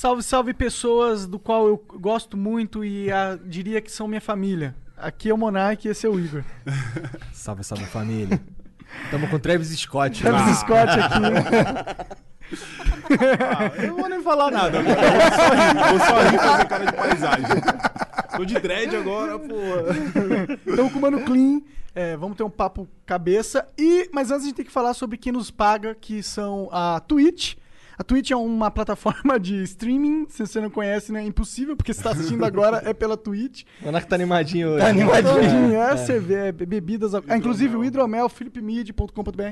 Salve, salve pessoas do qual eu gosto muito e ah, diria que são minha família. Aqui é o Monark e esse é o Igor. Salve, salve família. Tamo com Travis Scott. Travis Ah, Scott aqui. Ah, eu não vou nem falar nada. Eu vou só rir, vou só rir fazer cara de paisagem. Tô de dread agora, pô. Estamos com o Mano Clean. É, vamos ter um papo cabeça. E, mas antes a gente tem que falar sobre quem nos paga, que são a Twitch. A Twitch é uma plataforma de streaming. Se você não conhece, né? É impossível, porque você está assistindo agora é pela Twitch. O Monark tá animadinho hoje. Tá animadinho. É, cerve- é, bebidas. ah, inclusive o hidromel, philipmid.com.br.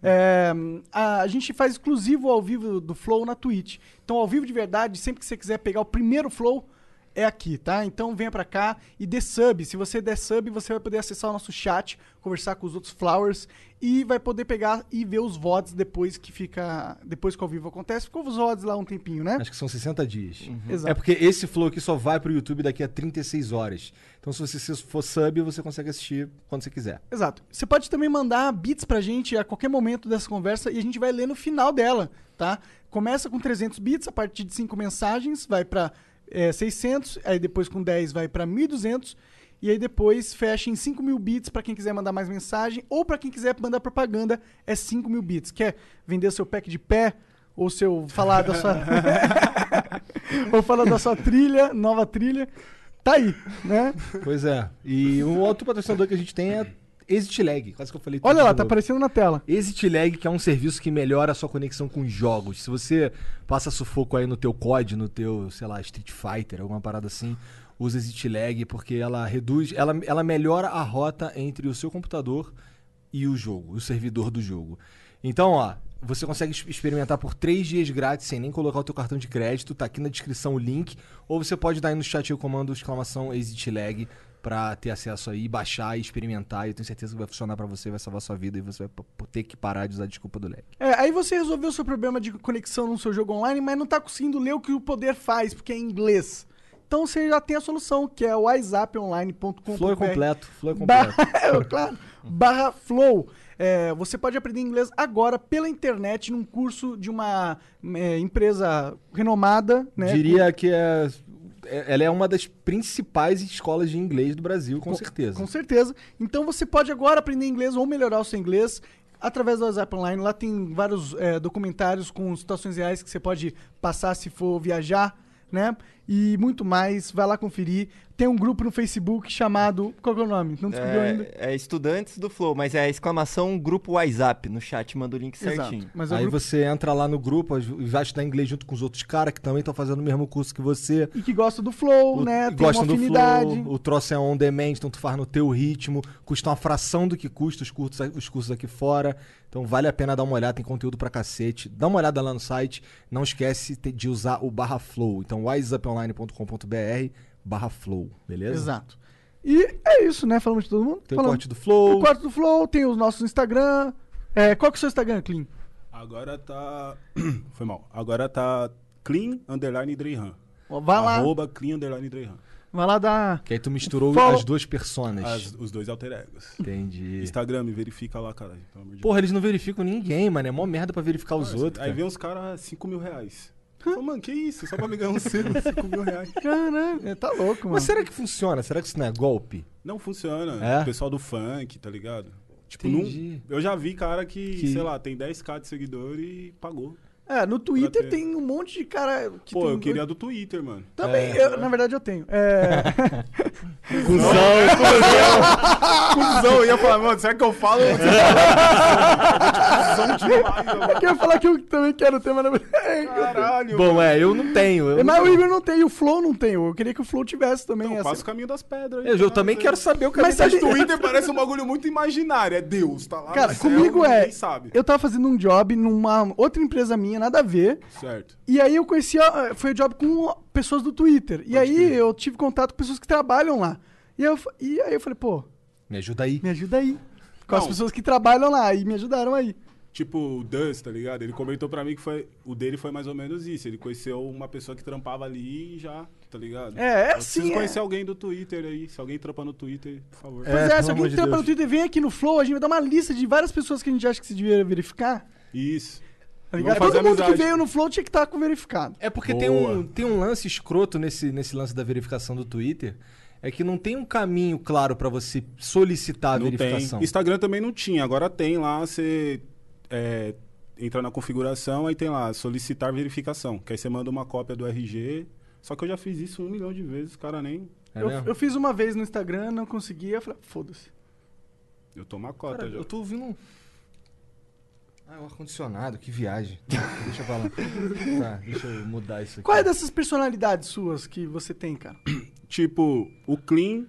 É, a, a gente faz exclusivo ao vivo do Flow na Twitch. Então, ao vivo de verdade, sempre que você quiser pegar o primeiro Flow, é aqui, tá? Então venha pra cá e dê sub. Se você der sub, você vai poder acessar o nosso chat, conversar com os outros Flowers e vai poder pegar e ver os VODs depois que fica. Depois que ao vivo acontece. Ficou os VODs lá um tempinho, né? Acho que são 60 dias. Exato. É porque esse flow aqui só vai pro YouTube daqui a 36 horas. Então se você for sub, você consegue assistir quando você quiser. Exato. Você pode também mandar bits pra gente a qualquer momento dessa conversa e a gente vai ler no final dela, tá? Começa com 300 bits, a partir de 5 mensagens vai pra é, 600, aí depois com 10 vai pra 1200 e aí depois fecha em 5 mil bits pra quem quiser mandar mais mensagem ou pra quem quiser mandar propaganda é 5 mil bits. Quer vender seu pack de pé ou seu falar da sua ou falar da sua trilha, nova trilha, tá aí, né? Pois é. E um outro patrocinador que a gente tem é Exit Lag. Quase que eu falei tudo Olha lá, tá aparecendo na tela. Exit Lag, que é um serviço que melhora a sua conexão com jogos. Se você passa sufoco aí no teu COD, no teu, sei lá, Street Fighter, alguma parada assim, usa Exit Lag porque ela reduz, ela, ela melhora a rota entre o seu computador e o jogo, o servidor do jogo. Então, ó, você consegue experimentar por três dias grátis sem nem colocar o teu cartão de crédito, tá aqui na descrição o link, ou você pode dar aí no chat o comando exclamação Exit Lag pra ter acesso aí, baixar e experimentar, e eu tenho certeza que vai funcionar pra você, vai salvar sua vida e você vai ter que parar de usar a desculpa do lag. É, aí você resolveu o seu problema de conexão no seu jogo online, mas não tá conseguindo ler o que o poder faz, porque é em inglês. Então você já tem a solução, que é o whatsapponline.com. Flow é completo, flow é completo. Barra, é, claro, barra Flow. É, você pode aprender inglês agora pela internet num curso de uma é, empresa renomada, né? Diria que é- ela é uma das principais escolas de inglês do Brasil, com, certeza. Com certeza. Então você pode agora aprender inglês ou melhorar o seu inglês através do WhatsApp Online. Lá tem vários é, documentários com situações reais que você pode passar se for viajar, né? E muito mais. Vai lá conferir. Tem um grupo no Facebook chamado. Qual que é o nome? Não descobriu ainda? É, é estudantes do Flow, mas é a exclamação grupo WhatsApp. No chat manda o link certinho. Exato. Mas é o Aí grupo você entra lá no grupo e vai estudar inglês junto com os outros caras que também estão fazendo o mesmo curso que você. e que gosta do Flow, O- né? Tem gostam uma do afinidade. flow, o troço é on demand, então tu faz no teu ritmo, custa uma fração do que custa os cursos, os cursos aqui fora. Então vale a pena dar uma olhada, tem conteúdo pra cacete. Dá uma olhada lá no site, não esquece de usar o barra flow. Então wiseuponline.com.br barra flow, beleza? Exato. E é isso, né? Falamos de todo mundo. Tem o Falamos. corte do flow. O corte do Flow, tem os nossos Instagram. É, qual que é o seu Instagram, Clean? Agora tá. Foi mal. Agora tá clean underline Dreyhan. Vai lá, Arroba clean underline Dreyhan. vai lá dar. Que aí tu misturou as duas personas. As- os dois alter egos. Entendi. Instagram, me verifica lá, cara. Pelo amor de Porra, eles não verificam ninguém, mano. É mó merda pra verificar os Deus. outros. Aí cara. vem uns caras 5 mil reais. Eu falo, mano, que isso? Só pra me ganhar um selo, 5 mil reais. Caralho, é, tá louco, mano. Mas será que funciona? Será que isso não é golpe? Não funciona. É? O pessoal do funk, tá ligado? Tipo, Entendi. eu já vi cara que, Que- sei lá, tem 10k de seguidor e pagou. É, no Twitter ter. tem um monte de cara que Pô, tem... eu queria a do Twitter, mano. Também, eu- na verdade eu tenho. É... Cusão, eu ia falar, mano, será que eu falo? Cusão demais, mano. eu quero falar que eu também quero ter, mas na verdade... é. Caralho. Bom, é, eu não tenho. Eu, Mas não o Igor não tem, o Flow não tem. Eu queria que o Flow tivesse também. Então, essa- passa o caminho das pedras. eu, eu também quero saber o que Mas Mas sabe- Twitter parece um bagulho muito imaginário. É Deus, tá lá Cara, no céu, comigo é. sabe. Eu tava fazendo um job numa outra empresa minha tinha nada a ver. Certo. E aí eu conheci, a- foi o job com pessoas do Twitter. E aí eu tive contato com pessoas que trabalham lá. E, eu, e aí eu falei, pô, Me ajuda aí. me ajuda aí. Com as Não. pessoas que trabalham lá e me ajudaram aí. Tipo, o Dust, tá ligado? Ele comentou pra mim que foi. O dele foi mais ou menos isso. Ele conheceu uma pessoa que trampava ali e já, tá ligado? É, é Eu assim, preciso é. conhecer alguém do Twitter aí. Se alguém trampa no Twitter, por favor. Pois É, é, se alguém de trampa Deus. no Twitter, vem aqui no Flow, a gente vai dar uma lista de várias pessoas que a gente acha que se devia verificar. Isso. Tá ligado? Todo mundo que veio no Flow tinha que estar com verificado. É porque Boa. tem um, tem um lance escroto nesse, nesse lance da verificação do Twitter. É que não tem um caminho claro pra você solicitar a Não verificação. tem. Instagram também não tinha. Agora tem lá, você é, entra na configuração, aí tem lá, solicitar verificação. Que aí você manda uma cópia do RG. Só que eu já fiz isso um milhão de vezes, o cara nem. É eu, eu fiz uma vez no Instagram, não consegui, eu falei, foda-se. Eu tomo a cota Cara, já. eu tô ouvindo um. Ah, é o ar-condicionado, que viagem. deixa eu falar. tá, deixa eu mudar isso aqui. Qual é dessas personalidades suas que você tem, cara? Tipo, o Clean,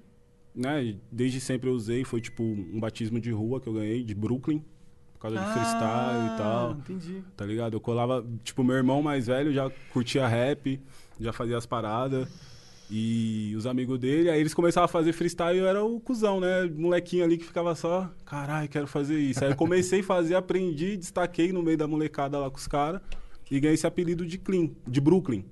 né? Desde sempre eu usei, foi tipo um batismo de rua que eu ganhei, de Brooklyn, por causa de freestyle e tal. Ah, Entendi. Tá ligado? Eu colava, tipo, meu irmão mais velho já curtia rap, já fazia as paradas. E os amigos dele, aí eles começavam a fazer freestyle e eu era o cuzão, né? Molequinho ali que ficava só, caralho, quero fazer isso. Aí eu comecei a fazer, aprendi, destaquei no meio da molecada lá com os caras e ganhei esse apelido de Clean, de Brooklyn.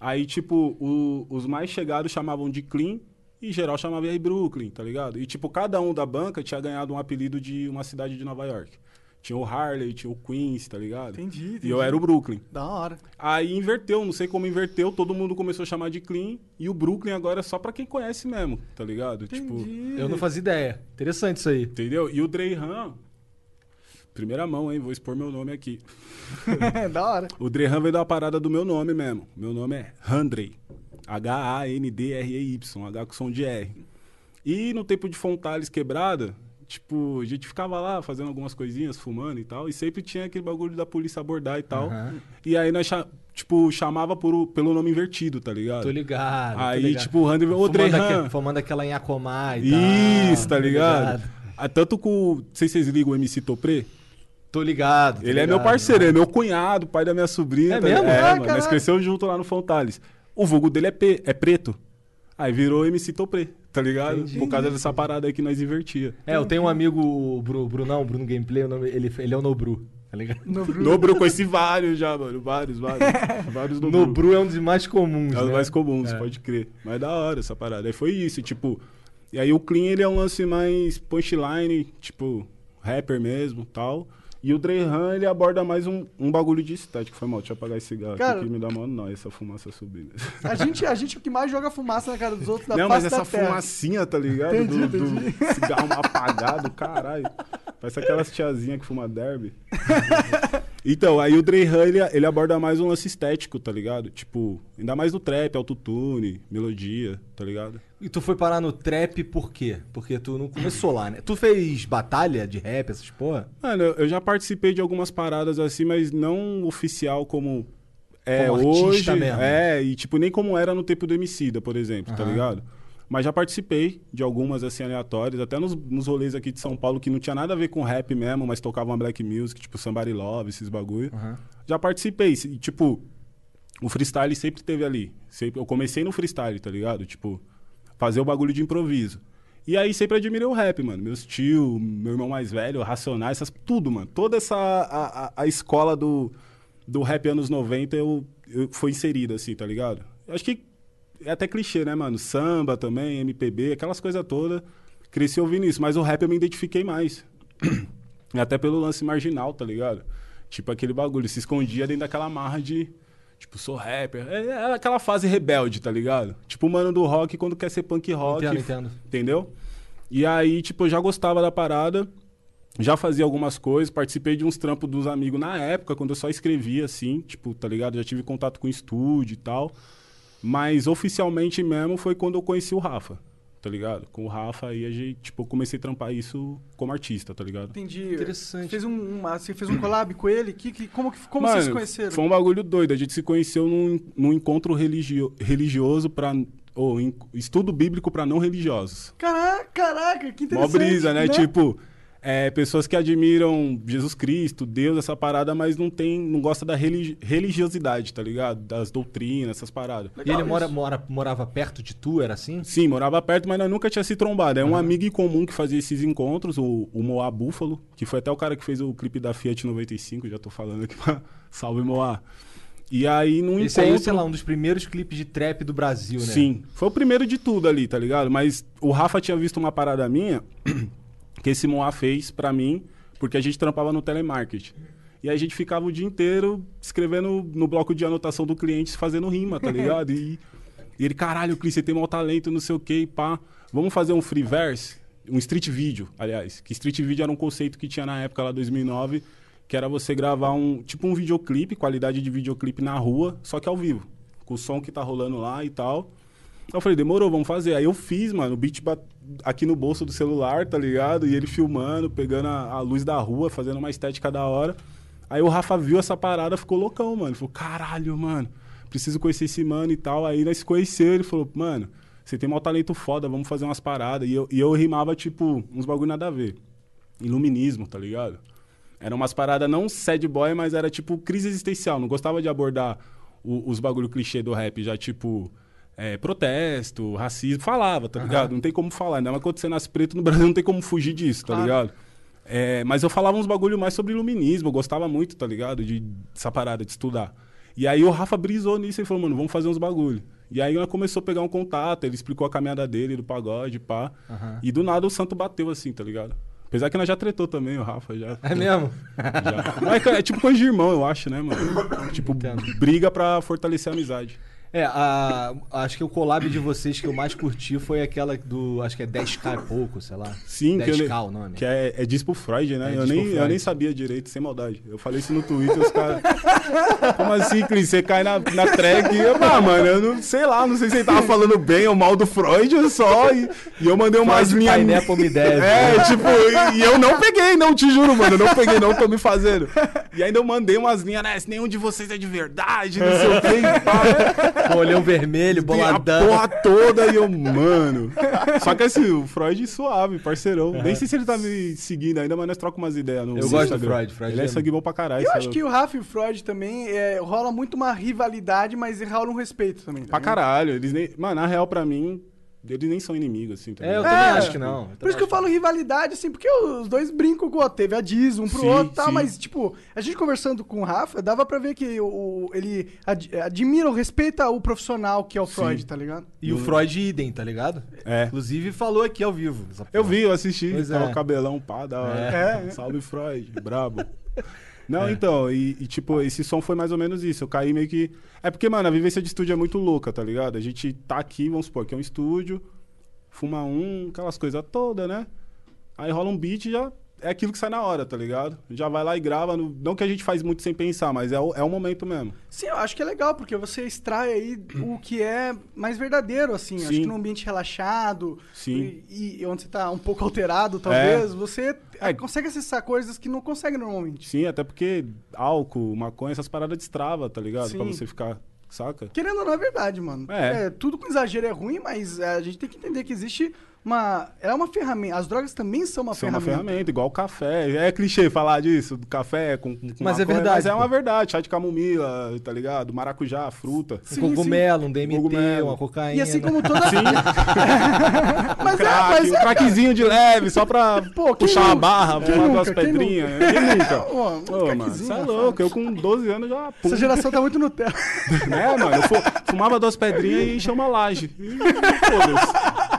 Aí, tipo, o- os mais chegados chamavam de Clean e geral chamava aí Brooklyn, tá ligado? E, tipo, cada um da banca tinha ganhado um apelido de uma cidade de Nova York. Tinha o Harley, tinha o Queens, tá ligado? Entendi, entendi. E eu era o Brooklyn. Da hora. Aí inverteu, não sei como inverteu, todo mundo começou a chamar de Clean e o Brooklyn agora é só pra quem conhece mesmo, tá ligado? Tipo, Entendi. Eu não fazia ideia. Interessante isso aí. entendeu? E o Dreyhan, primeira mão, hein? Vou expor meu nome aqui. da hora. O Dreyhan veio da parada do meu nome mesmo. Meu nome é Handrey. H-A-N-D-R-E-Y, H com som de R. E no tempo de Fontales quebrada, tipo, a gente ficava lá fazendo algumas coisinhas, fumando e tal, e sempre tinha aquele bagulho da polícia abordar e tal. Aham. E aí nós, tipo, chamava por, pelo nome invertido, tá ligado? Tô ligado. tô Aí, ligado. tipo, o Handrey, ô aque- Fumando aquela em Acomar e tal. Isso, tá ligado? Ah, tanto com, não sei se vocês ligam o MC Topré, Tô ligado. tô ele é meu ligado. parceiro, é meu cunhado, pai da minha sobrinha. É tá- mesmo? É, Ah, mano, nós crescemos junto lá no Fontales. O vulgo dele é, pe- é preto. Aí virou MC Topré, tá ligado? Entendi. Por causa dessa parada aí que nós invertia. É, eu tenho um amigo, o Bru, Brunão, Bruno Gameplay, o nome- ele, ele é o Nobru, tá ligado? Nobru, eu conheci vários já, mano. Vários, vários. vários Nobru. Nobru é um dos mais comuns, É os né? mais comuns, É. pode crer. Mas da hora essa parada. Aí foi isso, tipo. E aí o Clean, ele é um lance mais punchline, tipo, rapper mesmo tal. E o Dreyhan, ele aborda mais um, um bagulho de estética. Foi mal, deixa eu apagar esse cigarro Cara- aqui que me dá mó nó, essa fumaça subindo. A gente, a gente é o que mais joga fumaça na cara dos outros da Não, mas essa terra. fumacinha, tá ligado? Entendi, do, do cigarro apagado, caralho. Parece aquelas tiazinhas que fuma derby. então, aí o Dreyhan, ele, ele aborda mais um lance estético, tá ligado? Tipo, ainda mais no trap, autotune, melodia, tá ligado? E tu foi parar no trap por quê? Porque tu não começou lá, né? Tu fez batalha de rap, essas porra? Mano, eu já participei de algumas paradas assim, mas não oficial como é Como hoje. mesmo. É, e tipo, nem como era no tempo do Emicida, por exemplo, tá Aham. ligado? Mas já participei de algumas assim aleatórias, até nos, nos rolês aqui de São Paulo que não tinha nada a ver com rap mesmo, mas tocavam black music, tipo Somebody Love, esses bagulho. Já participei, e tipo, o freestyle sempre teve ali. Sempre, eu comecei no freestyle, tá ligado? Tipo, fazer o bagulho de improviso. E aí sempre admirei o rap, mano. Meus tio, meu irmão mais velho, Racionais, essas, tudo, mano. Toda essa a, a, a escola do, do rap anos 90 eu, eu foi inserida, assim, tá ligado? Acho que é até clichê, né, mano? Samba também, MPB, aquelas coisas todas. Cresci ouvindo isso, mas o rap eu me identifiquei mais. Até pelo lance marginal, tá ligado? Tipo aquele bagulho, se escondia dentro daquela marra de. Tipo, sou rapper. É, é aquela fase rebelde, tá ligado? Tipo o mano do rock quando quer ser punk rock. Entendo, entendo. Entendeu? E aí, tipo, eu já gostava da parada. Já fazia algumas coisas, participei de uns trampos dos amigos na época, quando eu só escrevia, assim, tipo, tá ligado? Já tive contato com estúdio e tal. Mas oficialmente mesmo foi quando eu conheci o Rafa, tá ligado? Com o Rafa aí a gente, tipo, comecei a trampar isso como artista, tá ligado? Entendi. Interessante. Você fez um, uma- você fez um collab com ele? Que, que, como que, como Mano, vocês se conheceram? Foi um bagulho doido. A gente se conheceu num, num encontro religio- religioso para ou em- estudo bíblico pra não religiosos. Caraca, caraca, que Mó interessante. brisa, né? Tipo, É, pessoas que admiram Jesus Cristo, Deus, essa parada, mas não tem, não gosta da religi- religiosidade, tá ligado? Das doutrinas, essas paradas. E ele mora, mora- morava perto de tu, era assim? Sim, morava perto, mas nós nunca tinha se trombado. É um amigo em comum que fazia esses encontros, o, o Moá Búfalo, que foi até o cara que fez o clipe da Fiat 95, já tô falando aqui pra... Salve, Moá. E aí, num Esse encontro... aí, sei lá, um dos primeiros clipes de trap do Brasil, né? Sim, foi o primeiro de tudo ali, tá ligado? Mas o Rafa tinha visto uma parada minha que esse Moá fez pra mim, porque a gente trampava no telemarketing. E aí a gente ficava o dia inteiro escrevendo no bloco de anotação do cliente, fazendo rima, tá ligado? E, e ele, caralho, Cris, você tem mau talento, não sei o que, pá. Vamos fazer um free verse? Um street video, aliás. Que street video era um conceito que tinha na época, lá 2009, que era você gravar um, tipo um videoclipe, qualidade de videoclipe na rua, só que ao vivo. Com o som que tá rolando lá e tal. Eu falei, demorou, vamos fazer. Aí eu fiz, mano, o beat aqui no bolso do celular, tá ligado? E ele filmando, pegando a, a luz da rua, fazendo uma estética da hora. Aí o Rafa viu essa parada, ficou loucão, mano. Falou, caralho, mano, preciso conhecer esse mano e tal. Aí nós conheceu, ele falou, mano, você tem mau talento foda, vamos fazer umas paradas. E eu, e eu rimava, tipo, uns bagulho nada a ver. Iluminismo, tá ligado? Eram umas paradas não sad boy, mas era tipo crise existencial. Não gostava de abordar o- os bagulho clichê do rap, já tipo é, protesto, racismo. Falava, tá ligado? Não tem como falar. Ainda mais quando você nasce preto no Brasil, não tem como fugir disso, tá Claro. ligado? É, mas eu falava uns bagulho mais sobre iluminismo. Eu gostava muito, tá ligado? De, dessa parada, de estudar. E aí o Rafa brisou nisso e falou, mano, vamos fazer uns bagulho. E aí nós começou a pegar um contato, ele explicou a caminhada dele, do pagode, pá. E do nada o santo bateu assim, tá ligado? Apesar que nós já tretou também, o Rafa já. É mesmo? Já. É, é tipo coisa de irmão, eu acho, né, mano? Tipo, Entendo. briga pra fortalecer a amizade. É, a- acho que o collab de vocês que eu mais curti foi aquela do. Acho que é 10k e pouco, sei lá. Sim, que, eu, 10k o nome. que é, é diz pro Freud, né? É, eu, nem, pro eu Freud. nem sabia direito, sem maldade. Eu falei isso no Twitter, os caras. Como assim, Cris? Você cai na, na track e eu, ah, mano, eu não sei lá, não sei se ele tava falando bem ou mal do Freud só. E, e eu mandei umas Freud linhas. Pineapple me deve. É, tipo, e, e eu não peguei, não, te juro, mano. Eu não peguei, não, tô me fazendo. E ainda eu mandei umas linhas, né? Se nenhum de vocês é de verdade, não sei o que. Com olhão vermelho, A boladão. porra toda e eu, mano. Só que assim, o Freud suave, parceirão. Nem sei se ele tá me seguindo ainda, mas nós trocamos umas ideias no Eu gosto do Instagram. Freud, Freud Ele é é- sangue bom pra caralho. Eu é acho louco. que o Rafa e o Freud também é, rola muito uma rivalidade, mas rola um respeito também. tá Pra caralho. Eles nem... Mano, na real, pra mim, eles nem são inimigos, assim. Tá É, eu ligado? também É. acho que não. Por isso que eu também falo rivalidade, assim, porque os dois brincam com o outro. Teve a diz um pro Sim, outro e tal, sim. mas, tipo, a gente conversando com o Rafa, dava pra ver que o, ele ad- admira ou respeita o profissional que é o Freud, tá ligado? E o Freud idem, tá ligado? É. Inclusive falou aqui ao vivo. Eu vi, eu assisti. Pois Tava é. o cabelão, pá, da hora. É. Salve Freud, brabo. Não, É. então, e, e, tipo, esse som foi mais ou menos isso. Eu caí meio que. É porque, mano, a vivência de estúdio é muito louca, tá ligado? A gente tá aqui, vamos supor, que é um estúdio, fuma um, aquelas coisas todas, né? Aí rola um beat e já é aquilo que sai na hora, tá ligado? Já vai lá e grava. no- Não que a gente faz muito sem pensar, mas é o, é o momento mesmo. Sim, eu acho que é legal, porque você extrai aí o que é mais verdadeiro, assim. Acho Sim. que num ambiente relaxado Sim. E, e onde você tá um pouco alterado, talvez, você É. consegue acessar coisas que não consegue normalmente. Sim, até porque álcool, maconha, essas paradas destrava, tá ligado? Pra Sim. você ficar. Saca? Querendo ou não, é verdade, mano. É. É, tudo com exagero é ruim, mas é, a gente tem que entender que existe uma. É uma ferramenta. As drogas também são uma São uma ferramenta. ferramenta, igual o café. É clichê falar disso, do café com, com Mas é maconha, verdade, Mas é pô. uma verdade. Chá de camomila, tá ligado? Maracujá, fruta. Sim, Um cogumelo, um DMT, Cogumelo. uma cocaína. E assim como toda. Sim, mas é, crack, mas um é. craquezinho de leve, só pra Pô, puxar uma barra, Quem fumar nunca? duas pedrinhas. Quem nunca? Ô, um Ô, mano, você é louco. Eu com 12 anos já... Pum, Essa geração tá muito Nutella. né, mano? Eu fu- fumava duas pedrinhas e enchia uma laje. Foda-se.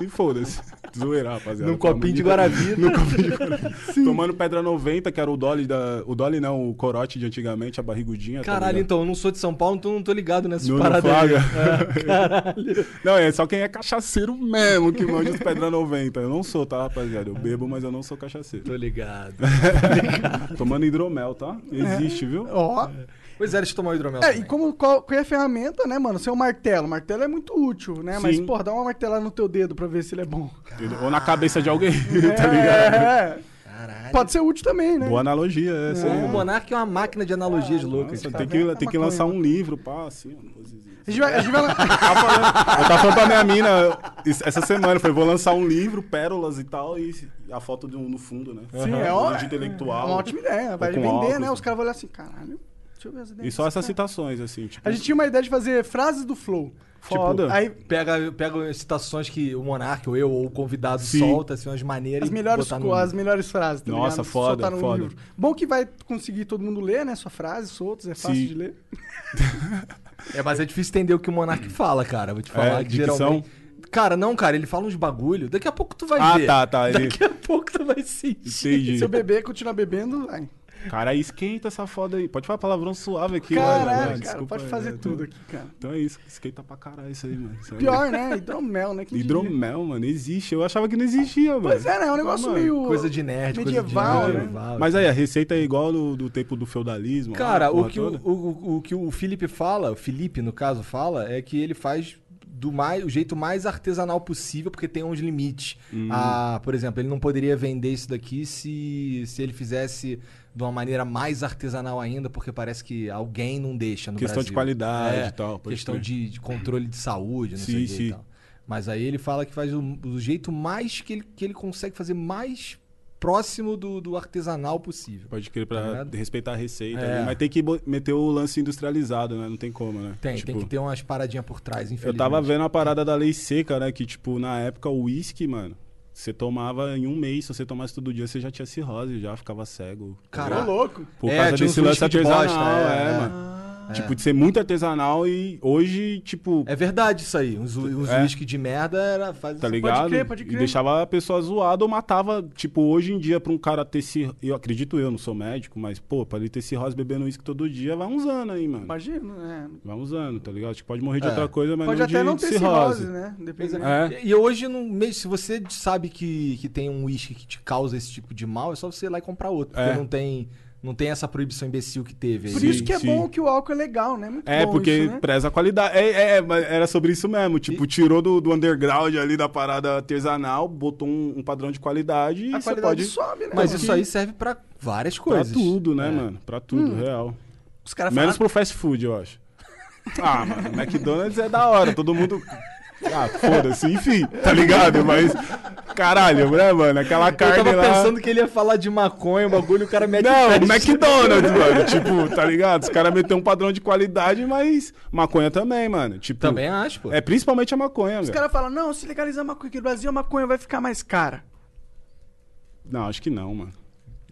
E foda-se. Zoeira, rapaziada. Num copinho de. Guaravita. No copinho de Guaravita. Tomando pedra 90, que era o Dolly da. O Dolly não, o corote de antigamente, a barrigudinha. tá Caralho, ligado? então, eu não sou de São Paulo, então não tô ligado nessas No- no paradas. É, caralho. Não, é só quem é cachaceiro mesmo que manja os pedra 90. Eu não sou, tá, rapaziada? Eu bebo, mas eu não sou cachaceiro. Tô ligado. Tomando hidromel, tá? Existe, viu? Ó. Pois é, deixa eu tomar o hidromel É, também. e como qual, qual é a ferramenta, né, mano? Seu martelo. Martelo é muito útil, né? Mas, Sim. porra, dá uma martelada no teu dedo pra ver se ele é bom. Ou na cabeça de alguém, tá ligado? É, Caralho. Pode ser útil também, né? Boa analogia, é. essa aí, O mano. Monark é uma máquina de analogias loucas. Nossa, cara. tem que, Tá tem que lançar um livro, pá, assim. A gente vai, a gente vai lá- Eu tava falando pra minha mina essa semana, foi, vou lançar um livro, pérolas e tal, e a foto de um- no fundo, né? Sim, Uhum. é, ó, de intelectual. é uma ótima ideia. Vai vender, óculos, né? Os né? caras vão olhar assim, caralho. Deixa eu ver as ideias. E só essas citações, assim, tipo. A gente tinha uma ideia de fazer frases do Flow. Foda. Tipo, aí Pega, pega citações que o Monark ou eu ou o convidado Sim. solta, assim, umas maneiras as melhores, no- as melhores frases, tá Nossa, ligado? foda, Soltar no foda. livro. Bom que vai conseguir todo mundo ler, né? Sua frase, soltos, é fácil Sim. de ler. É, mas é difícil entender o que o Monark fala, cara. Vou te falar É, que dicção? geralmente. Cara, não, cara, ele fala uns bagulho. Daqui a pouco tu vai Ah, ver. tá, tá, ele- Daqui a pouco tu vai sentir. Entendi. Se eu beber, continuar bebendo, vai. Cara, aí esquenta essa foda aí. Pode falar palavrão suave aqui, Caralho, cara, desculpa pode aí, fazer né? tudo aqui, cara. Então é isso, esquenta pra caralho isso aí, mano. Isso aí- Pior, né? Hidromel, né? Diria? Hidromel, mano, existe. Eu achava que não existia, mano. Pois é, né? É um negócio mano, meio. Coisa de nerd, medieval, coisa de né? medieval. Mas aí, a receita é igual do, do tempo do feudalismo. Cara, o que o, o, o- o que o Felipe fala, o Felipe, no caso, fala, é que ele faz do mais, o jeito mais artesanal possível, porque tem uns limites. Hum. Ah, por exemplo, ele não poderia vender isso daqui se, se ele fizesse de uma maneira mais artesanal ainda, porque parece que alguém não deixa no Questão de Brasil. qualidade É, e tal, Questão de, de controle de saúde, não Sim, sei o que sim. e tal. Mas aí ele fala que faz o, o jeito mais que ele, que ele consegue fazer mais próximo do, do artesanal possível. Pode crer Tá pra ligado? respeitar a receita. É. né? Mas tem que meter o lance industrializado, né? Não tem como, né? Tem, Tipo, tem que ter umas paradinhas por trás, Eu infelizmente. tava vendo a parada da lei seca, né? Que, tipo, na época o uísque, mano, você tomava em um mês, se você tomasse todo dia, você já tinha cirrose, já ficava cego. Caralho. louco. Por É, causa desse lance artesanal, bosta, é, é, é. Mano. Tipo, de ser muito artesanal e hoje, tipo, É verdade isso aí. Uns, uns É. whisky de merda era, faz tá essa- ligado? crer, pode E crer. deixava a pessoa zoada ou matava, tipo, hoje em dia, pra um cara ter cirrose. Eu acredito eu, não sou médico, mas, pô, pra ele ter cirrose bebendo uísque todo dia, vai uns anos aí, mano. Imagina, né? Vai uns anos, tá ligado? Tipo, pode morrer de É. outra coisa, mas Pode não até de não ter cirrose. cirrose, né? Depende. É. E hoje, mesmo se você sabe que, que tem um whisky que te causa esse tipo de mal, é só você ir lá e comprar outro. Porque É. não tem, não tem essa proibição imbecil que teve. aí. Por Sim, isso que é sim. bom que o álcool é legal, né? Muito É, bom porque isso, né? preza a qualidade. É, é, mas era sobre isso mesmo. Tipo, tirou do, do underground ali da parada artesanal, botou um, um padrão de qualidade e A você qualidade pode. sobe, né? Mas mano? isso aí serve pra várias Pra coisas. tudo, né, É. mano? Pra tudo, Hum. real. Os caras Menos falam... pro fast food, eu acho. Ah, mano, McDonald's é da hora, todo mundo. Ah, foda-se, enfim, tá ligado? Mas, caralho, né, mano? Aquela Eu carne tava lá... pensando que ele ia falar de maconha, o bagulho, o cara mete Não, McDonald's, mano. Tipo, tá ligado? Os caras meteram um padrão de qualidade, mas maconha também, mano. Tipo, Também acho, pô. É principalmente a maconha, Os caras falam, não, se legalizar a maconha aqui no Brasil, a maconha vai ficar mais cara. Não, acho que não, mano.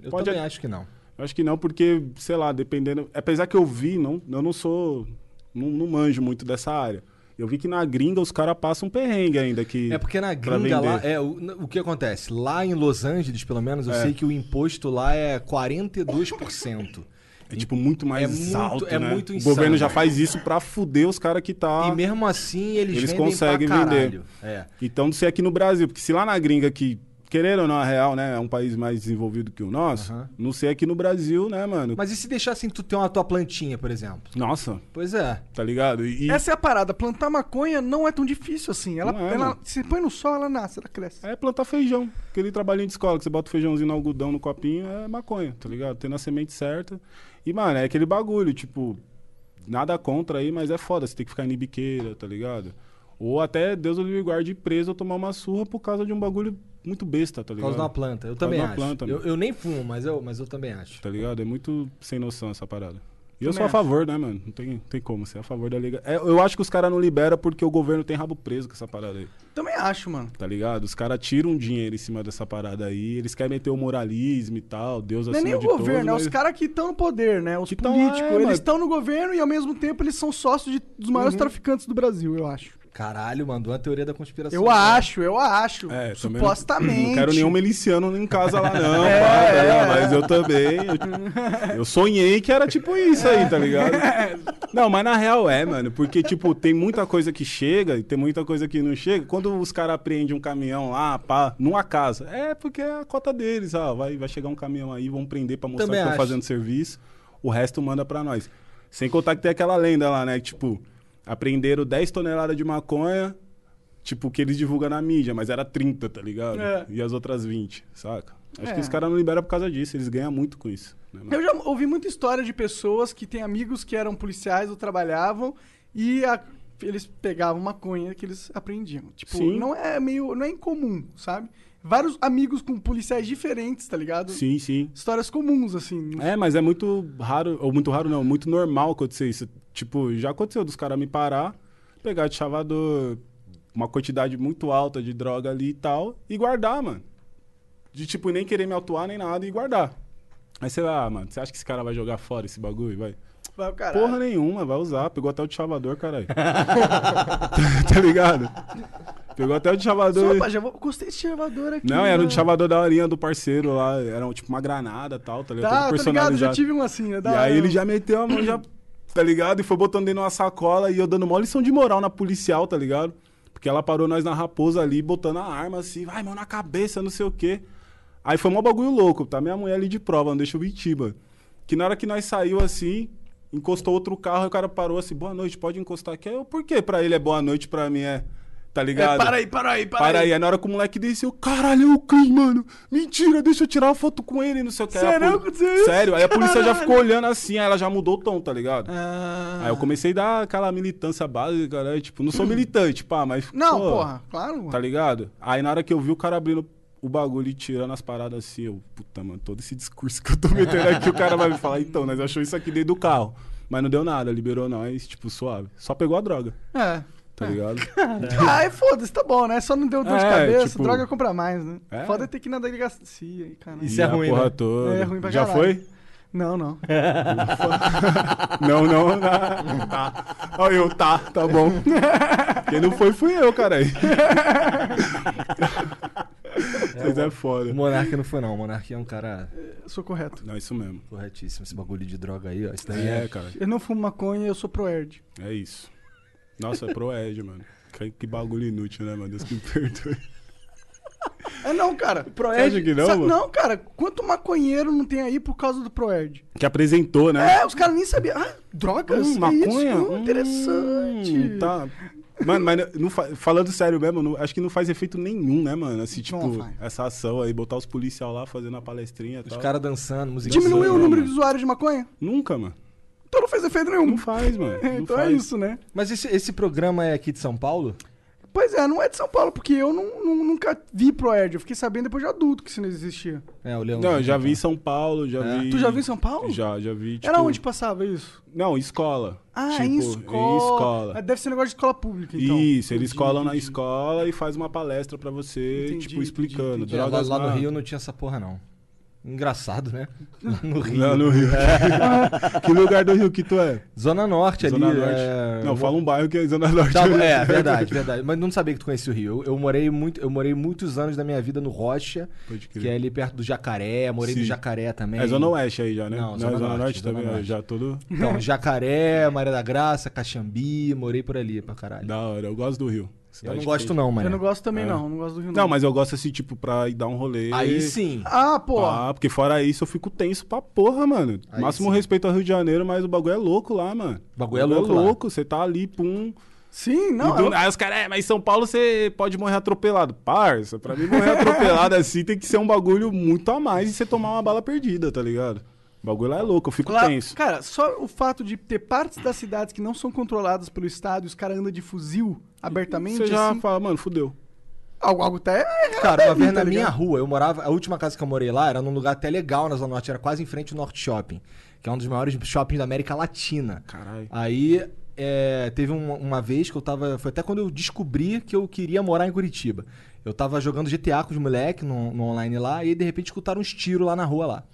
Eu pode- também acho que não. Eu acho que não, porque, sei lá, dependendo. Apesar que eu vi, não, eu não sou. Não, não manjo muito dessa área. Eu vi que na gringa os caras passam um perrengue ainda. Que, É porque na gringa lá, é, o, o que acontece? Lá em Los Angeles, pelo menos, eu É. sei que o imposto lá é 42%. É tipo muito mais É muito- alto, é né? muito O insano. governo já faz isso pra fuder os caras que tá. E mesmo assim eles, Eles conseguem vender. É. Então não sei aqui no Brasil, porque se lá na gringa que, querendo ou não, a real, né? É um país mais desenvolvido que o nosso. Aham. Não sei aqui no Brasil, né, mano? Mas e se deixassem tu ter uma tua plantinha, por exemplo? Nossa, Pois é. tá ligado? E, Essa é a parada. Plantar maconha não é tão difícil assim. Ela, é, ela se põe no sol, ela nasce, ela cresce. É plantar feijão. Aquele trabalhinho de escola que você bota o feijãozinho no algodão no copinho é maconha, tá ligado? Tendo a semente certa. E, mano, é aquele bagulho, tipo, nada contra aí, mas é foda. Você tem que ficar em biqueira, tá ligado? Ou até Deus o livre e guarde preso ou tomar uma surra por causa de um bagulho muito besta, tá Por ligado? causa de uma planta. Eu Por também acho. planta, eu, eu nem fumo, mas eu, mas eu também acho. Tá ligado? É muito sem noção essa parada. E eu Também sou a acho. favor, né, mano? Não tem, tem como ser a favor da liga. É, eu acho que os caras não liberam porque o governo tem rabo preso com essa parada aí. Também acho, mano. Tá ligado? Os caras tiram dinheiro em cima dessa parada aí, eles querem meter o moralismo e tal, Deus Não é acima nem o de governo, todos, é mas- os caras que estão no poder, né? Os Que tão- políticos. é, eles mas- estão no governo e ao mesmo tempo eles são sócios de- dos maiores traficantes do Brasil, eu acho. Caralho, mandou uma teoria da conspiração. Eu acho, eu acho. É, Supostamente. Não quero nenhum miliciano em casa lá, não, É, é. mas eu também. Eu, eu sonhei que era tipo isso aí, tá ligado? Não, mas na real é, mano, porque, tipo, tem muita coisa que chega e tem muita coisa que não chega. Quando os caras apreendem um caminhão lá, pá, numa casa, é porque é a cota deles, ó, vai, vai chegar um caminhão aí, vão prender pra mostrar Também que estão fazendo serviço, o resto manda pra nós. Sem contar que tem aquela lenda lá, né, que, tipo, apreenderam 10 toneladas de maconha, tipo, que eles divulgam na mídia, mas era 30, tá ligado? É. E as outras 20, saca? Acho É. que os caras não liberam por causa disso, eles ganham muito com isso. né? Eu já ouvi muita história de pessoas que têm amigos que eram policiais ou trabalhavam e a- eles pegavam maconha que eles aprendiam. Tipo, Sim. não é meio. não é incomum, sabe? Vários amigos com policiais diferentes, tá ligado? Sim, sim. Histórias comuns, assim. É, mas é muito raro, ou muito raro não, muito normal acontecer isso. Tipo, já aconteceu dos caras me parar, pegar de chavador uma quantidade muito alta de droga ali e tal, e guardar, mano. De tipo, nem querer me autuar nem nada e guardar. Aí você vai, ah, mano, você acha que esse cara vai jogar fora esse bagulho? Vai. Vai. Porra nenhuma, vai usar. Pegou até o de chavador, caralho. tá ligado? Pegou até o de chavador. Opa, já vou... gostei desse chavador aqui. Não, era um né? de chavador da horinha do parceiro lá. Era um, tipo uma granada e tal, tá ligado? Tá, Todo tá ligado, já tive um assim, né? E aí ele já meteu a mão, já, tá ligado? E foi botando dentro de uma sacola e eu dando mó lição de moral na policial, tá ligado? Porque ela parou nós na raposa ali, botando a arma assim, vai, mão na cabeça, não sei o quê. Aí foi mó bagulho louco, tá? Minha mulher ali de prova, não deixa eu mentir, mano. Que na hora que nós saiu assim, encostou outro carro e o cara parou assim, boa noite, pode encostar aqui. Eu, por que pra ele é boa noite, pra mim é. Tá É, ligado? para aí, para aí, para, Para aí. aí na hora que o moleque desceu, caralho, é o Cris, mano. Mentira, deixa eu tirar uma foto com ele, não sei o que. Aí Sério poli- isso? Sério, aí a polícia já Caralho. ficou olhando assim, aí ela já mudou o tom, tá ligado? Ah. Aí eu comecei a dar aquela militância básica, né? Tipo, não sou militante, pá, mas. Não, pô, porra, claro. mano. Tá ligado? Aí na hora que eu vi o cara abrindo o bagulho e tirando as paradas assim, eu, puta, mano, todo esse discurso que eu tô metendo aqui, o cara vai me falar, então, nós achou isso aqui dentro do carro. Mas não deu nada, liberou nós, tipo, suave. Só pegou a droga, É. tá ligado? Ah, é foda-se, tá bom, né? Só não deu dor de É, cabeça, tipo- droga compra mais, né? É. Foda é ter que ir na delegacia aí, caralho. Isso é E a ruim, porra né? toda. É ruim pra Já caralho. foi? Não, não. Não, não, não. Tá. Olha eu, tá, tá bom. Quem não foi, fui eu, cara. Vocês é O foda. Monark não foi, não. O Monark é um cara Eu sou correto. Não, isso mesmo. corretíssimo. Esse bagulho de droga aí, ó. Isso daí É, é. cara. Eu não fumo maconha, eu sou pro-erd. É isso. Nossa, é pro Ed, mano. Que, que bagulho inútil, né, mano? Deus que me perdoe. É não, cara. Você acha que não? Não, cara. Quanto maconheiro não tem aí por causa do pro-erd? Que apresentou, né? É, os caras nem sabiam. Ah, drogas? Hum, é maconha? Isso? Hum, interessante. Hum, tá. Mano, mas não fa- falando sério mesmo, não- acho que não faz efeito nenhum, né, mano? Assim, Não tipo, faz. essa ação aí, botar os policiais lá fazendo a palestrinha e Os tal. caras dançando, música. Diminuiu o Não, número mano. de usuários de maconha? Nunca, mano. Então não fez efeito nenhum. Não faz, mano. Não então faz. é isso, né? Mas esse, esse programa é aqui de São Paulo? Pois é, não é de São Paulo, porque eu não, não- nunca vi pro-erd. Eu fiquei sabendo depois de adulto que isso não existia. É, o Leão. Não, eu já vi em São Paulo, já É. vi. Tu já viu em São Paulo? Já, já vi. Tipo... Era onde passava isso? Não, escola. Ah, tipo, em escola. Em escola. Deve ser negócio de escola pública, então. Isso, eles Entendi, colam na entendi. escola e faz uma palestra pra você, Entendi, tipo, explicando. entendi, lá, Drogas lá no na- Rio não tinha essa porra, não. Engraçado, né? No Rio. Lá no Rio. que lugar do Rio que tu é? Zona Norte Zona ali. Norte. é, Não, fala um bairro que é Zona Norte. Tá, é, verdade, verdade. Mas não sabia que tu conhecia o Rio. Eu, eu morei muito, eu morei muitos anos da minha vida no Rocha, que é ali perto do Jacaré. Morei no Sim. Jacaré também. É Zona Oeste aí já, né? Não, é Zona Zona Norte, Norte, Zona também, Norte. já todo Então, Jacaré, Maria da Graça, Caxambi, morei por ali pra caralho. da hora. Eu gosto do Rio. Eu não gosto não, mano. Eu não gosto também, É. não. Não gosto do Rio, Não, mas eu gosto assim, tipo, pra ir dar um rolê. Aí sim. Ah, pô. Ah, porque fora isso eu fico tenso pra porra, mano. Aí Máximo sim. respeito ao Rio de Janeiro, mas o bagulho é louco lá, mano. O bagulho é louco lá. louco. Você tá ali, pum. Sim, não. do- eu- Aí os caras, é, mas em São Paulo você pode morrer atropelado. Parça, pra mim morrer atropelado assim tem que ser um bagulho muito a mais e você tomar uma bala perdida, tá ligado? O bagulho lá é louco, eu fico Claro, tenso. Cara, só o fato de ter partes das cidades que não são controladas pelo Estado e os caras andam de fuzil abertamente, Você já assim, fala, mano, fudeu. algo, algo tá... É, Cara, uma vez tá na minha rua, eu morava. A última casa que eu morei lá era num lugar até legal na Zona Norte, era quase em frente ao Norte Shopping, que é um dos maiores shoppings da América Latina. Caralho. Aí é, teve uma, uma vez que eu tava. Foi até quando eu descobri que eu queria morar em Curitiba. Eu tava jogando GTA com os moleques no, no online lá, e aí, de repente escutaram uns tiros lá na rua lá.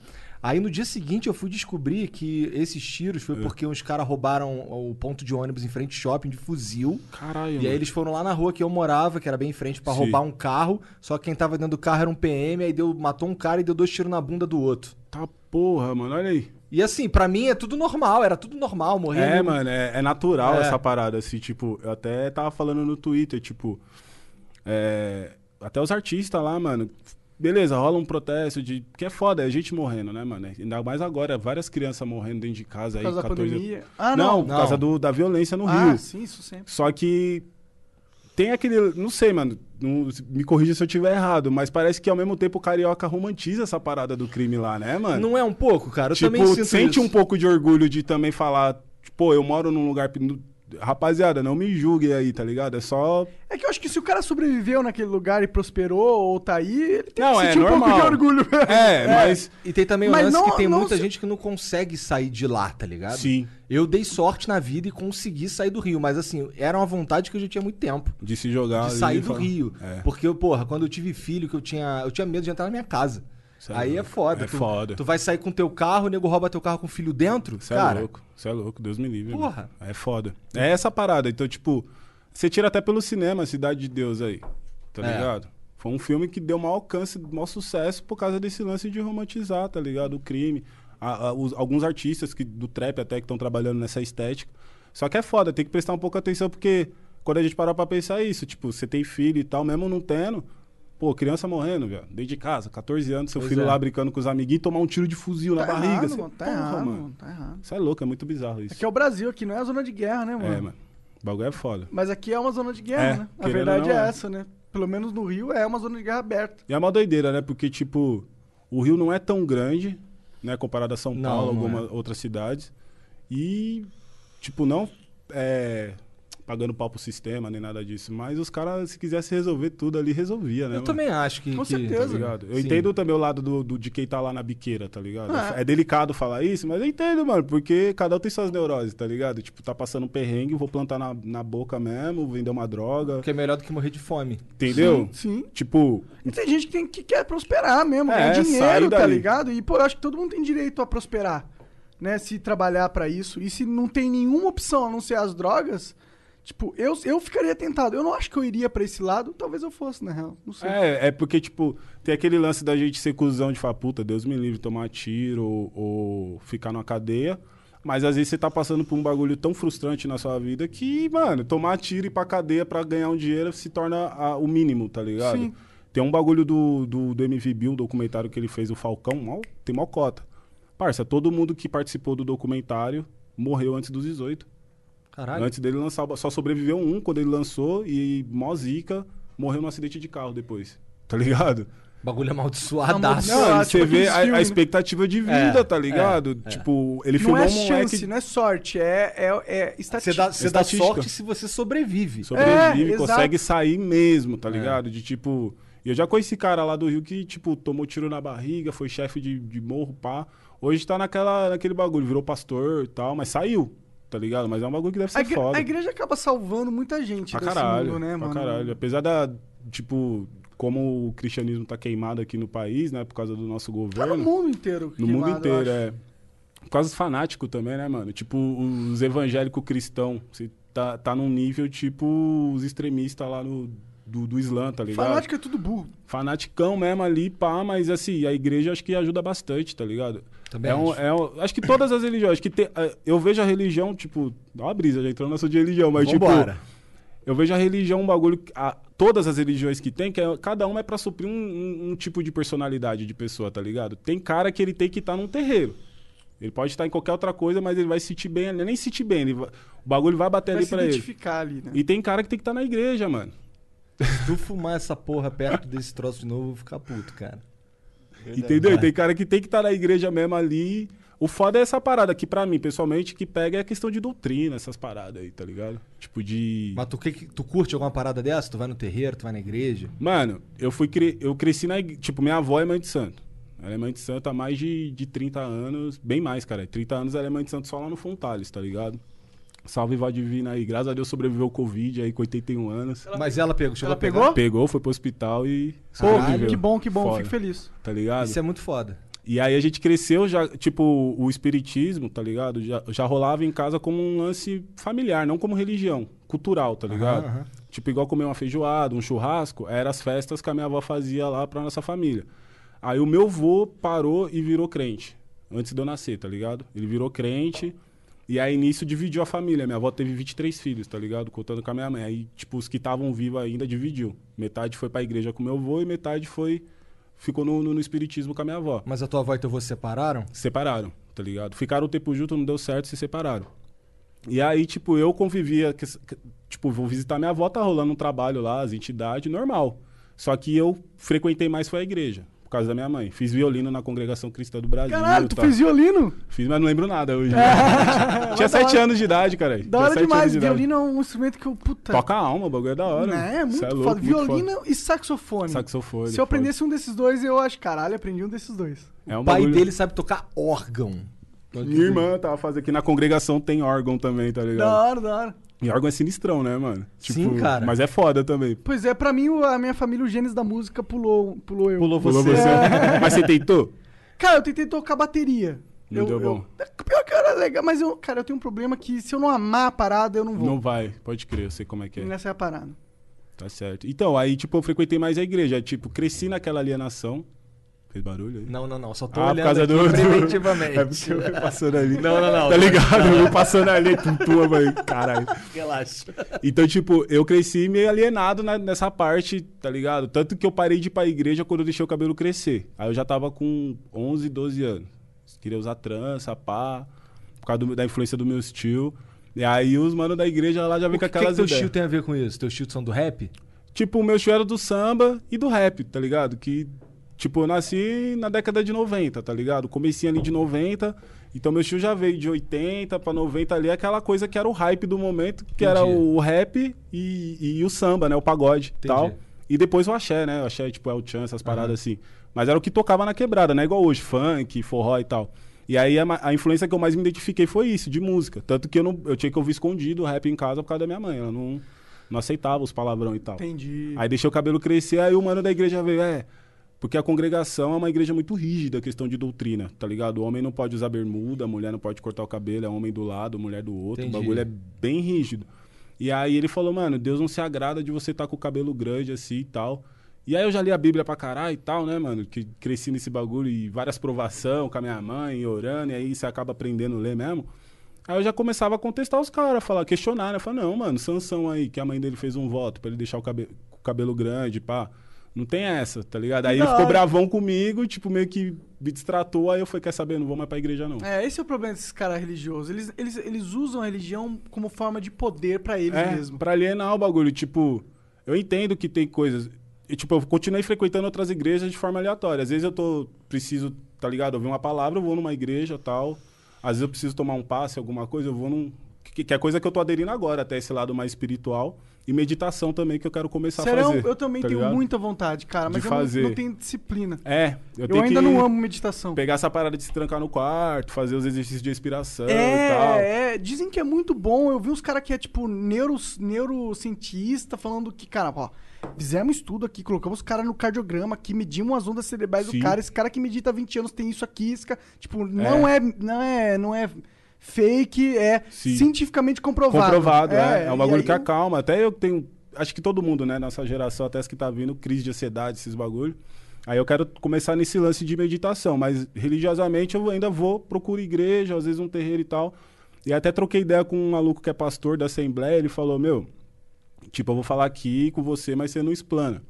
Aí no dia seguinte eu fui descobrir que esses tiros É. foi porque uns caras roubaram o ponto de ônibus em frente ao shopping de fuzil. Caralho. E aí mano. eles foram lá na rua que eu morava, que era bem em frente, pra Sim. roubar um carro. Só que quem tava dentro do carro era um PM, aí deu, matou um cara e deu dois tiros na bunda do outro. Tá porra, mano, olha aí. E assim, pra mim é tudo normal, era tudo normal, morrer. É, no- mano, é, é natural É. essa parada, assim, tipo, eu até tava falando no Twitter, tipo, é, até os artistas lá, mano, beleza, rola um protesto de, que é foda, é gente morrendo, né, mano, ainda mais agora, várias crianças morrendo dentro de casa Por aí, causa da 14 pandemia. Ah, não, não. por Não. causa do, da violência no Ah, Rio. sim, isso sempre. Só que tem aquele. Não sei, mano. não- me corrija se eu estiver errado, mas parece que ao mesmo tempo o carioca romantiza essa parada do crime lá, né, mano? Não é um pouco, cara? Eu tipo, também sinto sente isso. um pouco de orgulho de também falar, tipo, pô, eu moro num lugar. Rapaziada, não me julguem aí, tá ligado? É só. É que eu acho que se o cara sobreviveu naquele lugar e prosperou ou tá aí, ele tem Não, que é sentir um pouco normal. de orgulho mesmo. É, mas. E tem também o Mas lance não- que tem muita se- gente que não consegue sair de lá, tá ligado? Sim. Eu dei sorte na vida e consegui sair do Rio, mas assim, era uma vontade que eu já tinha muito tempo. De se jogar. De sair do falar- Rio. É. Porque, porra, quando eu tive filho, que eu tinha. Eu tinha medo de entrar na minha casa. Cê é Aí é louco. foda. É tu, foda. Tu vai sair com teu carro, o nego rouba teu carro com o filho dentro? Você cara, é louco, você é louco, Deus me livre. Porra. mano. É foda. É essa parada. Então, tipo, você tira até pelo cinema Cidade de Deus aí. Tá É. ligado? Foi um filme que deu maior alcance, maior sucesso por causa desse lance de romantizar, tá ligado? O crime. A- a- os- alguns artistas que, do trap até que estão trabalhando nessa estética. Só que é foda, tem que prestar um pouco atenção, porque quando a gente parar pra pensar isso, tipo, você tem filho e tal, mesmo não tendo. Pô, criança morrendo, velho. Dentro de casa, 14 anos, seu Pois filho é. lá brincando com os amiguinhos, tomar um tiro de fuzil na Tá barriga. errado, Você- mano, tá Porra, errado, mano. tá errado. Isso é louco, é muito bizarro isso. Aqui é o Brasil, aqui não é a zona de guerra, né, mano? É, mano. O bagulho é foda. Mas aqui é uma zona de guerra, É, né? A verdade é é. essa, né? Pelo menos no Rio é uma zona de guerra aberta. E é uma doideira, né? Porque, tipo, o Rio não é tão grande, né? Comparado a São Não, Paulo, não algumas outras cidades. E, tipo, não é, pagando pau pro sistema, nem nada disso. Mas os caras, se quisesse resolver tudo ali, resolvia, né? Eu mano? também acho que. Com que- certeza. Tá ligado? Eu Sim. entendo também o lado do, do- de quem tá lá na biqueira, tá ligado? É. É. delicado falar isso, mas eu entendo, mano, porque cada um tem suas neuroses, tá ligado? Tipo, tá passando um perrengue, vou plantar na, na boca mesmo, vender uma droga, Que é melhor do que morrer de fome. entendeu? Sim. Tipo, E tem gente que, tem- que quer prosperar mesmo, É, ganhar dinheiro, tá ligado? E, pô, eu acho que todo mundo tem direito a prosperar, né? Se trabalhar pra isso. E se não tem nenhuma opção a não ser as drogas, tipo, eu, eu ficaria tentado. Eu não acho que eu iria pra esse lado, talvez eu fosse, na real. Não sei. É, é porque, tipo, tem aquele lance da gente ser cuzão de falar, puta, Deus me livre, tomar tiro ou, ou ficar numa cadeia. Mas às vezes você tá passando por um bagulho tão frustrante na sua vida que, mano, tomar tiro e ir pra cadeia pra ganhar um dinheiro se torna a- o mínimo, tá ligado? Sim. Tem um bagulho do, do, do MVB, um documentário que ele fez, o Falcão, mal, tem mal cota. Parça, todo mundo que participou do documentário morreu antes dos 18. Caralho. Antes dele lançar, só sobreviveu um quando ele lançou e mó zica, morreu num acidente de carro depois. Tá ligado? Bagulho amaldiçoadaço. Amaldiçoado. Não, Ah, você tipo vê aqueles a, a expectativa de vida, É, tá ligado? é, é. Tipo, ele Não filmou é um chance, moleque, não é sorte, é, é, é Você estatística. dá, você dá Estatística. sorte se você sobrevive. sobrevive, É, consegue exato. sair mesmo, É. tá ligado? De tipo. E eu já conheci cara lá do Rio que, tipo, tomou tiro na barriga, foi chefe de, de morro, pá. Hoje tá naquela, naquele bagulho, virou pastor e tal, mas saiu, tá ligado? Mas é um bagulho que deve ser A, igre- foda. a igreja acaba salvando muita gente Pra caralho, mundo, né, pra mano? caralho. Apesar da, tipo, como o cristianismo tá queimado aqui no país, né, por causa do nosso Tá no governo. mundo inteiro. No queimado, mundo inteiro, é. Por causa dos fanáticos também, né, mano? Tipo, os evangélicos cristãos. Você tá, tá num nível, tipo, os extremistas lá no, do, do Islã, tá ligado? Fanático é tudo burro. Fanaticão mesmo ali, pá, mas assim, a igreja acho que ajuda bastante, tá ligado? Também é um, acho. é um- acho que todas as religiões, acho que tem- eh, eu vejo a religião, tipo, dá uma brisa, já entrando nessa de religião, mas Vambora. tipo, eu vejo a religião um bagulho, a- todas as religiões que tem, que é- cada uma é pra suprir um, um- um tipo de personalidade de pessoa, tá ligado? Tem cara que ele tem que estar num terreiro. Ele pode estar em qualquer outra coisa, mas ele vai se sentir bem, ali, nem se sentir bem, ele vai- o bagulho vai bater Vai ali pra ele. identificar ali, né? E tem cara que tem que estar na igreja, mano. Se tu fumar essa porra perto desse troço de novo, eu vou ficar puto, cara. Entendeu? E Vai. tem cara que tem que estar na igreja mesmo ali. O foda é essa parada que, pra mim, pessoalmente, que pega é a questão de doutrina, essas paradas aí, tá ligado? Tipo de. Mas tu, que, que- tu curte alguma parada dessa? Tu vai no terreiro, tu vai na igreja? Mano, eu fui cre... eu cresci na igreja. Tipo, minha avó é mãe de santo. Ela é mãe de santo há mais de, de 30 anos, bem mais, cara. 30 anos ela é mãe de santo só lá no Fontales, tá ligado? Salve Vó Divina aí. Graças a Deus sobreviveu ao Covid aí com 81 anos. Mas ela pegou, chegou Ela a pegar? pegou? Pegou, foi pro hospital e Pô, sobreviveu. que bom, que bom. Foda, Fico feliz. Tá ligado? Isso é muito foda. E aí a gente cresceu já, tipo, o espiritismo, tá ligado? Já, já rolava em casa como um lance familiar, não como religião, cultural, tá ligado? aham. Tipo, igual comer uma feijoada, um churrasco, eram as festas que a minha avó fazia lá pra nossa família. Aí o meu avô parou e virou crente, antes de eu nascer, tá ligado? Ele virou crente, e aí nisso dividiu a família. Minha avó teve 23 filhos, tá ligado? Contando com a minha mãe. Aí, tipo, os que estavam vivos ainda dividiu. Metade foi pra igreja com meu avô e metade foi... Ficou no, no- no espiritismo com a minha avó Mas a tua avó e teu avô se separaram? se separaram, tá ligado? Ficaram um tempo junto, não deu certo, se separaram. E aí, tipo, eu convivia. que- que- tipo, vou visitar minha avó, tá rolando um trabalho lá, as entidades, normal. Só que eu frequentei mais foi a igreja, por causa da minha mãe. Fiz violino na Congregação Cristã do Brasil. Caralho, tu tal. fez violino? Fiz, mas não lembro nada hoje. Tinha Mas da sete hora. anos de idade, cara. Da hora demais. Violino é um instrumento que eu. Puta. Toca a alma, o bagulho é da hora. Né? É muito foda. louco, muito Violino foda. e saxofone. Saxofone. Se eu foda. aprendesse um desses dois, eu acho, caralho, aprendi um desses dois. É um O pai bagulho- dele sabe tocar órgão. Minha irmã tava fazendo aqui na congregação, tem órgão também, tá Da ligado? hora, da hora. E órgão é sinistrão, né, mano? Sim, cara. Mas é foda também. Pois é, pra mim, a minha família, o genes da música pulou, pulou eu. Pulou Pulou você. você. Mas você tentou? Cara, eu tentei tocar bateria. Não eu, deu eu- bom. Pior que era legal, mas eu, cara, eu tenho um problema que se eu não amar a parada, eu não vou. Não vai, pode crer, eu sei como é que é. Essa é a parada. Tá certo. Então, aí, tipo, eu frequentei mais a igreja. Tipo, cresci naquela alienação. Fez barulho aí? Não, não, não. Só tô Ah, por olhando causa aqui do. do- preventivamente. É porque eu fui passando ali. Não, não, não. Tá ligado? Eu fui passando ali, tum, mãe. Caralho. Relaxa. Então, tipo, eu cresci meio alienado na- nessa parte, tá ligado? Tanto que eu parei de ir pra igreja quando eu deixei o cabelo crescer. Aí eu já tava com 11, 12 anos. Queria usar trança, pá, por causa do- da influência do meu estilo. E aí os manos da igreja lá já vem O com que, que, aquelas teu ideias. estilo tem a ver com isso? Teu estilo são do rap? Tipo, o meu estilo era do samba e do rap, tá ligado? Que, tipo, eu nasci na década de 90, tá ligado? Comecinho ali de 90, então meu estilo já veio de 80 pra 90 ali, aquela coisa que era o hype do momento, que era Entendi. o rap e, e o samba, né? O pagode e tal. E depois o axé, né? O axé, tipo, El Chan, essas paradas assim. Mas era o que tocava na quebrada, né? Igual hoje, funk, forró e tal. E aí a, a influência que eu mais me identifiquei foi isso, de música. Tanto que eu, não, eu tinha que ouvir escondido o rap em casa por causa da minha mãe. Ela não, não aceitava os palavrão e tal. Entendi. Aí deixei o cabelo crescer, aí o mano da igreja veio, é. Porque a congregação é uma igreja muito rígida, questão de doutrina, tá ligado? O homem não pode usar bermuda, a mulher não pode cortar o cabelo, é homem do lado, mulher do outro. Entendi. O bagulho é bem rígido. E aí ele falou, mano, Deus não se agrada de você estar com o cabelo grande assim e tal. E aí eu já li a Bíblia pra caralho e tal, né, mano? Que cresci nesse bagulho e várias provação com a minha mãe, orando, e aí você acaba aprendendo a ler mesmo. Aí eu já começava a contestar os caras, falar, questionar, né? Falei, não, mano, Sansão aí, que a mãe dele fez um voto pra ele deixar o cabelo, o cabelo grande, pá. Não tem essa, tá ligado? Aí Da ele ficou bravão comigo, tipo, meio que me distratou, aí eu falei, quer saber, não vou mais pra igreja, não. É, esse é o problema desses caras religiosos. Eles, eles, eles usam a religião como forma de poder pra eles É, mesmo. pra alienar o bagulho. Tipo, eu entendo que tem coisas. E, tipo, eu continuei frequentando outras igrejas de forma aleatória. Às vezes eu tô. Preciso, tá ligado? Ouvir uma palavra, eu vou numa igreja tal. Às vezes eu preciso tomar um passe, alguma coisa, eu vou num. Que, que é coisa que eu tô aderindo agora, até esse lado mais espiritual. E meditação também, que eu quero começar Serão, a fazer. eu também tá tenho ligado? muita vontade, cara, mas De eu não- fazer. Não, tenho disciplina. É, eu, Eu, ainda não amo meditação. pegar essa parada de se trancar no quarto, fazer os exercícios de inspiração e tal. É, é, dizem que é muito bom. Eu vi uns caras que é tipo neuro, neurocientista falando que, cara, ó, fizemos estudo aqui, colocamos o cara no cardiograma aqui, medimos as ondas cerebrais Sim. do cara. Esse cara que medita há 20 anos tem isso aqui, esse cara, tipo, não é, não é, não é fake, é Sim. cientificamente comprovado. Comprovado, é. É, um e bagulho que eu- acalma. Até eu tenho. Acho que todo mundo, né, nessa geração, até as que tá vindo, crise de ansiedade, esses bagulho. Aí eu quero começar nesse lance de meditação, mas religiosamente eu ainda vou, procuro igreja, às vezes um terreiro e tal. E até troquei ideia com um maluco que é pastor da Assembleia, ele falou, meu, tipo, eu vou falar aqui com você, mas você não explana.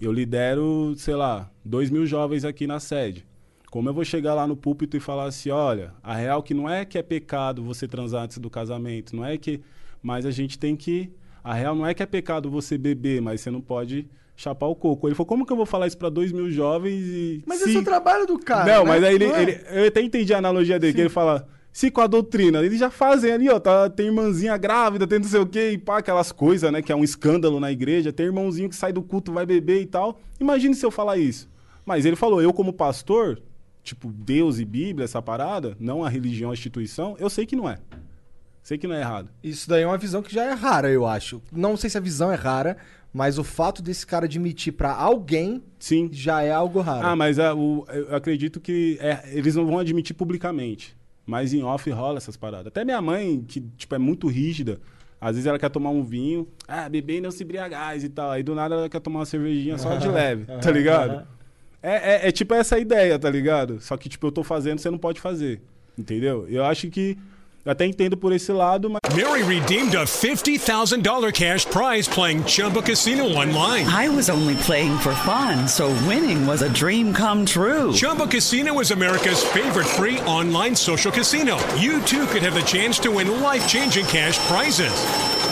Eu lidero, sei lá, dois mil jovens aqui na sede. Como eu vou chegar lá no púlpito e falar assim, olha, a real que não é que é pecado você transar antes do casamento, não é que... Mas a gente tem que... A real não é que é pecado você beber, mas você não pode chapar o coco. Ele falou, como que eu vou falar isso pra dois mil jovens e... Mas se- esse é o trabalho do cara. não, né? mas aí ele, é? ele- Eu até entendi a analogia dele, que ele fala... Se com a doutrina, eles já fazem ali, ó, tá, tem irmãzinha grávida, tem não sei o quê, e pá, aquelas coisas, né, que é um escândalo na igreja, tem irmãozinho que sai do culto, vai beber e tal. Imagine se eu falar isso. Mas ele falou, eu como pastor, tipo, Deus e Bíblia, essa parada, não a religião, a instituição, eu sei que não é. Sei que não é errado. Isso daí é uma visão que já é rara, eu acho. Não sei se a visão é rara, mas o fato desse cara admitir pra alguém Sim. já é algo raro. Ah, mas ah, o- eu acredito que é, eles não vão admitir publicamente. Mas em off rola essas paradas. Até minha mãe, que tipo, é muito rígida, às vezes ela quer tomar um vinho, ah, beber e não se embriagais e tal. Aí do nada ela quer tomar uma cervejinha só de leve, tá ligado? É, é, é tipo essa ideia, tá ligado? Só que, tipo, eu tô fazendo, você não pode fazer. Entendeu? Eu acho que. Eu até entendo por esse lado, mas. Mary redeemed a $50,000 cash prize playing Chumba Casino online. I was only playing for fun, so winning was a dream come true. Chumba Casino is America's favorite free online social casino. You too could have the chance to win life changing cash prizes.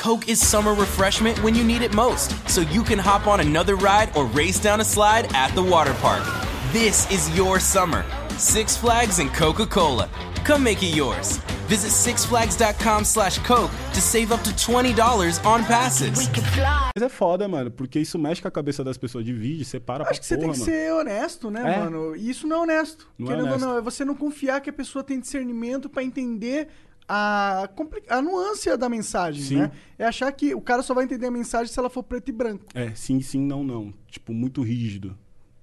Coke is summer refreshment when you need it most, so you can hop on another ride or race down a slide at the water park. This is your summer. Six Flags and Coca Cola. Come make it yours. Visit sixflags.com slash Coke to save up to $20 on passes. Mas é foda, mano, porque isso mexe com a cabeça das pessoas, divide, separa pra Acho que você tem que mano. ser honesto, né, É. mano? E isso não é honesto. Não é honesto. ou não, é você não confiar que a pessoa tem discernimento pra entender a, a nuance da mensagem, Sim. né? É achar que o cara só vai entender a mensagem se ela for preto e branco. É, sim, sim, não, não. Tipo, muito rígido,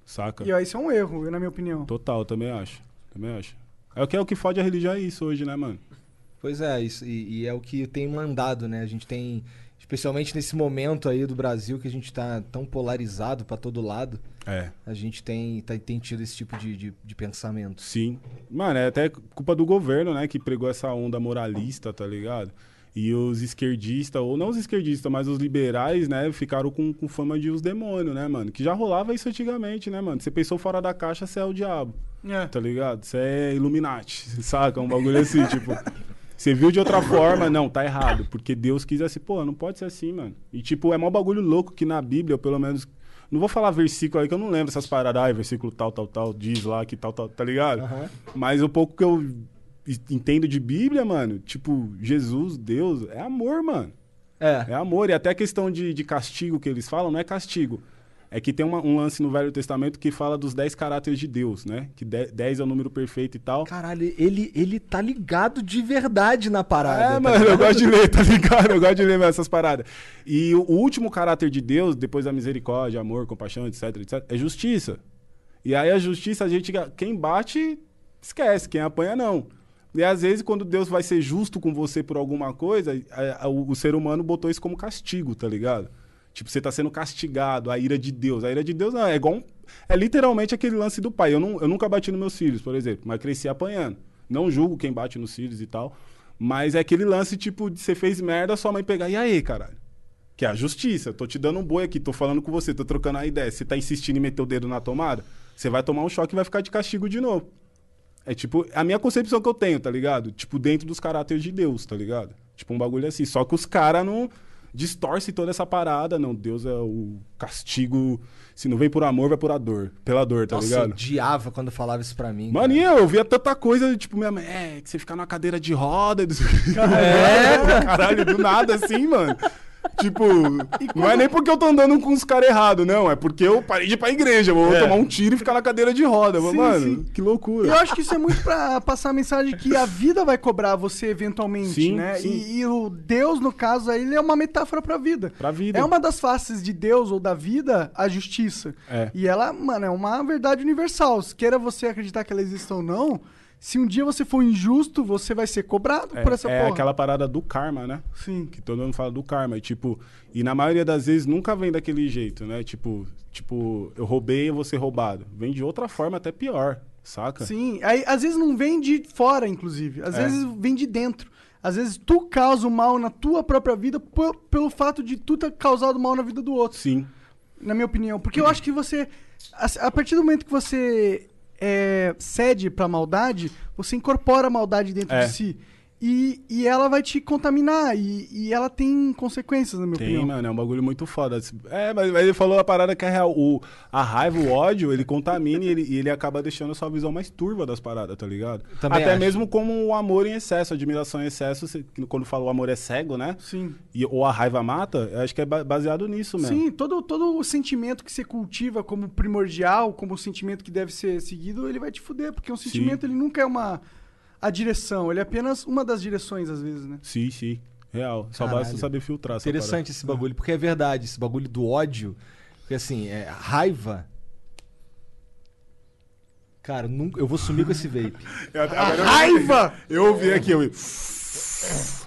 saca? E ó, isso é um erro, na minha opinião. Total, também acho. Também acho. É o que é o que fode a religião é isso hoje, né, mano? Pois é, isso, e, e é o que tem mandado, né? A gente tem, especialmente nesse momento aí do Brasil que a gente tá tão polarizado pra todo lado, É. a gente tem, tá- tem tido esse tipo de, de, de pensamento. Sim. Mano, é até culpa do governo, né, que pregou essa onda moralista, tá ligado? E os esquerdistas, ou não os esquerdistas, mas os liberais, né, ficaram com, com fama de os demônios, né, mano? Que já rolava isso antigamente, né, mano? Você pensou fora da caixa, você é o diabo, É. tá ligado? Você é Illuminati, saca? Um bagulho assim, tipo. Você viu de outra forma, não, tá errado. Porque Deus quis assim, pô, não pode ser assim, mano. E tipo, é mó bagulho louco que na Bíblia, pelo menos. Não vou falar versículo aí que eu não lembro essas paradas, ai, versículo tal, tal, tal, diz lá que tal, tal, tá ligado? Mas o pouco que eu entendo de Bíblia, mano, tipo, Jesus, Deus, é amor, mano. É, É amor. E até a questão de, de castigo que eles falam, não é castigo. É que tem uma- um lance no Velho Testamento que fala dos 10 caráteres de Deus, né? Que 10 é o número perfeito e tal. caralho, ele, ele tá ligado de verdade na parada. É, tá mano, eu ligado? gosto de ler, tá ligado? Eu gosto de ler essas paradas. E o, o último caráter de Deus, depois da misericórdia, amor, compaixão, etc, etc, é justiça. E aí a justiça, a gente. Quem bate, esquece, quem apanha, não. E às vezes, quando Deus vai ser justo com você por alguma coisa, a- a- o, o ser humano botou isso como castigo, tá ligado? Tipo, você tá sendo castigado, a ira de Deus. A ira de Deus não, é igual. um- é literalmente aquele lance do pai. Eu, não, eu nunca bati nos meus filhos, por exemplo, mas cresci apanhando. Não julgo quem bate nos filhos e tal. Mas é aquele lance, tipo, de você fez merda, sua mãe pegar, e aí, caralho? Que é a justiça. Tô te dando um boi aqui, tô falando com você, tô trocando a ideia. Você tá insistindo em meter o dedo na tomada, você vai tomar um choque e vai ficar de castigo de novo. É tipo, a minha concepção que eu tenho, tá ligado? Tipo, dentro dos caráteres de Deus, tá ligado? Tipo, um bagulho assim. Só que os caras não distorcem toda essa parada. Não, Deus é o castigo. Se não vem por amor, vai por a dor. Pela dor, tá Nossa, eu ligado? odiava quando falava isso pra mim. cara. Maninho, eu via tanta coisa, tipo, minha mãe, é, que você ficar numa cadeira de roda. e. É? Caralho, do nada assim, mano. Tipo, não é nem porque eu tô andando com os caras errados, não. É porque eu parei de ir pra igreja. Vou tomar um tiro e ficar na cadeira de roda. Sim, mano, sim. que E loucura. eu acho que isso é muito pra passar a mensagem que a vida vai cobrar você eventualmente, Sim, né? sim. E, e o Deus, no caso, aí, ele é uma metáfora pra vida. Pra vida. É uma das faces de Deus ou da vida, a justiça. É. E ela, mano, é uma verdade universal. Se queira você acreditar que ela exista ou não, se um dia você for injusto, você vai ser cobrado É, por essa é porra. aquela parada do karma, né? Sim. Que todo mundo fala do karma. E, tipo, e na maioria das vezes nunca vem daquele jeito, né? Tipo, tipo, eu roubei, eu vou ser roubado. Vem de outra forma, até pior, saca? Sim, aí às vezes não vem de fora, inclusive. Às É. vezes vem de dentro. Às vezes tu causa o mal na tua própria vida pelo fato de tu ter causado mal na vida do outro. Sim. Na minha opinião. Porque eu acho que você. A, a partir do momento que você é, cede pra maldade, você incorpora a maldade dentro É. de si. E, e ela vai te contaminar. E, e ela tem consequências, na minha Tem, opinião. mano, é um bagulho muito foda. É, mas, mas ele falou a parada que é real. O, a raiva, o ódio, ele contamina e ele, e ele acaba deixando a sua visão mais turva das paradas, tá ligado? Também Até acho. mesmo como o amor em excesso, a admiração em excesso, você- quando fala o amor é cego, né? Sim. E, ou a raiva mata, eu acho que é ba- baseado nisso mesmo. Sim, todo, todo o sentimento que você cultiva como primordial, como o sentimento que deve ser seguido, ele vai te fuder, porque um sentimento ele nunca é uma a direção, ele é apenas uma das direções às vezes, né? Sim, sim. Real. Só Caralho. basta saber filtrar essa Interessante esse bagulho, porque é verdade, esse bagulho do ódio. Porque assim, é, raiva. Cara, nunca, eu vou sumir com esse vape. Raiva! Eu ouvi aqui, eu...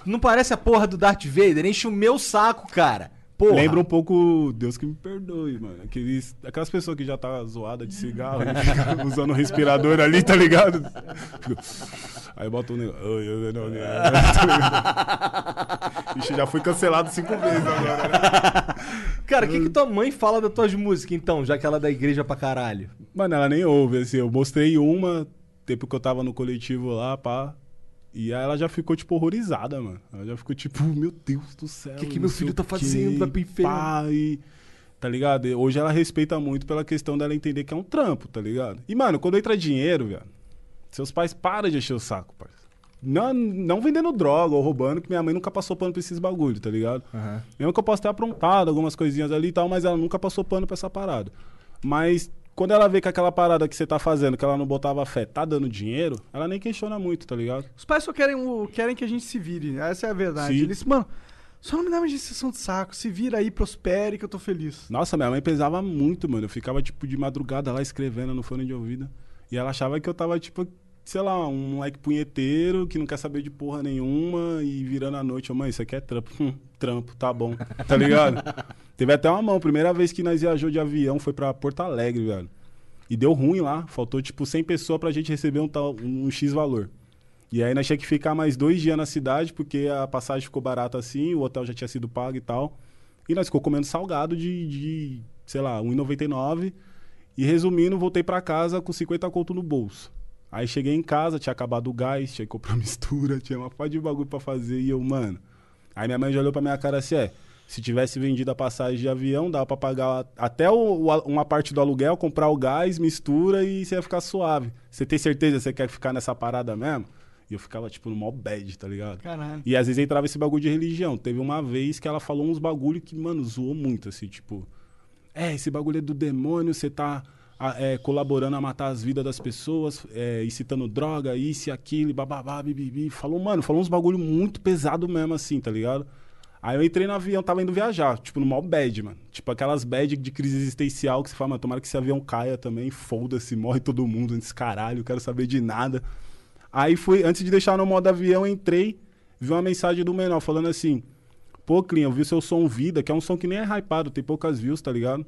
Não parece a porra do Darth Vader? Enche o meu saco, cara. Porra. Lembra um pouco, Deus que me perdoe, mano. Aqueles, aquelas pessoas que já tá zoada de cigarro, fica usando o respirador ali, tá ligado? Aí bota um negócio. "Oi, eu não- não- tá? Ixi, já fui cancelado cinco vezes agora, né? Cara, o que, que tua mãe fala das tuas músicas, então, já que ela é da igreja pra caralho? Mano, ela nem ouve, assim. Eu mostrei uma, tempo que eu tava no coletivo lá, pá. E aí ela já ficou, tipo, horrorizada, mano. Ela já ficou, tipo, meu Deus do céu. Que que não meu filho o tá fazendo? Vai pro inferno. e- Tá ligado? Hoje ela respeita muito pela questão dela entender que é um trampo, tá ligado? E, mano, quando entra dinheiro, velho, seus pais param de encher o saco, parceiro. Não, não vendendo droga ou roubando, que minha mãe nunca passou pano pra esses bagulho, tá ligado? Mesmo que eu possa ter aprontado algumas coisinhas ali e tal, mas ela nunca passou pano pra essa parada. Mas quando ela vê que aquela parada que você tá fazendo, que ela não botava fé, tá dando dinheiro, ela nem questiona muito, tá ligado? Os pais só querem, o- querem que a gente se vire. Essa é a verdade. Sim. Eles, mano, só não me dá mais injeção de saco. Se vira aí, prospere, que eu tô feliz. Nossa, minha mãe pesava muito, mano. Eu ficava, tipo, de madrugada lá escrevendo no fone de ouvido. E ela achava que eu tava, tipo, sei lá, um moleque punheteiro que não quer saber de porra nenhuma e virando à noite. Ô, mãe, isso aqui é trampo. Hum, trampo, tá bom. Tá ligado? Teve até uma mão. Primeira vez que nós viajou de avião foi pra Porto Alegre, velho. E deu ruim lá. Faltou, tipo, 100 pessoas pra gente receber um, tal, um X valor. E aí nós tinha que ficar mais dois dias na cidade, porque a passagem ficou barata assim, o hotel já tinha sido pago e tal. E nós ficou comendo salgado de, de sei lá, 1,99. E resumindo, voltei pra casa com 50 conto no bolso. Aí cheguei em casa, tinha acabado o gás, tinha que comprar mistura, tinha uma parte de bagulho pra fazer. E eu, mano. Aí minha mãe já olhou pra minha cara assim: é, se tivesse vendido a passagem de avião, dava pra pagar até o- o- uma parte do aluguel, comprar o gás, mistura e você ia ficar suave. Você tem certeza que você quer ficar nessa parada mesmo? E eu ficava, tipo, no mó bad, tá ligado? Caralho. E às vezes entrava esse bagulho de religião. Teve uma vez que ela falou uns bagulho que, mano, zoou muito, assim, tipo. É, esse bagulho é do demônio, você tá a- é, colaborando a matar as vidas das pessoas, é, droga, isso e aquilo, bababá, bibibi. Falou, mano, falou uns bagulho muito pesado mesmo, assim, tá ligado? Aí eu entrei no avião, tava indo viajar, tipo, no maior bad, mano. Tipo, aquelas bad de crise existencial que você fala, mano, tomara que esse avião caia também, foda-se, morre todo mundo nesse caralho, quero saber de nada. Aí fui, antes de deixar no modo avião, entrei, vi uma mensagem do menor falando assim: Pô, Clean, eu vi seu som Vida, que é um som que nem é hypado, tem poucas views, tá ligado?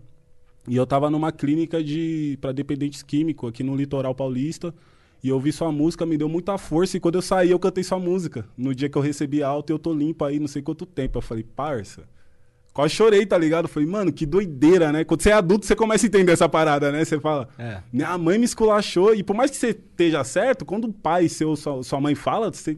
E eu tava numa clínica de para dependentes químicos aqui no litoral paulista. E eu ouvi sua música, me deu muita força. E quando eu saí, eu cantei sua música. No dia que eu recebi alta, eu tô limpo aí, não sei quanto tempo. Eu falei, parça. Quase chorei, tá ligado? Eu falei, mano, que doideira, né? Quando você é adulto, você começa a entender essa parada, né? Você fala, É. minha mãe me esculachou. E por mais que você esteja certo, quando o pai seu, sua, sua mãe fala, você,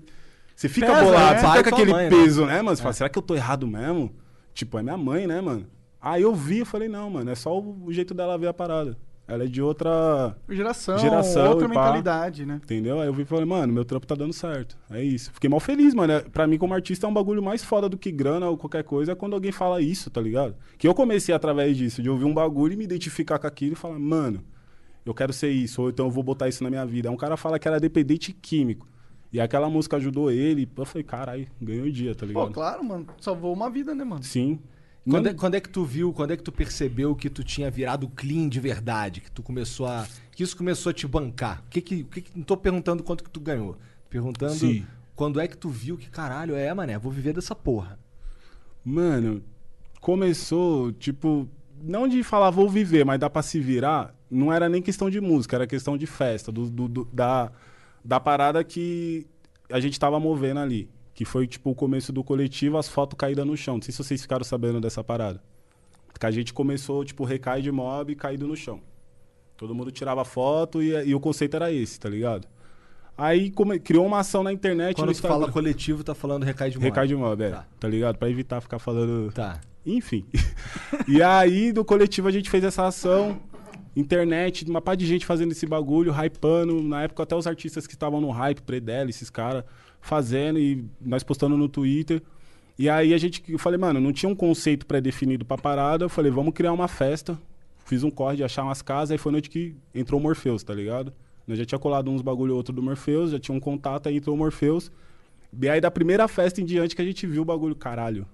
você fica Pesa, bolado. né? Você fica com a aquele mãe, né? peso, né, mano? Você fala, será que eu tô errado mesmo? Tipo, é minha mãe, né, mano? Aí eu vi e falei, não, mano, é só o, jeito dela ver a parada. Ela é de outra. Geração, Geração outra pá. mentalidade, né? Entendeu? Aí eu vi e falei, mano, meu trampo tá dando certo. É isso. Fiquei mal feliz, mano. É- Pra mim, como artista, é um bagulho mais foda do que grana ou qualquer coisa é quando alguém fala isso, tá ligado? Que eu comecei através disso, de ouvir um bagulho e me identificar com aquilo e falar, mano, eu quero ser isso, ou então eu vou botar isso na minha vida. Aí um cara fala que era dependente químico. E aquela música ajudou ele. Eu falei, caralho, ganhou o dia, tá ligado? Pô, claro, mano. Salvou uma vida, né, mano? Sim. Quando é, quando é que tu viu, quando é que tu percebeu que tu tinha virado clean de verdade? Que tu começou a. Que isso começou a te bancar? Que que, que que- não tô perguntando quanto que tu ganhou. Perguntando Sim. quando é que tu viu que, caralho, é, mané, vou viver dessa porra. Mano, começou, tipo, não de falar vou viver, mas dá pra se virar. Não era nem questão de música, era questão de festa, do, do- do- da, da parada que a gente tava movendo ali. Que foi, tipo, o começo do coletivo, as fotos caídas no chão. Não sei se vocês ficaram sabendo dessa parada. Que a gente começou, tipo, recai de mob caído no chão. Todo mundo tirava foto e, e o conceito era esse, tá ligado? Aí come- criou uma ação na internet Quando tu fala Instagram. coletivo, tá falando recai de mob. Recai de mob, é. Tá. Tá. ligado? Pra evitar ficar falando. Tá. Enfim. e aí, do coletivo, a gente fez essa ação. Internet, uma par de gente fazendo esse bagulho, hypando. Na época, até os artistas que estavam no hype, Predella, esses caras, fazendo e nós postando no Twitter. E aí a gente, eu falei, mano, não tinha um conceito pré-definido pra parada. Eu falei, vamos criar uma festa. Fiz um corre de achar umas casas, aí foi noite que entrou o Morpheus, tá ligado? Nós já tinha colado uns bagulho ou outro do Morpheus, já tinha um contato, aí entrou o Morpheus. E aí da primeira festa em diante que a gente viu o bagulho, caralho.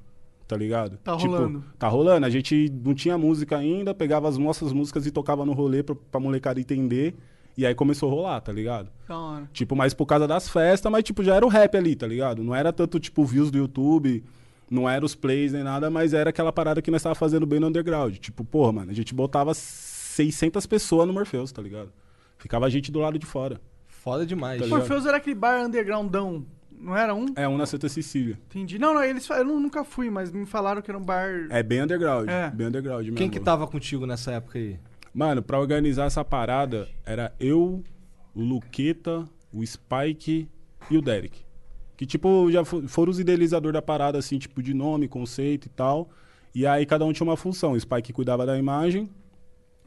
Tá ligado? Tá rolando. Tá rolando. A gente não tinha música ainda, pegava as nossas músicas e tocava no rolê pra, pra molecada entender. E aí começou a rolar, tá ligado? Hora. Tipo, mais por causa das festas, mas tipo, já era o rap ali, tá ligado? Não era tanto, tipo, views do YouTube. Não era os plays nem nada, mas era aquela parada que nós tava fazendo bem no underground. Tipo, porra, mano, a gente botava 600 pessoas no Morpheus, tá ligado? Ficava a gente do lado de fora. Foda demais. Tá O? Morpheus era aquele bar undergroundão, não era um? É um na Santa Cecília. Entendi. Não, não, eles, eu nu- nunca fui, mas me falaram que era um bar... É bem underground. É. Bem underground mesmo. Quem que tava contigo nessa época aí? Mano, pra organizar essa parada, era eu, o Luqueta, o Spike e o Derek. Que, tipo, já fo- foram os idealizadores da parada, assim, tipo, de nome, conceito e tal. E aí cada um tinha uma função. O Spike cuidava da imagem,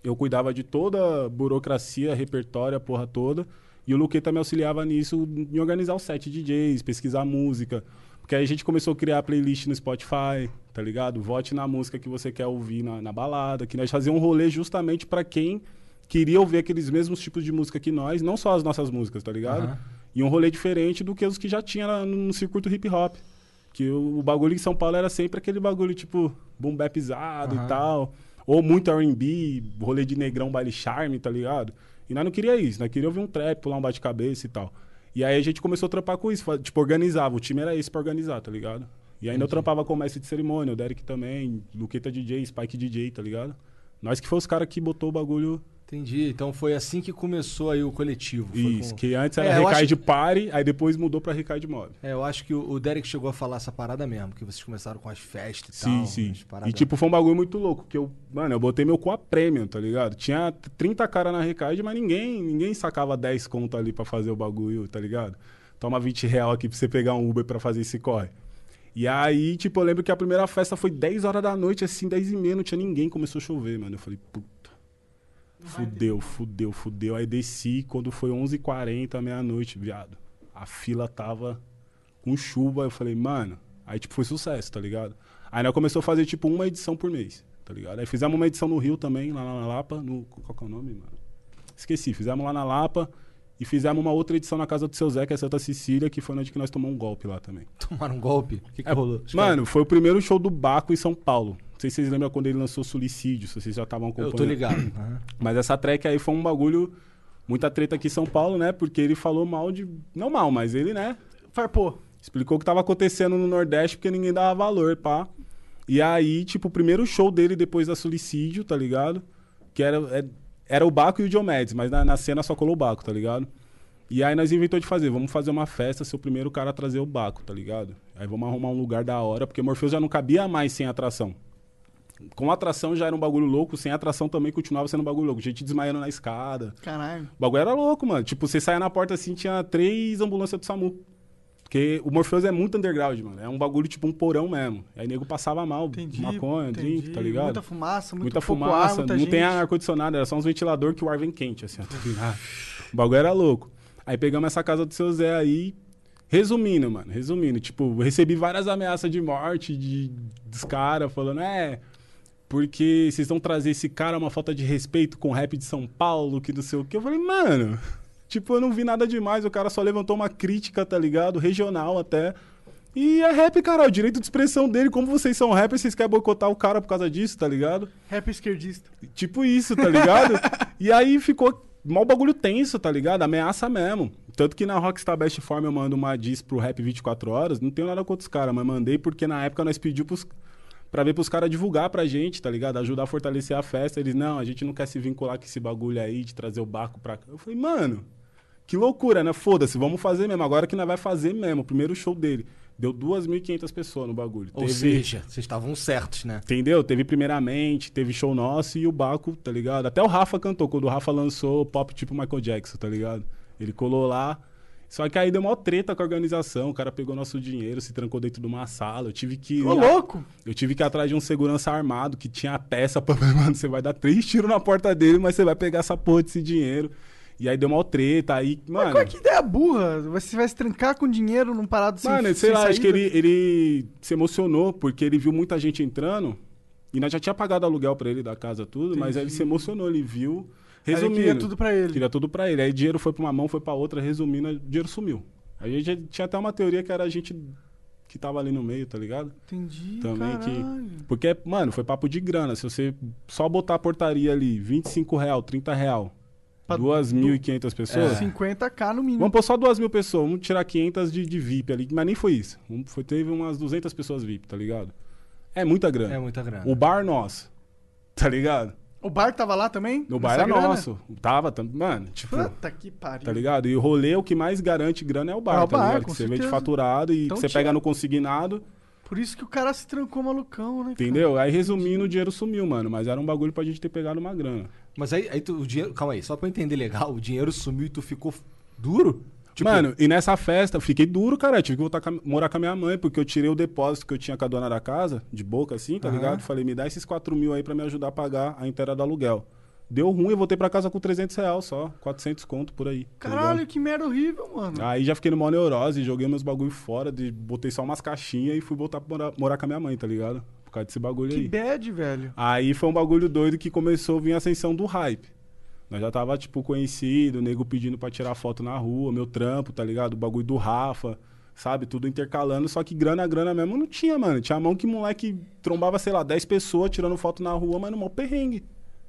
eu cuidava de toda a burocracia, repertório, a porra toda. E o Luqueta me auxiliava nisso, em organizar o set de DJs, pesquisar música. Porque aí a gente começou a criar playlist no Spotify, tá ligado? Vote na música que você quer ouvir na, na balada. Que nós fazíamos um rolê justamente pra quem queria ouvir aqueles mesmos tipos de música que nós, não só as nossas músicas, tá ligado? Aham. E um rolê diferente do que os que já tinha no, circuito hip hop. Que o, o bagulho em São Paulo era sempre aquele bagulho tipo boom bapizado Aham. e tal. Ou muito R&B, rolê de negrão, baile charme, tá ligado? E nós não queria isso, nós queria ouvir um trap, pular um bate-cabeça e tal. E aí a gente começou a trampar com isso, tipo, organizava. O time era esse pra organizar, tá ligado? E ainda eu trampava com o mestre de cerimônia, o Derek também, Luqueta DJ, Spike DJ, tá ligado? Nós que foi os caras que botou o bagulho Entendi. Então foi assim que começou aí o coletivo. Isso, com- que antes era É, Recai acho- de Party, aí depois mudou pra Recai de Mob. É, eu acho que o Derek chegou a falar essa parada mesmo, que vocês começaram com as festas e Sim, tal. sim. paradas- E tipo, foi um bagulho muito louco, que eu, mano, eu botei meu cu a prêmio, tá ligado? Tinha 30 cara na Recade, mas ninguém, ninguém sacava 10 conto ali pra fazer o bagulho, tá ligado? Toma 20 real aqui pra você pegar um Uber pra fazer esse corre. E aí, tipo, eu lembro que a primeira festa foi 10 horas da noite, assim, 10 e meia, não tinha ninguém, começou a chover, mano. Eu falei, puta. Fudeu, fudeu, fudeu. Aí desci, quando foi 11h40, meia-noite, viado. A fila tava com chuva. Eu falei, mano. Aí, tipo, foi sucesso, tá ligado? Aí nós começou a fazer, tipo, uma edição por mês, tá ligado? Aí fizemos uma edição no Rio também, lá na Lapa. No, qual que é o nome, mano? Esqueci. Fizemos lá na Lapa. E fizemos uma outra edição na casa do seu Zé, que é Santa Cecília, que foi onde que nós tomamos um golpe lá também. Tomaram um golpe? O que, que rolou? Os Mano, foi o primeiro show do Baco em São Paulo. Não sei se vocês lembram quando ele lançou Suicídio, se vocês já estavam acompanhando. Eu tô ligado. Aham. Mas essa track aí foi um bagulho, muita treta aqui em São Paulo, né? Porque ele falou mal de. Não mal, mas ele, né? Farpou. Explicou o que tava acontecendo no Nordeste porque ninguém dava valor, pá. E aí, tipo, o primeiro show dele depois da Suicídio, tá ligado? Que era, é- era o Baco e o Diomedes, mas na, na cena só colou o Baco, tá ligado? E aí nós inventou de fazer, vamos fazer uma festa, ser o primeiro cara a trazer o Baco, tá ligado? Aí vamos arrumar um lugar da hora, porque Morpheus já não cabia mais sem atração. Com atração já era um bagulho louco, sem atração também continuava sendo um bagulho louco. Gente desmaiando na escada. Caralho. O bagulho era louco, mano. Tipo, você saia na porta assim, tinha três ambulâncias do SAMU. Porque o Morpheus é muito underground, mano. É um bagulho tipo um porão mesmo. Aí nego passava mal, Entendi. maconha, entendi. drink, tá ligado? Muita fumaça, muito Muita fumaça, ar, muita não gente. tem ar-condicionado, era só uns ventilador que o ar vem quente, assim, ó, tá? O bagulho era louco. Aí pegamos essa casa do seu Zé aí, resumindo, mano, resumindo, tipo, recebi várias ameaças de morte de, dos caras, falando, é, porque vocês vão trazer esse cara uma falta de respeito com o rap de São Paulo, que não sei o que. Eu falei, mano, tipo, eu não vi nada demais, o cara só levantou uma crítica, tá ligado? Regional até. E é rap, cara, é o direito de expressão dele. Como vocês são rappers, vocês querem boicotar o cara por causa disso, tá ligado? Rap esquerdista. Tipo isso, tá ligado? e aí ficou mal bagulho tenso, tá ligado? Ameaça mesmo. Tanto que na Rockstar Best Form eu mando uma diss pro Rap 24 Horas. Não tenho nada contra os caras, mas mandei porque na época nós pedimos pros, pra ver pros caras divulgar pra gente, tá ligado? Ajudar a fortalecer a festa. Eles, não, a gente não quer se vincular com esse bagulho aí de trazer o barco pra cá. Eu falei, mano, que loucura, né? Foda-se, vamos fazer mesmo. Agora que nós vai fazer mesmo. O primeiro show dele. Deu 2.500 pessoas no bagulho. Ou seja, vocês estavam certos, né? Entendeu? Teve primeiramente, teve show nosso e o Baco, tá ligado? Até o Rafa cantou, quando o Rafa lançou pop tipo Michael Jackson, tá ligado? Ele colou lá. Só que aí deu uma treta com a organização, o cara pegou nosso dinheiro, se trancou dentro de uma sala. Eu tive que. Ô, louco! Eu tive que ir atrás de um segurança armado que tinha a peça pra. Mano, você vai dar três tiros na porta dele, mas você vai pegar essa porra desse dinheiro. E aí deu uma treta, aí, Mas mano. qual é que ideia burra? Você vai se trancar com dinheiro num parado sem Mano, sei sem lá, acho que saída? ele, ele se emocionou porque ele viu muita gente entrando e nós já tinha pagado aluguel pra ele da casa, tudo, mas aí ele se emocionou, ele viu. Aí ele Resumindo. queria tudo pra ele. Queria tudo pra ele. Aí dinheiro foi pra uma mão, foi pra outra, resumindo, o dinheiro sumiu. A gente tinha até uma teoria que era a gente que tava ali no meio, tá ligado? Entendi, Também caralho. que. Porque, mano, foi papo de grana. Se você só botar a portaria ali, 25 real, 30 real, 2.500 pessoas. 50k no mínimo. Vamos pôr só 2 mil pessoas, vamos tirar 500 de, de VIP ali, mas nem foi isso. Foi, teve umas 200 pessoas VIP, tá ligado? É muita grana. É muita grana. O bar nosso, tá ligado? O bar tava lá também? No bar era grana? nosso. Tava, tam- mano, tipo, Puta que pariu. tá ligado? E o rolê, o que mais garante grana é o bar, É o tá bar, ligado? Que você vê de certeza. faturado e Então que você tinha- pega no consignado, Por isso que o cara se trancou malucão, né? cara? entendeu? Aí resumindo, o dinheiro sumiu, mano. Mas era um bagulho pra gente ter pegado uma grana. Mas aí, aí tu, o dinheiro. Calma aí, só pra eu entender legal, o dinheiro sumiu e tu ficou duro? Tipo, Mano, e nessa festa, eu fiquei duro, cara. Eu tive que voltar a- morar com a minha mãe, porque eu tirei o depósito que eu tinha com a dona da casa, de boca assim, tá Aham. ligado? Falei, me dá esses 4 mil aí pra me ajudar a pagar a inteira do aluguel. Deu ruim, eu voltei pra casa com 300 reais só, 400 conto por aí. tá? Caralho, que merda horrível, mano. Aí já fiquei numa neurose, joguei meus bagulho fora, de, botei só umas caixinhas e fui voltar pra morar, morar com a minha mãe, tá ligado? Por causa desse bagulho que aí. bad, velho. Aí foi um bagulho doido que começou a vir a ascensão do hype. Nós já tava, tipo, conhecido, nego pedindo pra tirar foto na rua, meu trampo, tá ligado? O bagulho do Rafa, sabe? Tudo intercalando, só que grana, grana mesmo não tinha, mano. Tinha mão que moleque trombava, sei lá, 10 pessoas tirando foto na rua, mas no maior perrengue.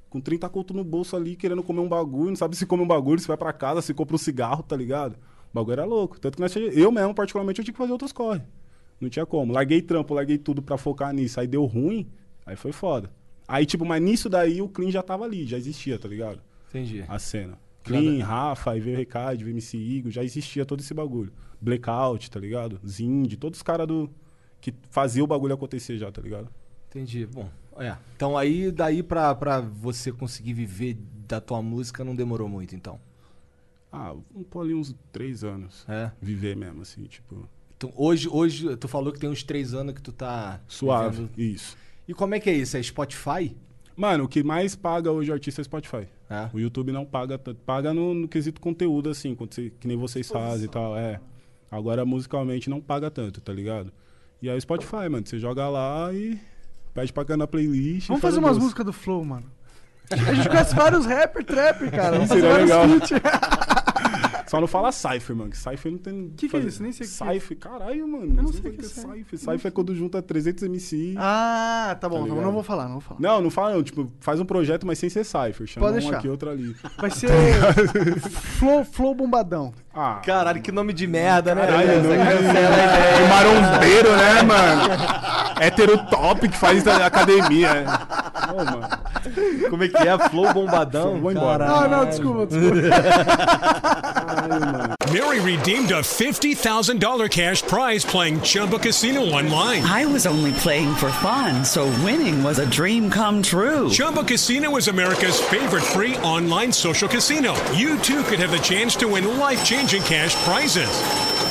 Com 30 conto no bolso ali, querendo comer um bagulho, não sabe se come um bagulho, se vai pra casa, se compra um cigarro, tá ligado? O bagulho era louco. Tanto que nós, eu mesmo, particularmente, eu tinha que fazer outros corre. Não tinha como. Larguei trampo, larguei tudo pra focar nisso. Aí deu ruim, aí foi foda. Aí, tipo, mas nisso daí o Clean já tava ali, já existia, tá ligado? Entendi. A cena. Clean, Rafa, aí veio o Recade, veio MC Igor, já existia todo esse bagulho. Blackout, tá ligado? Zind, todos os caras do. que faziam o bagulho acontecer já, tá ligado? Entendi. Bom, é. Então aí, daí pra, pra você conseguir viver da tua música não demorou muito, então. Ah, vamos pôr ali uns três anos. É. Viver mesmo, assim, tipo. Então, hoje, hoje, tu falou que tem uns três anos que tu tá. Suave, vivendo- isso. E como é que é isso? É Spotify? Mano, o que mais paga hoje o artista é Spotify. É. O YouTube não paga tanto. Paga no, no quesito conteúdo, assim, quando você- que nem vocês fazem e tal. É. Agora, musicalmente, não paga tanto, tá ligado? E aí, Spotify, mano, você joga lá e pede pra cá na playlist. Vamos faz fazer o umas doce. músicas do Flow, mano. A gente conhece vários rapper, trapper, cara. Vamos Seria legal. Só não fala Cypher, mano, que Cypher não tem. Que que é isso? Nem sei o que é. Cypher, caralho, mano. Eu não sei sei o o que é Cypher. Cypher é quando junta 300 MC. Ah, tá bom. Tá ligado? não vou falar, não vou falar. Não, não fala não. Tipo, faz um projeto, mas sem ser Cypher. Chama Pode um deixar. aqui, outro ali. Vai ser Flow, Flow Bombadão. Ah, Caralho, que nome de merda, né? Caralho, nome de- cancela a ideia. de marombeiro, né, mano? Hétero top que faz da academia. Ô, mano. Como é que é? Flow bombadão? Vou embora. Ah, não, desculpa, desculpa. Mary redeemed a $50,000 cash prize playing Chumba Casino online. I was only playing for fun, so winning was a dream come true. Chumba Casino is America's favorite free online social casino. You too could have the chance to win life changing cash prizes.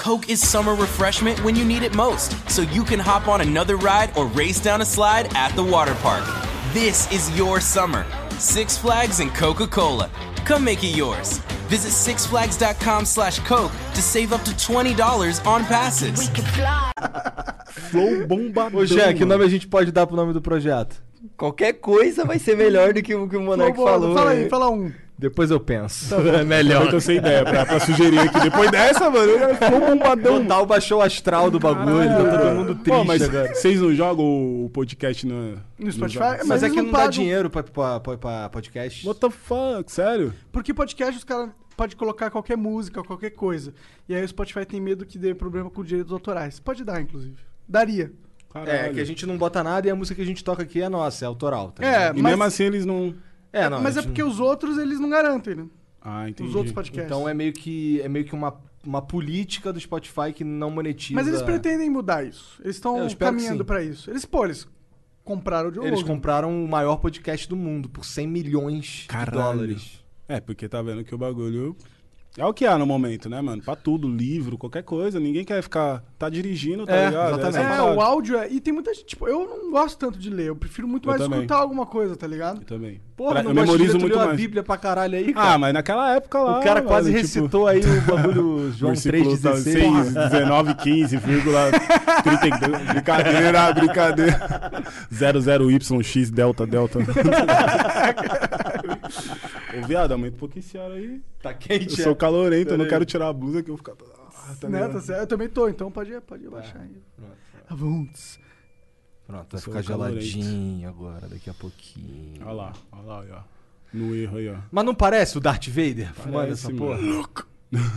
Coke is summer refreshment when you need it most, so you can hop on another ride or race down a slide at the water park. This is your summer. Six Flags and Coca Cola. Come make it yours. Visit sixflags.com slash Coke to save up to $20 on passes. We could fly. Flow bombadão. Ô, Jean, que nome a gente pode dar pro nome do projeto? Qualquer coisa vai ser melhor do que o que o Monark falou. Fala aí, fala um. Depois eu penso. É melhor. Eu tô sem ideia pra, pra sugerir aqui. Depois dessa, mano, eu flow bombadão. Total baixou o astral do bagulho, tá todo mundo triste Pô, mas agora. vocês não jogam o podcast no, No Spotify? Mas, Mas Mas é que não não dá pagam. dinheiro pra, pra, pra, podcast. What the fuck? Sério? Porque podcast os caras podem colocar qualquer música, qualquer coisa. E aí o Spotify tem medo que dê problema com direitos autorais. Pode dar, inclusive. Daria. Caralho. É, que a gente não bota nada e a música que a gente toca aqui é nossa, é autoral. Tá É, ligado? E mas, mesmo assim eles não. É, não, mas é porque não- os outros eles não garantem, né? Ah, entendi. Os outros podcasts. Então é meio que, é meio que uma, uma política do Spotify que não monetiza. Mas eles pretendem mudar isso. Eles estão caminhando pra isso. Eles, pô, eles compraram o Joe Eles Rogan. compraram o maior podcast do mundo por 100 milhões Caralho. de dólares. É, porque tá vendo que o bagulho É o que há no momento, né, mano? Pra tudo, livro, qualquer coisa. Ninguém quer ficar. Tá dirigindo, tá É, ligado? exatamente. Essa a É, parada. o áudio é. E tem muita gente. Tipo, eu não gosto tanto de ler. Eu prefiro muito Eu mais também. escutar alguma coisa, tá ligado? Eu também. Porra, Pra- não eu memorizo muito leu a mais. Bíblia pra caralho aí, cara. Ah, mas naquela época lá. o cara quase velho, tipo, recitou aí o bagulho João versículo 3,16. 6, 19, 15, vírgula 32. Brincadeira, brincadeira. 00YX, delta, delta. Ô, viado, aumenta um pouquinho esse ar aí. Tá Eu quente, sou é? calorento, eu não quero tirar a blusa que eu vou ficar. Ah, tá né, tá certo? Eu também tô, então pode, pode abaixar aí. Avunts. Pronto, vai ficar geladinho agora, daqui a pouquinho. Olha lá, olha lá, olha lá. No erro aí, ó. Mas não parece o Darth Vader fumando Parece, essa mano. porra?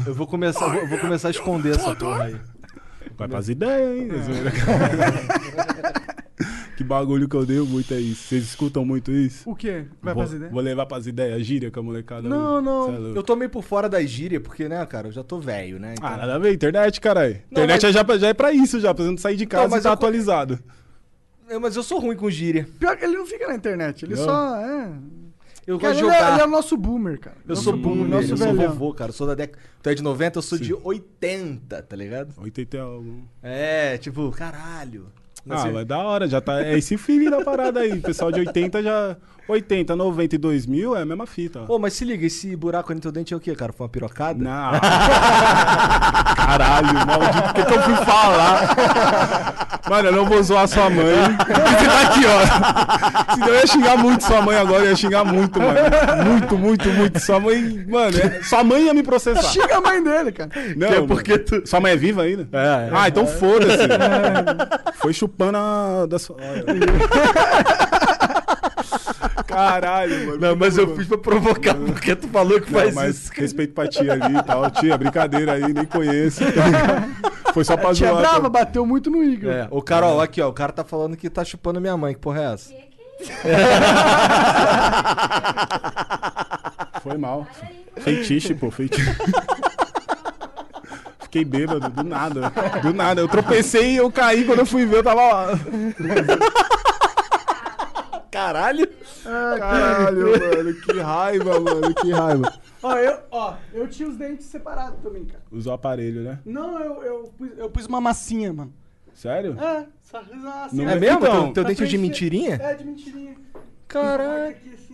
Eu vou começar, vou, vou começar a esconder essa porra aí. Vai pras ideias, hein? que bagulho que eu dei muito é isso. Vocês escutam muito isso? O quê? Vai vou, fazer ideia? vou levar pras ideias, gíria com a molecada. Não, não. É. Eu tô meio por fora da gíria, porque, né, cara, eu já tô velho, né? Então- Ah, nada a ver, internet, caralho. Internet mas- é já, já é pra isso, já, pra você não sair de casa Não, mas e tá eu- atualizado. É, mas eu sou ruim com gíria. Pior que ele não fica na internet, ele Não? só. É. Eu Cara, gosto de ele, é, jogar. ele é o nosso boomer, cara. Eu Nosso sou boomer, nosso eu sou velhão. vovô, cara. Eu sou da década. Tu é de 90, eu sou de 80, tá ligado? 80 é algo. É, tipo, caralho. Ah, Assim, mas da hora, já tá. É esse feeling da parada aí. O pessoal de 80 já. 80, 90 e 2000 é a mesma fita. Pô, mas se liga, esse buraco ali no teu dente é o quê, cara? Foi uma pirocada? Não. Caralho, maldito, por que, que eu fui falar? Mano, eu não vou zoar sua mãe. Você tá aqui, ó. Senão eu ia xingar muito sua mãe agora, eu ia xingar muito, mano. Muito, muito, muito. Sua mãe, mano, é- sua mãe ia me processar. Xinga a mãe dele, cara. Não, Que é porque tu- Sua mãe é viva ainda? É, é. Ah, então foda-se. Foi chupando a da sua. Caralho, mano. Não, mas eu fiz pra provocar, porque tu falou que Não, faz mas isso. respeito pra tia ali e tal. Tia, brincadeira aí, nem conheço. Foi só pra A tia zoar. brava tá? bateu muito no Igor. É, o Carol, aqui, ó. O cara tá falando que tá chupando minha mãe. Que porra é essa? Foi mal. Feitiço, pô, feitiço. Fiquei bêbado, do nada. Do nada. Eu tropecei e eu caí quando eu fui ver, eu tava lá. Caralho! Caralho, mano, que raiva, mano, que raiva. Ó, eu, ó, eu tinha os dentes separados também, cara. Usou o aparelho, né? Não, eu, eu, pus, eu pus uma massinha, mano. Sério? É, só fiz uma massinha. Não É mesmo? Então, teu teu Pra dente é de mentirinha? É, de mentirinha. Caralho, Aqui, assim.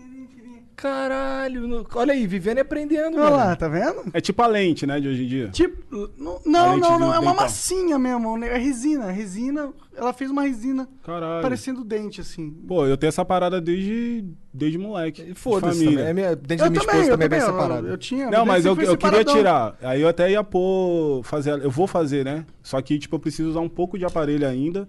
Caralho. no- Olha aí, vivendo e aprendendo, Olha mano. lá, tá vendo? É tipo a lente, né, de hoje em dia. Tipo, não, não, não, é uma massinha mesmo, é resina, resina, ela fez uma resina Caralho. parecendo dente, assim. Pô, eu tenho essa parada desde, desde moleque. Foda-se família. também. É minha, dente Eu da minha também, esposa eu também é bem também, eu, eu tinha. Não, mas eu, eu queria tirar. Aí eu até ia pôr. Fazer. Eu vou fazer, né? Só que, tipo, eu preciso usar um pouco de aparelho ainda.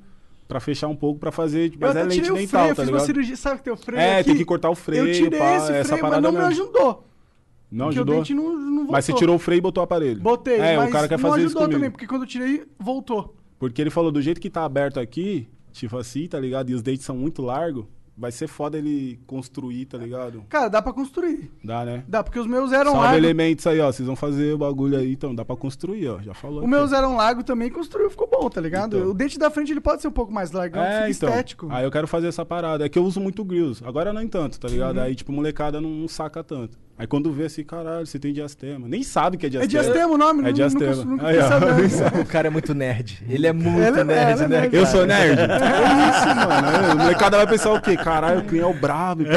Pra fechar um pouco, pra fazer. Eu Mas é lente dental, freio, eu tá fiz uma ligado? cirurgia, sabe que tem o freio É, aqui? tem que cortar o freio, Eu tirei pá, esse essa freio, mas parada não me mesmo. ajudou. Não porque ajudou? o dente não, não voltou. Mas você tirou o freio e botou o aparelho. Botei, É, mas o cara quer não fazer isso ajudou comigo. também, porque quando eu tirei, voltou. Porque ele falou, do jeito que tá aberto aqui, tipo assim, tá ligado? E os dentes são muito largos, vai ser foda ele construir, tá ligado? Cara, dá pra construir. Dá, né? Dá, porque os meus eram Salve largos. elementos aí, ó. Vocês vão fazer o bagulho aí, então dá pra construir, ó. Já falou. Os aqui. meus eram largos também, construiu, ficou bom, tá ligado? Então. O dente da frente ele pode ser um pouco mais largo, É, fica então. estético. Aí eu quero fazer essa parada. É que eu uso muito grills. Agora não tanto, tá ligado? Uhum. Aí, tipo, molecada não, não saca tanto. Aí quando vê assim, caralho, você tem diastema. Nem sabe que é É diastema. diastema o nome? É diastema. Nunca, nunca Aí. O cara é muito nerd. Ele é muito Ele é- nerd, é né? Eu sou nerd? É isso, mano. É, o molecada vai pensar o quê? Caralho, o Clean é o brabo.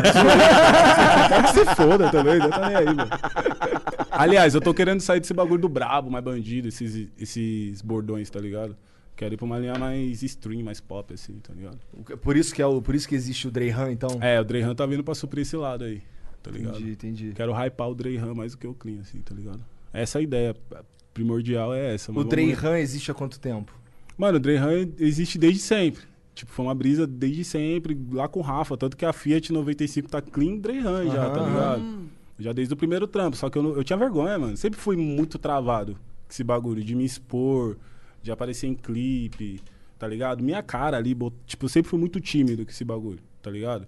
Que você foda também, não tá nem aí, mano. Aliás, eu tô querendo sair desse bagulho do brabo, mais bandido, esses, esses bordões, tá ligado? Quero ir pra uma linha mais stream, mais pop, assim, tá ligado? Por isso que, é o, por isso que existe o Dreyhan, então? É, o Dreyhan tá vindo pra suprir esse lado aí, tá ligado? entendi, entendi. Quero hypar o Dreyhan mais do que o Clean, assim, tá ligado? Essa é a ideia primordial é essa. O Dreyhan existe há quanto tempo? Mano, o Dreyhan existe desde sempre. Tipo, foi uma brisa desde sempre, lá com o Rafa. Tanto que a Fiat 95 tá clean Dreyhan já, tá ligado? Já desde o primeiro trampo. Só que eu, não- eu tinha vergonha, mano. Sempre fui muito travado com esse bagulho de me expor, de aparecer em clipe, tá ligado? Minha cara ali, tipo, eu sempre fui muito tímido com esse bagulho, tá ligado?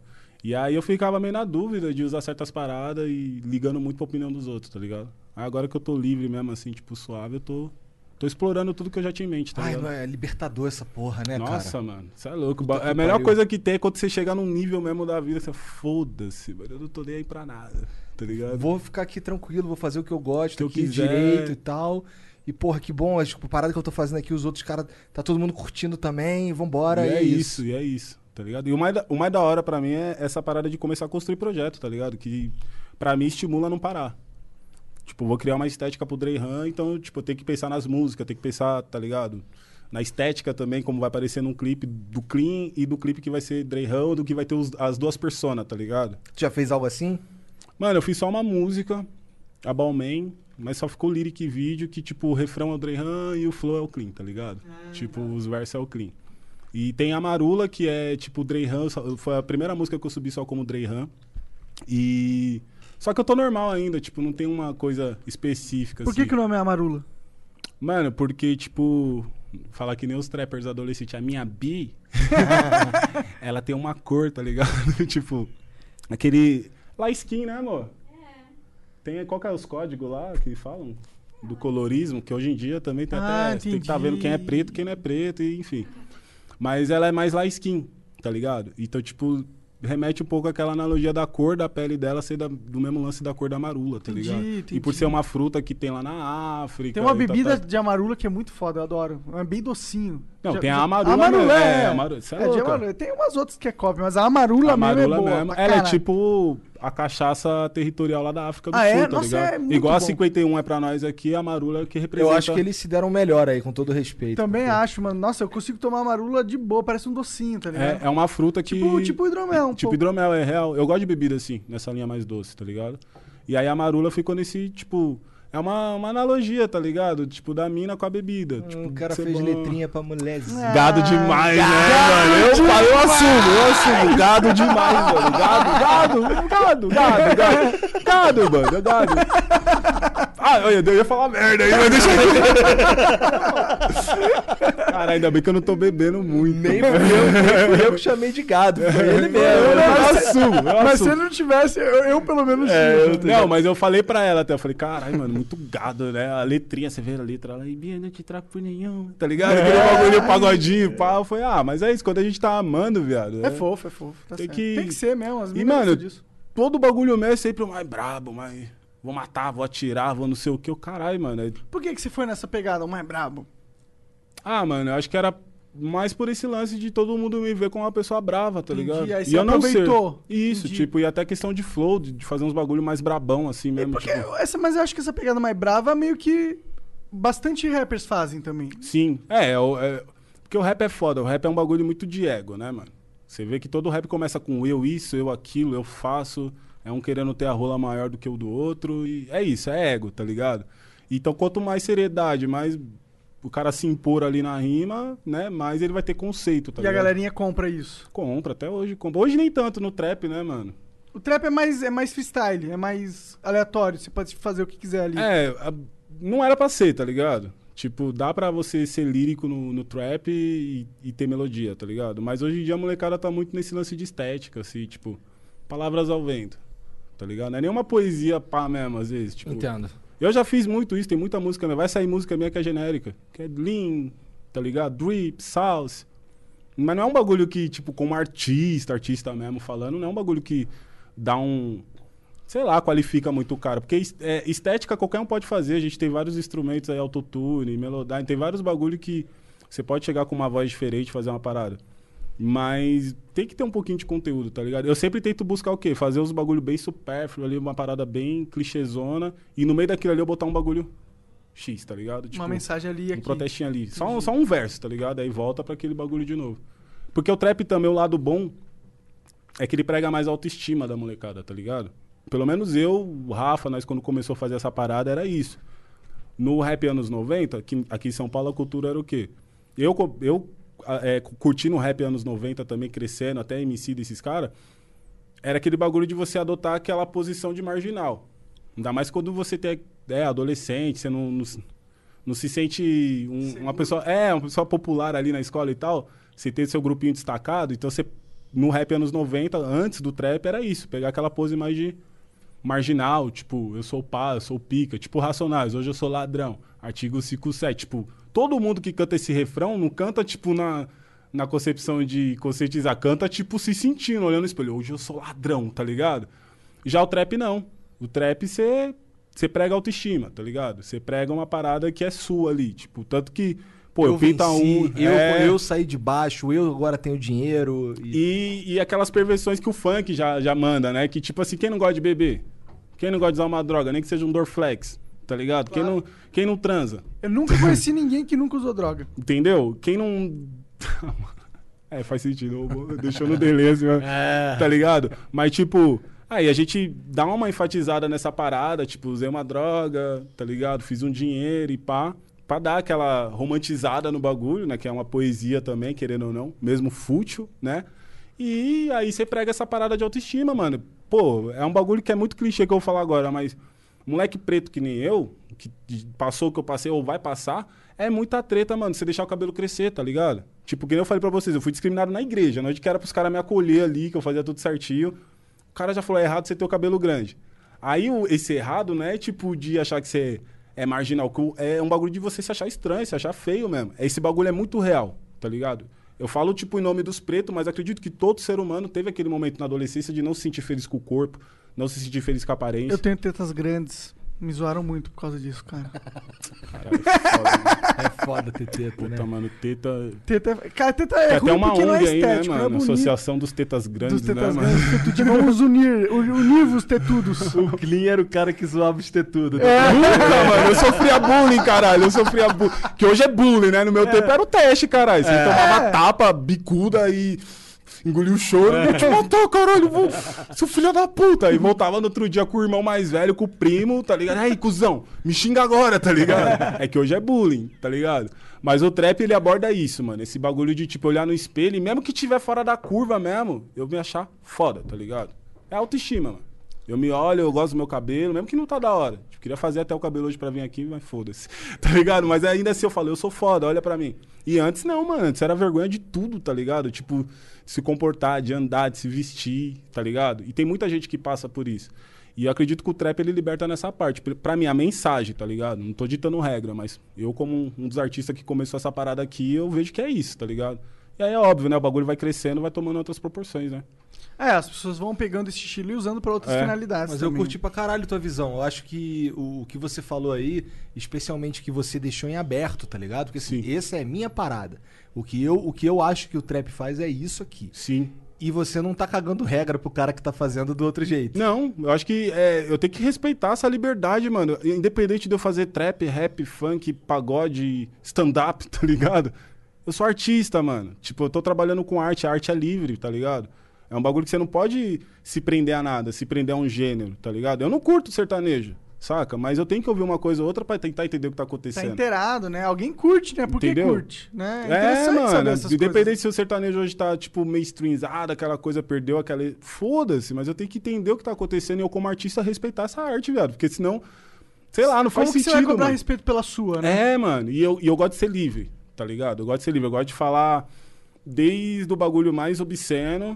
E aí eu ficava meio na dúvida de usar certas paradas e ligando muito pra opinião dos outros, tá ligado? Aí agora que eu tô livre mesmo, assim, tipo, suave, eu tô, tô explorando tudo que eu já tinha em mente, tá Ai, ligado? não é libertador essa porra, né, Nossa, cara? mano, você é louco. Puta É a melhor pariu. coisa que tem é quando você chegar num nível mesmo da vida, você foda-se, mano, eu não tô nem aí pra nada. tá ligado? Vou ficar aqui tranquilo, vou fazer o que eu gosto, Que eu aqui quiser. direito e tal. E, porra, que bom, as paradas que eu tô fazendo aqui, os outros caras, tá todo mundo curtindo também, vambora. e é isso. isso, e é isso, tá ligado? E o mais, da, o mais da hora pra mim é essa parada de começar a construir projeto, tá ligado? Que pra mim estimula a não parar. Tipo, vou criar uma estética pro Dreyhan, então, tipo, eu tenho que pensar nas músicas, tenho que pensar, tá ligado? Na estética também, como vai aparecer num clipe do Clean e do clipe que vai ser Dreyhan, do que vai ter os- as duas personas, tá ligado? Tu já fez algo assim? Mano, eu fiz só uma música, a Balmain, mas só ficou lyric e vídeo, que tipo, o refrão é o Dreyhan e o flow é o Clean, tá ligado? tipo, os versos é o Clean. E tem a Marula, que é tipo Dreyhan, foi a primeira música que eu subi só como Dreyhan. E. Só que eu tô normal ainda, tipo, não tem uma coisa específica. Por que, assim. que o nome é Amarula? Mano, porque, tipo, falar que nem os trappers adolescentes, a minha bi, ela tem uma cor, tá ligado? tipo, aquele. Lá skin, né, amor? Tem, qual que é os códigos lá que falam? Do colorismo, que hoje em dia também tem Ah, até. Tem que estar vendo quem é entendi. preto, quem não é preto, e enfim. Mas ela é mais lá skin, tá ligado? Então, tipo, remete um pouco àquela analogia da cor da pele dela ser da- do mesmo lance da cor da marula, tá Entendi, ligado? E por entendi. ser uma fruta que tem lá na África. Tem uma bebida tal. de amarula que é muito foda, eu adoro. É bem docinho. Não, Já- tem a amarula Amarula, mesmo. é. É, amarula. É É, amarula. Tem umas outras que é cópia, mas a amarula, A mesmo é marula boa. mesmo. Ela é tipo a cachaça territorial lá da África do Ah, Sul, é? tá Nossa, ligado? é muito Igual a bom. 51 é pra nós aqui, a marula é que representa. Eu acho que eles se deram melhor aí, com todo respeito. Também acho, mano. Nossa, eu consigo tomar amarula de boa, parece um docinho, tá ligado? É, é uma fruta que. Tipo- tipo hidromel, um Tipo pouco. hidromel, é real. Eu gosto de bebida assim, nessa linha mais doce, tá ligado? E aí a marula ficou nesse, tipo. É uma, uma analogia, tá ligado? Tipo, da mina com a bebida. tipo, Hum, o cara fez bom. letrinha pra mulherzinha. Gado demais, né, mano? Eu, eu assumo, eu assumo. Gado demais, mano. Gado, gado, gado, gado, gado. Gado, mano, gado. Ah, eu ia, eu ia falar merda aí, mas deixa eu. Cara, ainda bem que eu não tô bebendo muito. Nem fui eu, nem fui eu que chamei de gado, foi ele mesmo. Eu, Mas- assumo, eu Mas se ele não tivesse, eu, eu pelo menos É, tinha. eu- não, mas eu falei pra ela até, eu falei, caralho, mano, muito gado, né? A letrinha, você vê a letra lá, e Bia, não te trago por nenhum, tá ligado? Aquele bagulho, pagodinho, pá. Eu falei, ah, mas é isso, quando a gente tá amando, viado. É fofo, é fofo. Tá Tem certo. que- Tem que ser mesmo. As E, mano, disso. todo bagulho meu é sempre o mais brabo, mais. Vou matar, vou atirar, vou não sei o que. O caralho, mano. é- Por que, que você foi nessa pegada, o mais brabo? Ah, mano, eu acho que era mais por esse lance de todo mundo me ver como uma pessoa brava, tá Entendi, ligado? aí e você eu não ser. aproveitou. Isso, Entendi. tipo, e até questão de flow, de, fazer uns bagulho mais brabão, assim mesmo. Porque tipo- essa, mas eu acho que essa pegada mais brava meio que bastante rappers fazem também. Sim, é, é, é- Porque o rap é foda, o rap é um bagulho muito de ego, né, mano? Você vê que todo rap começa com eu isso, eu aquilo, eu faço. É um querendo ter a rola maior do que o do outro. E é isso, é ego, tá ligado? Então, quanto mais seriedade, mais o cara se impor ali na rima, né? Mais ele vai ter conceito, tá e a ligado? galerinha compra isso. Compra, até hoje compra. Hoje nem tanto no trap, né, mano? O trap é mais, é mais freestyle, é mais aleatório. Você pode fazer o que quiser ali. É, a- não era pra ser, tá ligado? Tipo, dá pra você ser lírico no, no trap e, e ter melodia, tá ligado? Mas hoje em dia a molecada tá muito nesse lance de estética, assim, tipo, palavras ao vento, tá ligado? Não é nenhuma poesia pá mesmo, às vezes. Tipo, Entendo. Eu já fiz muito isso, tem muita música minha. Vai sair música minha que é genérica. Que é lean, tá ligado? Drip, sauce. Mas não é um bagulho que, tipo, como artista, artista mesmo falando, não é um bagulho que dá um. Sei lá, qualifica muito o cara. Porque é, estética qualquer um pode fazer. A gente tem vários instrumentos aí, autotune, melodyne, tem vários bagulho que você pode chegar com uma voz diferente e fazer uma parada. Mas tem que ter um pouquinho de conteúdo, tá ligado? Eu sempre tento buscar o quê? Fazer uns bagulho bem supérfluo ali, uma parada bem clichêzona. E no meio daquilo ali eu botar um bagulho X, tá ligado? Uma mensagem ali Um aqui. protestinho ali. Só um, só um verso, tá ligado? Aí volta pra aquele bagulho de novo. Porque o trap também, o lado bom, é que ele prega mais a autoestima da molecada, tá ligado? Pelo menos eu, o Rafa, nós quando começou a fazer essa parada, era isso. No rap anos 90, aqui, aqui em São Paulo, a cultura era o quê? Eu, eu é, cu- curtindo o rap anos 90 também, crescendo, até MC desses caras, era aquele bagulho de você adotar aquela posição de marginal. Ainda mais quando você tem, é adolescente, você não, não, se- não se sente um- uma pessoa, é, uma pessoa popular ali na escola e tal, você tem seu grupinho destacado, então você no rap anos 90, antes do trap era isso, pegar aquela pose mais de marginal, tipo, eu sou pá, eu sou pica, tipo Racionais, hoje eu sou ladrão, artigo 57, tipo, todo mundo que canta esse refrão não canta, tipo, na, na concepção de conscientizar, canta, tipo, se sentindo, olhando no espelho, hoje eu sou ladrão, tá ligado? Já o trap não. O trap, você você prega autoestima, tá ligado? Você prega uma parada que é sua ali. Tipo, tanto que, pô, eu, eu pinta venci, um. eu, é, eu saí de baixo, eu agora tenho dinheiro. E... E, e aquelas perversões que o funk já, já manda, né? Que tipo assim, quem não gosta de beber? Quem não gosta de usar uma droga? Nem que seja um Dorflex, tá ligado? Quem, não, quem não transa? Eu nunca conheci ninguém que nunca usou droga. Entendeu? Quem não. é, faz sentido. Deixou no delay, assim, mas- tá ligado? Mas, tipo, aí a gente dá uma enfatizada nessa parada, tipo, usei uma droga, tá ligado? Fiz um dinheiro e pá. Pra dar aquela romantizada no bagulho, né? Que é uma poesia também, querendo ou não, mesmo fútil, né? E aí você prega essa parada de autoestima, mano. Pô, é um bagulho que é muito clichê que eu vou falar agora, mas moleque preto que nem eu, que passou o que eu passei ou vai passar, é muita treta, mano. Você deixar o cabelo crescer, tá ligado? Tipo, que nem eu falei pra vocês, eu fui discriminado na igreja, na hora que era pros caras me acolher ali, que eu fazia tudo certinho. O cara já falou, é errado você ter o cabelo grande. Aí esse errado não é tipo de achar que você é marginal, é um bagulho de você se achar estranho, se achar feio mesmo. Esse bagulho é muito real, tá ligado? Eu falo, tipo, em nome dos pretos, mas acredito que todo ser humano teve aquele momento na adolescência de não se sentir feliz com o corpo, não se sentir feliz com a aparência. Eu tenho tetas grandes. Me zoaram muito por causa disso, cara. Caralho, foda, É foda ter teta, né? Puta, mano, teta. Teta, cara, teta Tem é até ruim uma porque não é ONG aí, né, estético, é mano? bonito. Associação dos Tetas Grandes, Dos tetas né, mano? grandes, tetudinhos. Vamos unir, unir os tetudos. O Clean era o cara que zoava os tetudos. É. Nunca, mano. Eu sofria bullying, caralho. Eu sofria bullying. Que hoje é bullying, né? No meu tempo era o teste, caralho. Você tomava tapa, bicuda e engolia o choro. Vou te matar, caralho. Vou... Seu filho da puta. E voltava no outro dia com o irmão mais velho, com o primo, tá ligado? Aí, cuzão, me xinga agora, tá ligado? É que hoje é bullying, tá ligado? Mas o trap, ele aborda isso, mano. Esse bagulho de, tipo, olhar no espelho e mesmo que tiver fora da curva mesmo, eu me achar foda, tá ligado? É autoestima, mano. Eu me olho, eu gosto do meu cabelo, mesmo que não tá da hora. Tipo, queria fazer até o cabelo hoje pra vir aqui, mas foda-se. Tá ligado? Mas ainda assim eu falo, eu sou foda, olha pra mim. E antes não, mano. Antes era vergonha de tudo, tá ligado? Tipo, se comportar, de andar, de se vestir, tá ligado? E tem muita gente que passa por isso. E eu acredito que o trap ele liberta nessa parte. Pra- Pra mim, a mensagem, tá ligado? Não tô ditando regra, mas eu, como um dos artistas que começou essa parada aqui, eu vejo que é isso, tá ligado? E aí é óbvio, né? O bagulho vai crescendo, vai tomando outras proporções, né? É, as pessoas vão pegando esse estilo e usando pra outras É, finalidades. Mas eu também. curti pra caralho tua visão. Eu acho que o, o que você falou aí, especialmente que você deixou em aberto, tá ligado? Porque assim, Sim. essa é a minha parada. O que, eu, o que eu acho que o trap faz é isso aqui. Sim. E você não tá cagando regra pro cara que tá fazendo do outro jeito. Não, eu acho que é, eu tenho que respeitar essa liberdade, mano. Independente de eu fazer trap, rap, funk, pagode, stand-up, tá ligado? Eu sou artista, mano. Tipo, eu tô trabalhando com arte, a arte é livre, tá ligado? É um bagulho que você não pode se prender a nada, se prender a um gênero, tá ligado? Eu não curto sertanejo, saca? Mas eu tenho que ouvir uma coisa ou outra pra tentar entender o que tá Tá acontecendo. inteirado, né? Alguém curte, né? Por que Entendeu? curte? Né? É, saber mano. Independente coisas. se o sertanejo hoje tá, tipo, mainstreamizado, aquela coisa perdeu aquela. Foda-se, mas eu tenho que entender o que tá acontecendo e eu, como artista, respeitar essa arte, velho. Porque senão, sei lá, não faz Como que sentido. você vai cobrar mano. respeito pela sua, né? É, mano. E eu, e eu gosto de ser livre, tá ligado? Eu gosto de ser livre. Eu gosto de falar desde o bagulho mais obsceno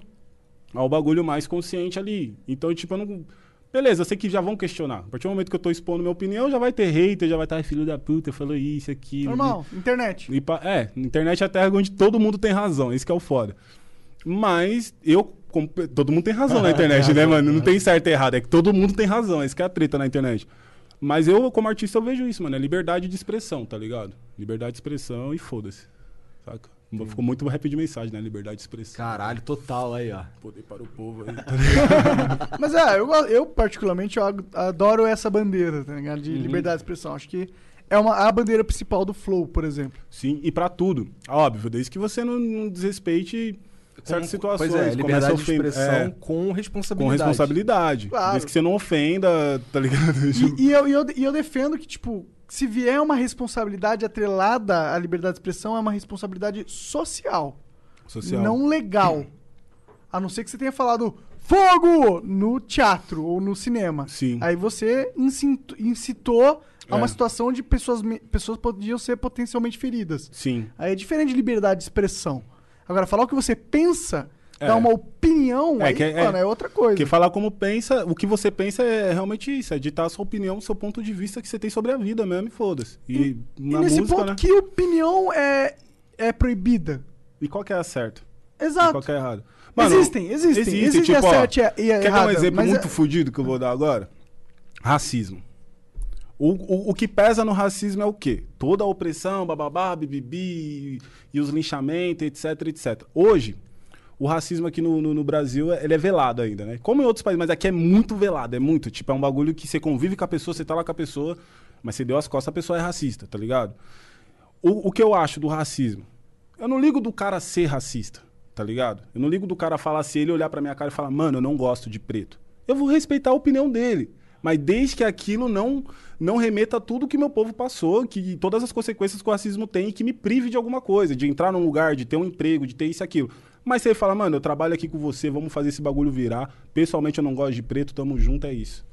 ao bagulho mais consciente ali. Então, tipo, eu não. Beleza, eu sei que já vão questionar. A partir do momento que eu tô expondo minha opinião, já vai ter hater, já vai estar "Ai, filho da puta, falou isso, aquilo. Normal, internet. E pa- é, internet é a terra onde todo mundo tem razão, isso que é o foda. Mas eu. todo mundo tem razão na internet, né, mano? Não tem certo e errado, é que todo mundo tem razão, isso que é a treta na internet. Mas eu, como artista, eu vejo isso, mano. É liberdade de expressão, tá ligado? Liberdade de expressão e foda-se. Saca? Ficou muito rap de mensagem, né? Liberdade de expressão. Caralho, total aí, ó. Poder para o povo aí. Mas é, eu, eu particularmente eu adoro essa bandeira, tá ligado? Uhum. De liberdade de expressão. Acho que é uma, a bandeira principal do Flow, por exemplo. Sim, e pra tudo. Óbvio, desde que você não, não desrespeite certas situações. Pois é, liberdade de ofender- expressão é, com com responsabilidade. responsabilidade. Claro. Desde que você não ofenda, tá ligado? E, e eu, e, eu, e eu defendo que, tipo, se vier uma responsabilidade atrelada à liberdade de expressão, é uma responsabilidade social, Social. não legal. A não ser que você tenha falado fogo no teatro ou no cinema. Sim. Aí você incitou a uma É. situação onde pessoas, pessoas podiam ser potencialmente feridas. Sim. Aí é diferente de liberdade de expressão. Agora, falar o que você pensa, É. dar uma opinião, É aí, que é- mano, é outra coisa. Porque falar como pensa, o que você pensa é realmente isso, é ditar a sua opinião, o seu ponto de vista que você tem sobre a vida mesmo, e foda-se. E, E na nesse música, ponto, né? que opinião é, é proibida? E qual que é a certa? E Exato. qual que é a errada? Existem, existem. Existe a tipo, ó, certa e a- e a Quer dar errada, um exemplo muito é- fudido que eu vou dar agora? Racismo. O, o, o que pesa no racismo é o quê? Toda a opressão, bababá, bibibi, e os linchamentos, etc, etc. Hoje, o racismo aqui no, no, no Brasil, ele é velado ainda, né? Como em outros países, mas aqui é muito velado, é muito. Tipo, é um bagulho que você convive com a pessoa, você tá lá com a pessoa, mas você deu as costas, a pessoa é racista, tá ligado? O, o que eu acho do racismo? Eu não ligo do cara ser racista, tá ligado? Eu não ligo do cara falar se ele olhar pra minha cara e falar, mano, eu não gosto de preto. Eu vou respeitar a opinião dele. Mas desde que aquilo não não remeta a tudo que meu povo passou, que todas as consequências que o racismo tem e que me prive de alguma coisa, de entrar num lugar, de ter um emprego, de ter isso e aquilo. Mas você fala, mano, eu trabalho aqui com você, vamos fazer esse bagulho virar. Pessoalmente eu não gosto de preto, tamo junto, é isso.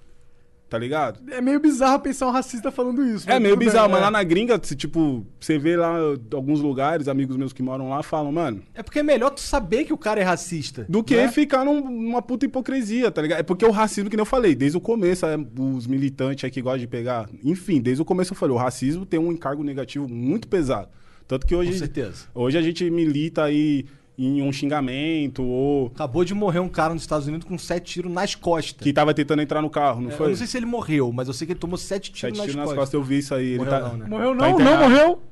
Tá ligado? É meio bizarro pensar um racista falando isso. É meio tudo bem, bizarro, mas é. lá na gringa, se, tipo, você vê lá alguns lugares, amigos meus que moram lá falam, mano, É porque é melhor tu saber que o cara é racista. do que né? ficar num- numa puta hipocrisia, tá ligado? É porque o racismo, que nem eu falei, desde o começo, é, os militantes aí que gostam de pegar. Enfim, desde o começo eu falei, o racismo tem um encargo negativo muito pesado. Tanto que hoje. Com certeza. Hoje a gente milita aí em um xingamento, ou Acabou de morrer um cara nos Estados Unidos com sete tiros nas costas. que tava tentando entrar no carro, não É, foi? Eu não sei se ele morreu, mas eu sei que ele tomou sete tiros, Sete nas, tiros nas costas. costas, eu vi isso aí. Ele Morreu tá, não, né? Morreu Tá não, não internado. morreu.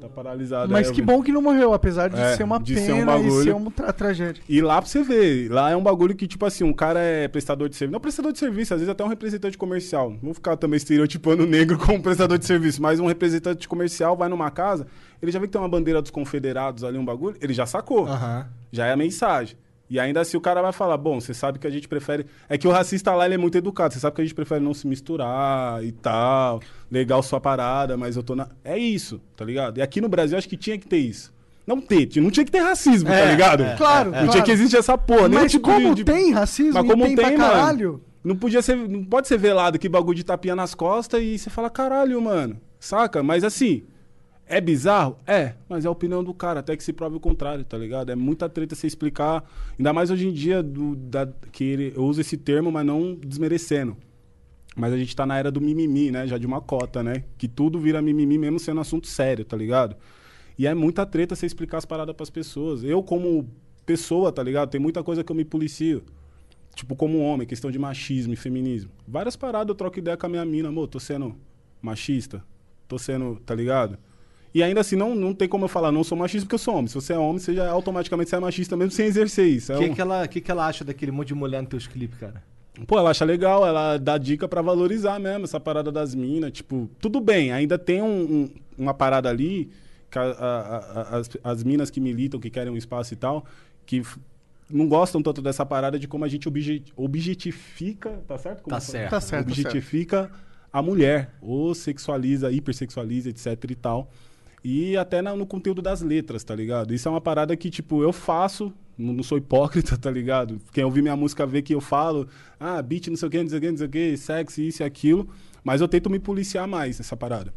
tá paralisado. Mas eu que bom que não morreu, apesar de É, ser uma de pena ser um e bagulho. ser uma tra- tragédia. E lá pra você ver, lá é um bagulho que, tipo assim, um cara é prestador de serviço. Não prestador de serviço, às vezes até um representante comercial. Não vou ficar também estereotipando o negro como prestador de serviço, mas um representante comercial vai numa casa, ele já vê que tem uma bandeira dos confederados ali, um bagulho, ele já sacou. Aham. Já é a mensagem. E ainda assim o cara vai falar, bom, você sabe que a gente prefere... É que o racista lá, ele é muito educado. Você sabe que a gente prefere não se misturar e tal. Legal sua parada, mas eu tô na... É isso, tá ligado? E aqui no Brasil, acho que tinha que ter isso. Não ter, não tinha que ter racismo, tá É, ligado? é, Claro, Não claro. tinha que existir essa porra. Mas tipo como de- tem racismo Mas e como tem, pra tem, mano. caralho... Não podia ser... Não pode ser velado que bagulho de tapinha nas costas e você fala, caralho, mano. Saca? Mas assim... É bizarro? É, mas é a opinião do cara, até que se prove o contrário, tá ligado? É muita treta você explicar, ainda mais hoje em dia, do, da, que ele, eu uso esse termo, mas não desmerecendo. Mas a gente tá na era do mimimi, né? Já de uma cota, né? Que tudo vira mimimi mesmo sendo assunto sério, tá ligado? E é muita treta você explicar as paradas pras pessoas. Eu, como pessoa, tá ligado? Tem muita coisa que eu me policio. Tipo, como homem, questão de machismo e feminismo. Várias paradas eu troco ideia com a minha mina, amor, tô sendo machista, tô sendo, tá ligado? E ainda assim, não, não tem como eu falar, não sou machista porque eu sou homem. Se você é homem, você já automaticamente você é machista mesmo sem exercer isso. É O que, um- que, ela, que, que ela acha daquele monte de mulher nos teus clipes, cara? Pô, ela acha legal, ela dá dica pra valorizar mesmo essa parada das minas. Tipo, tudo bem, ainda tem um- um- uma parada ali, que a- a- a- as, as minas que militam, que querem um espaço e tal, que não gostam tanto dessa parada de como a gente obje- objetifica, tá certo? Como Tá fala? certo. Tá certo, tá certo. Objetifica a mulher, ou sexualiza, hipersexualiza, etc e tal. E até na- no conteúdo das letras, tá ligado? Isso é uma parada que, tipo, eu faço, não, não sou hipócrita, tá ligado? Quem ouvir minha música vê que eu falo, ah, beat, não sei o que, não sei o que, não sei o que, sexy, isso e aquilo. Mas eu tento me policiar mais nessa parada.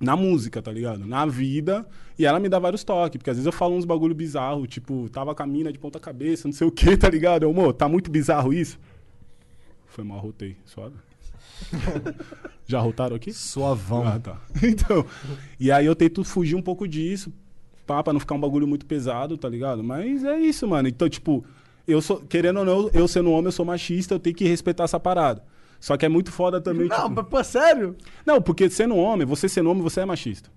Na música, tá ligado? Na vida. E ela me dá vários toques, porque às vezes eu falo uns bagulho bizarro, tipo, tava com a mina de ponta cabeça, não sei o que, tá ligado? Eu, amor, tá muito bizarro isso? Foi mal, rotei, suave. Já rotaram aqui? Suavão. Ah, tá. Então, e aí eu tento fugir um pouco disso, pá, pra não ficar um bagulho muito pesado, tá ligado? Mas é isso, mano. Então, tipo, eu sou, querendo ou não, eu sendo homem, eu sou machista, eu tenho que respeitar essa parada. Só que é muito foda também. Não, tipo- mas, pô, sério? não, porque sendo homem, você sendo homem, você é machista.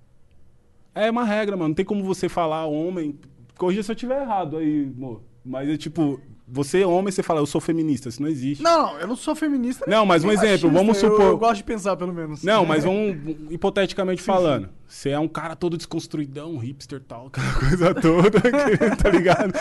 É uma regra, mano. Não tem como você falar homem. Corrija se eu tiver errado aí, amor. Mas é tipo, você é homem, você fala, eu sou feminista. Isso não existe. Não, não, eu não sou feminista. Não, mas um exemplo, machista, vamos eu- supor- Eu, gosto de pensar, pelo menos. Não, mas vamos, hipoteticamente falando, você é um cara todo desconstruidão, hipster tal, aquela coisa toda, que- tá ligado?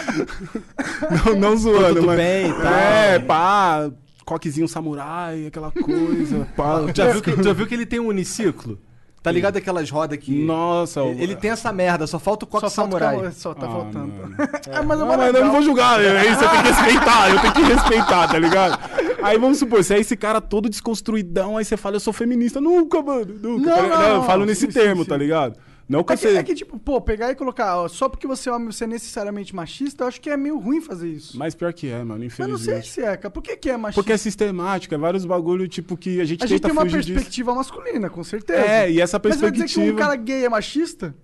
Não, não zoando, tudo mas... bem tal. É, pá, coquezinho samurai, aquela coisa, pá. Já, viu que, já viu que ele tem um uniciclo? Tá ligado aquelas rodas que. Nossa, Ele, ele tem essa merda, só falta o coque Só falta o samurai. camo- Só tá Ah, faltando. mano. É, mas Não, mas eu não vou julgar, é isso, eu tenho que respeitar, eu tenho que respeitar, tá ligado? Aí vamos supor, se é esse cara todo desconstruidão, aí você fala, eu sou feminista. Nunca, mano, nunca. Não, tá ligado? não, eu falo não, nesse sim, termo, sim, tá sim. ligado? Não que É que, você... é que, tipo, pô, pegar e colocar, ó, só porque você é homem, você é necessariamente machista, eu acho que é meio ruim fazer isso. Mas pior que é, mano, Mas não infelizmente. sei se é, cara. Por que, que é machista? Porque é sistemático, é vários bagulho, tipo, que a gente a gente tenta tem uma fugir disso. perspectiva masculina, com certeza. É, e essa Mas vai dizer que um perspectiva- cara gay é machista?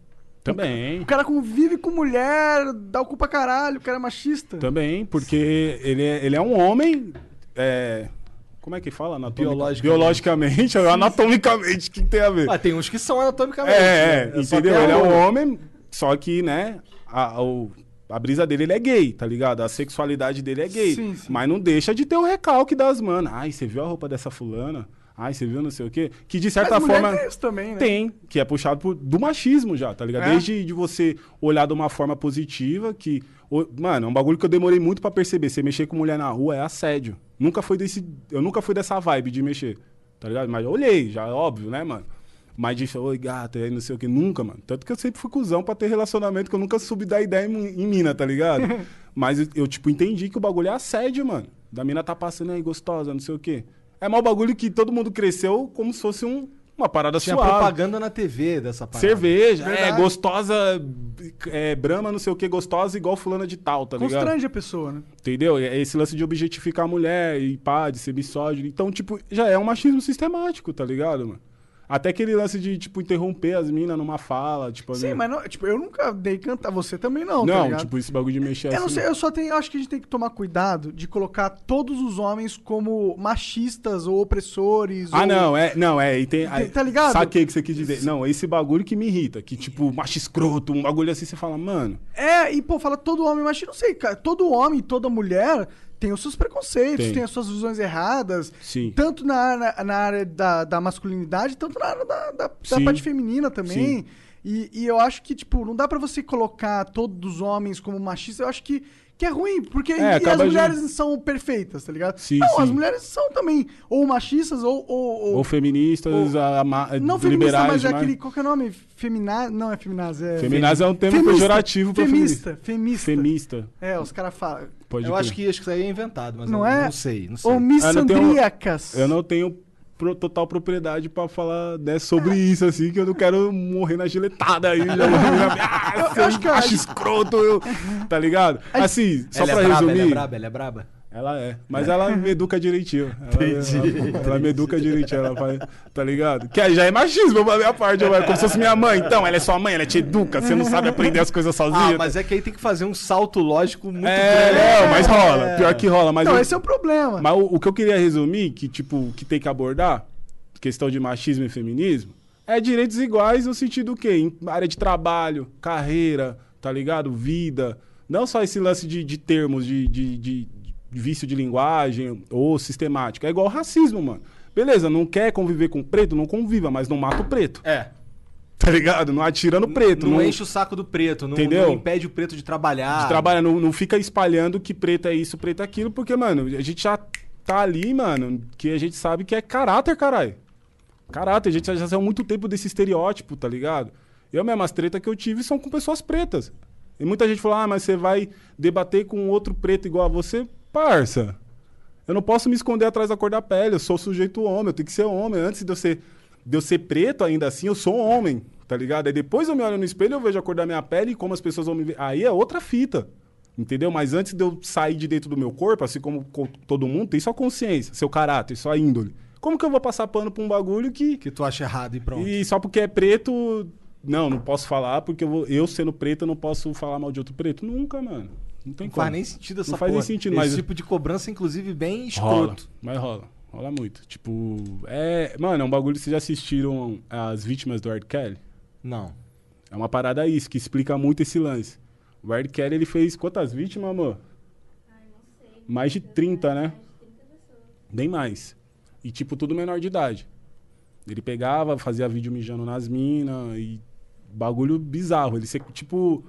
Também. O cara convive com mulher, dá o cu pra caralho, o cara é machista. Também, porque ele é, ele é um homem. é, Como é que fala? Anatomica- Biologicamente. Biologicamente, anatomicamente, o que tem a ver? Ah, tem uns que são anatomicamente. É, é, né? Só entendeu? que Ele é o- um homem, só que, né, a, o- a brisa dele ele é gay, tá ligado? A sexualidade dele é gay. Sim, sim. Mas não deixa de ter o recalque das manas. Ai, você viu a roupa dessa fulana? Ai, você viu não sei o quê? Que de certa Mas forma. tem isso também, né? Tem, que é puxado por- do machismo já, tá ligado? É? Desde de você olhar de uma forma positiva, que. Mano, é um bagulho que eu demorei muito pra perceber. Você mexer com mulher na rua é assédio. Nunca foi desse. Eu nunca fui dessa vibe de mexer. Tá ligado? Mas eu olhei, já, é óbvio, né, mano? Mas de oi, gata, aí não sei o que, nunca, mano. Tanto que eu sempre fui cuzão pra ter relacionamento, que eu nunca subi da ideia em, em mina, tá ligado? Mas eu, eu, tipo, entendi que o bagulho é assédio, mano. Da mina tá passando aí, gostosa, não sei o quê. É mal bagulho que todo mundo cresceu como se fosse um, uma parada Tinha suave. propaganda na TV dessa parada. Cerveja, é, Verdade. gostosa, é, brama, não sei o que, gostosa igual fulana de tal, tá ligado? Constrange a pessoa, né? Entendeu? É esse lance de objetificar a mulher e pá, de ser misógino. Então, tipo, já é um machismo sistemático, tá ligado, mano? Até aquele lance de, tipo, interromper as minas numa fala, tipo... Sim, né? mas não, tipo, eu nunca dei cantar você também não, tá Não, ligado? tipo, esse bagulho de mexer Eu não assim. sei, eu só tenho, eu acho que a gente tem que tomar cuidado de colocar todos os homens como machistas ou opressores. Ah, ou- não, é, não, é, e tem... Tem- tá ligado? Saquei o que você quis dizer. Não, esse bagulho que me irrita, que, tipo, macho escroto, um bagulho assim, você fala, mano... É, e pô, fala todo homem machista, não sei, cara, todo homem e toda mulher tem os seus preconceitos, tem, Tem. as suas visões erradas, Sim. tanto na, na, na área da, da masculinidade, tanto na área da, da, da parte feminina também. E, e eu acho que, tipo, não dá pra você colocar todos os homens como machistas, eu acho que, que é ruim, porque É, as acaba de- mulheres são perfeitas, tá ligado? Sim, não, sim. as mulheres são também ou machistas ou... ou, ou- Ou feministas, ou- a, a, não feminista, liberais mas é aquele, qual que é o nome? Femina... Não é feminaz, é... Feminaz é um termo pejorativo pra Femista, femista. Femista. É, os caras falam. Pode Eu crer. acho que acho que isso aí é inventado, mas Não eu é? não sei, não sei. Ou Eu não tenho- missandríacas. Eu não tenho pro- total propriedade pra falar né, sobre isso, assim, que eu não quero morrer na giletada aí. Já, ah, Eu- eu acho que a macho gente- escroto, eu, tá ligado? Assim, só ela pra é braba, resumir. ela é braba, ela é braba. Ela é, mas ela me educa direitinho. Ela, ela, ela me educa direitinho, ela faz, tá ligado? Que aí já é machismo pra minha parte, eu- como se fosse minha mãe. Então, ela é sua mãe, ela te educa, você não sabe aprender as coisas sozinha. Ah, mas é que aí tem que fazer um salto lógico muito É, grande. não, mas rola, pior que rola. Mas Então, eu- esse é o problema. mas o, o que eu queria resumir, que tipo, que tem que abordar, questão de machismo e feminismo, é direitos iguais no sentido que em área de trabalho, carreira, tá ligado? Vida. Não só esse lance de, de termos de, de- de vício de linguagem ou sistemático. É igual racismo, mano. Beleza, não quer conviver com preto, não conviva, mas não mata o preto. É. Tá ligado? Não atira no preto. Não, Não, enche o saco do preto, não, Entendeu? não impede o preto de trabalhar. de trabalhar, não, não fica espalhando que preto é isso, preto é aquilo, porque, mano, a gente já tá ali, mano, que a gente sabe que é caráter, caralho. Caráter, a gente já saiu muito tempo desse estereótipo, tá ligado? Eu mesmo, as tretas que eu tive são com pessoas pretas. E muita gente falou, ah, mas você vai debater com outro preto igual a você? Parça, eu não posso me esconder atrás da cor da pele, eu sou sujeito homem, eu tenho que ser homem. Antes de eu ser, de eu ser preto ainda assim, eu sou homem, tá ligado? Aí depois eu me olho no espelho, eu vejo a cor da minha pele e como as pessoas vão me ver. Aí é outra fita, entendeu? Mas antes de eu sair de dentro do meu corpo, assim como co- todo mundo, tem sua consciência, seu caráter, sua índole. Como que eu vou passar pano pra um bagulho que... Que tu acha errado e pronto. E só porque é preto... Não, não posso falar, porque eu, vou- eu sendo preto, eu não posso falar mal de outro preto. Nunca, mano. Não tem Não como. faz nem sentido essa Não faz nem porra. sentido, Esse mas- tipo de cobrança, inclusive, bem Rola, escroto. mas rola. Rola muito. Tipo, é. Mano, é um bagulho. Vocês já assistiram As Vítimas do R. Kelly? Não. É uma parada isso, que explica muito esse lance. O R. Kelly, ele fez quantas vítimas, amor? Mais de 30, né? Bem mais. E, tipo, tudo menor de idade. Ele pegava, fazia vídeo mijando nas minas e bagulho bizarro. Ele, tipo,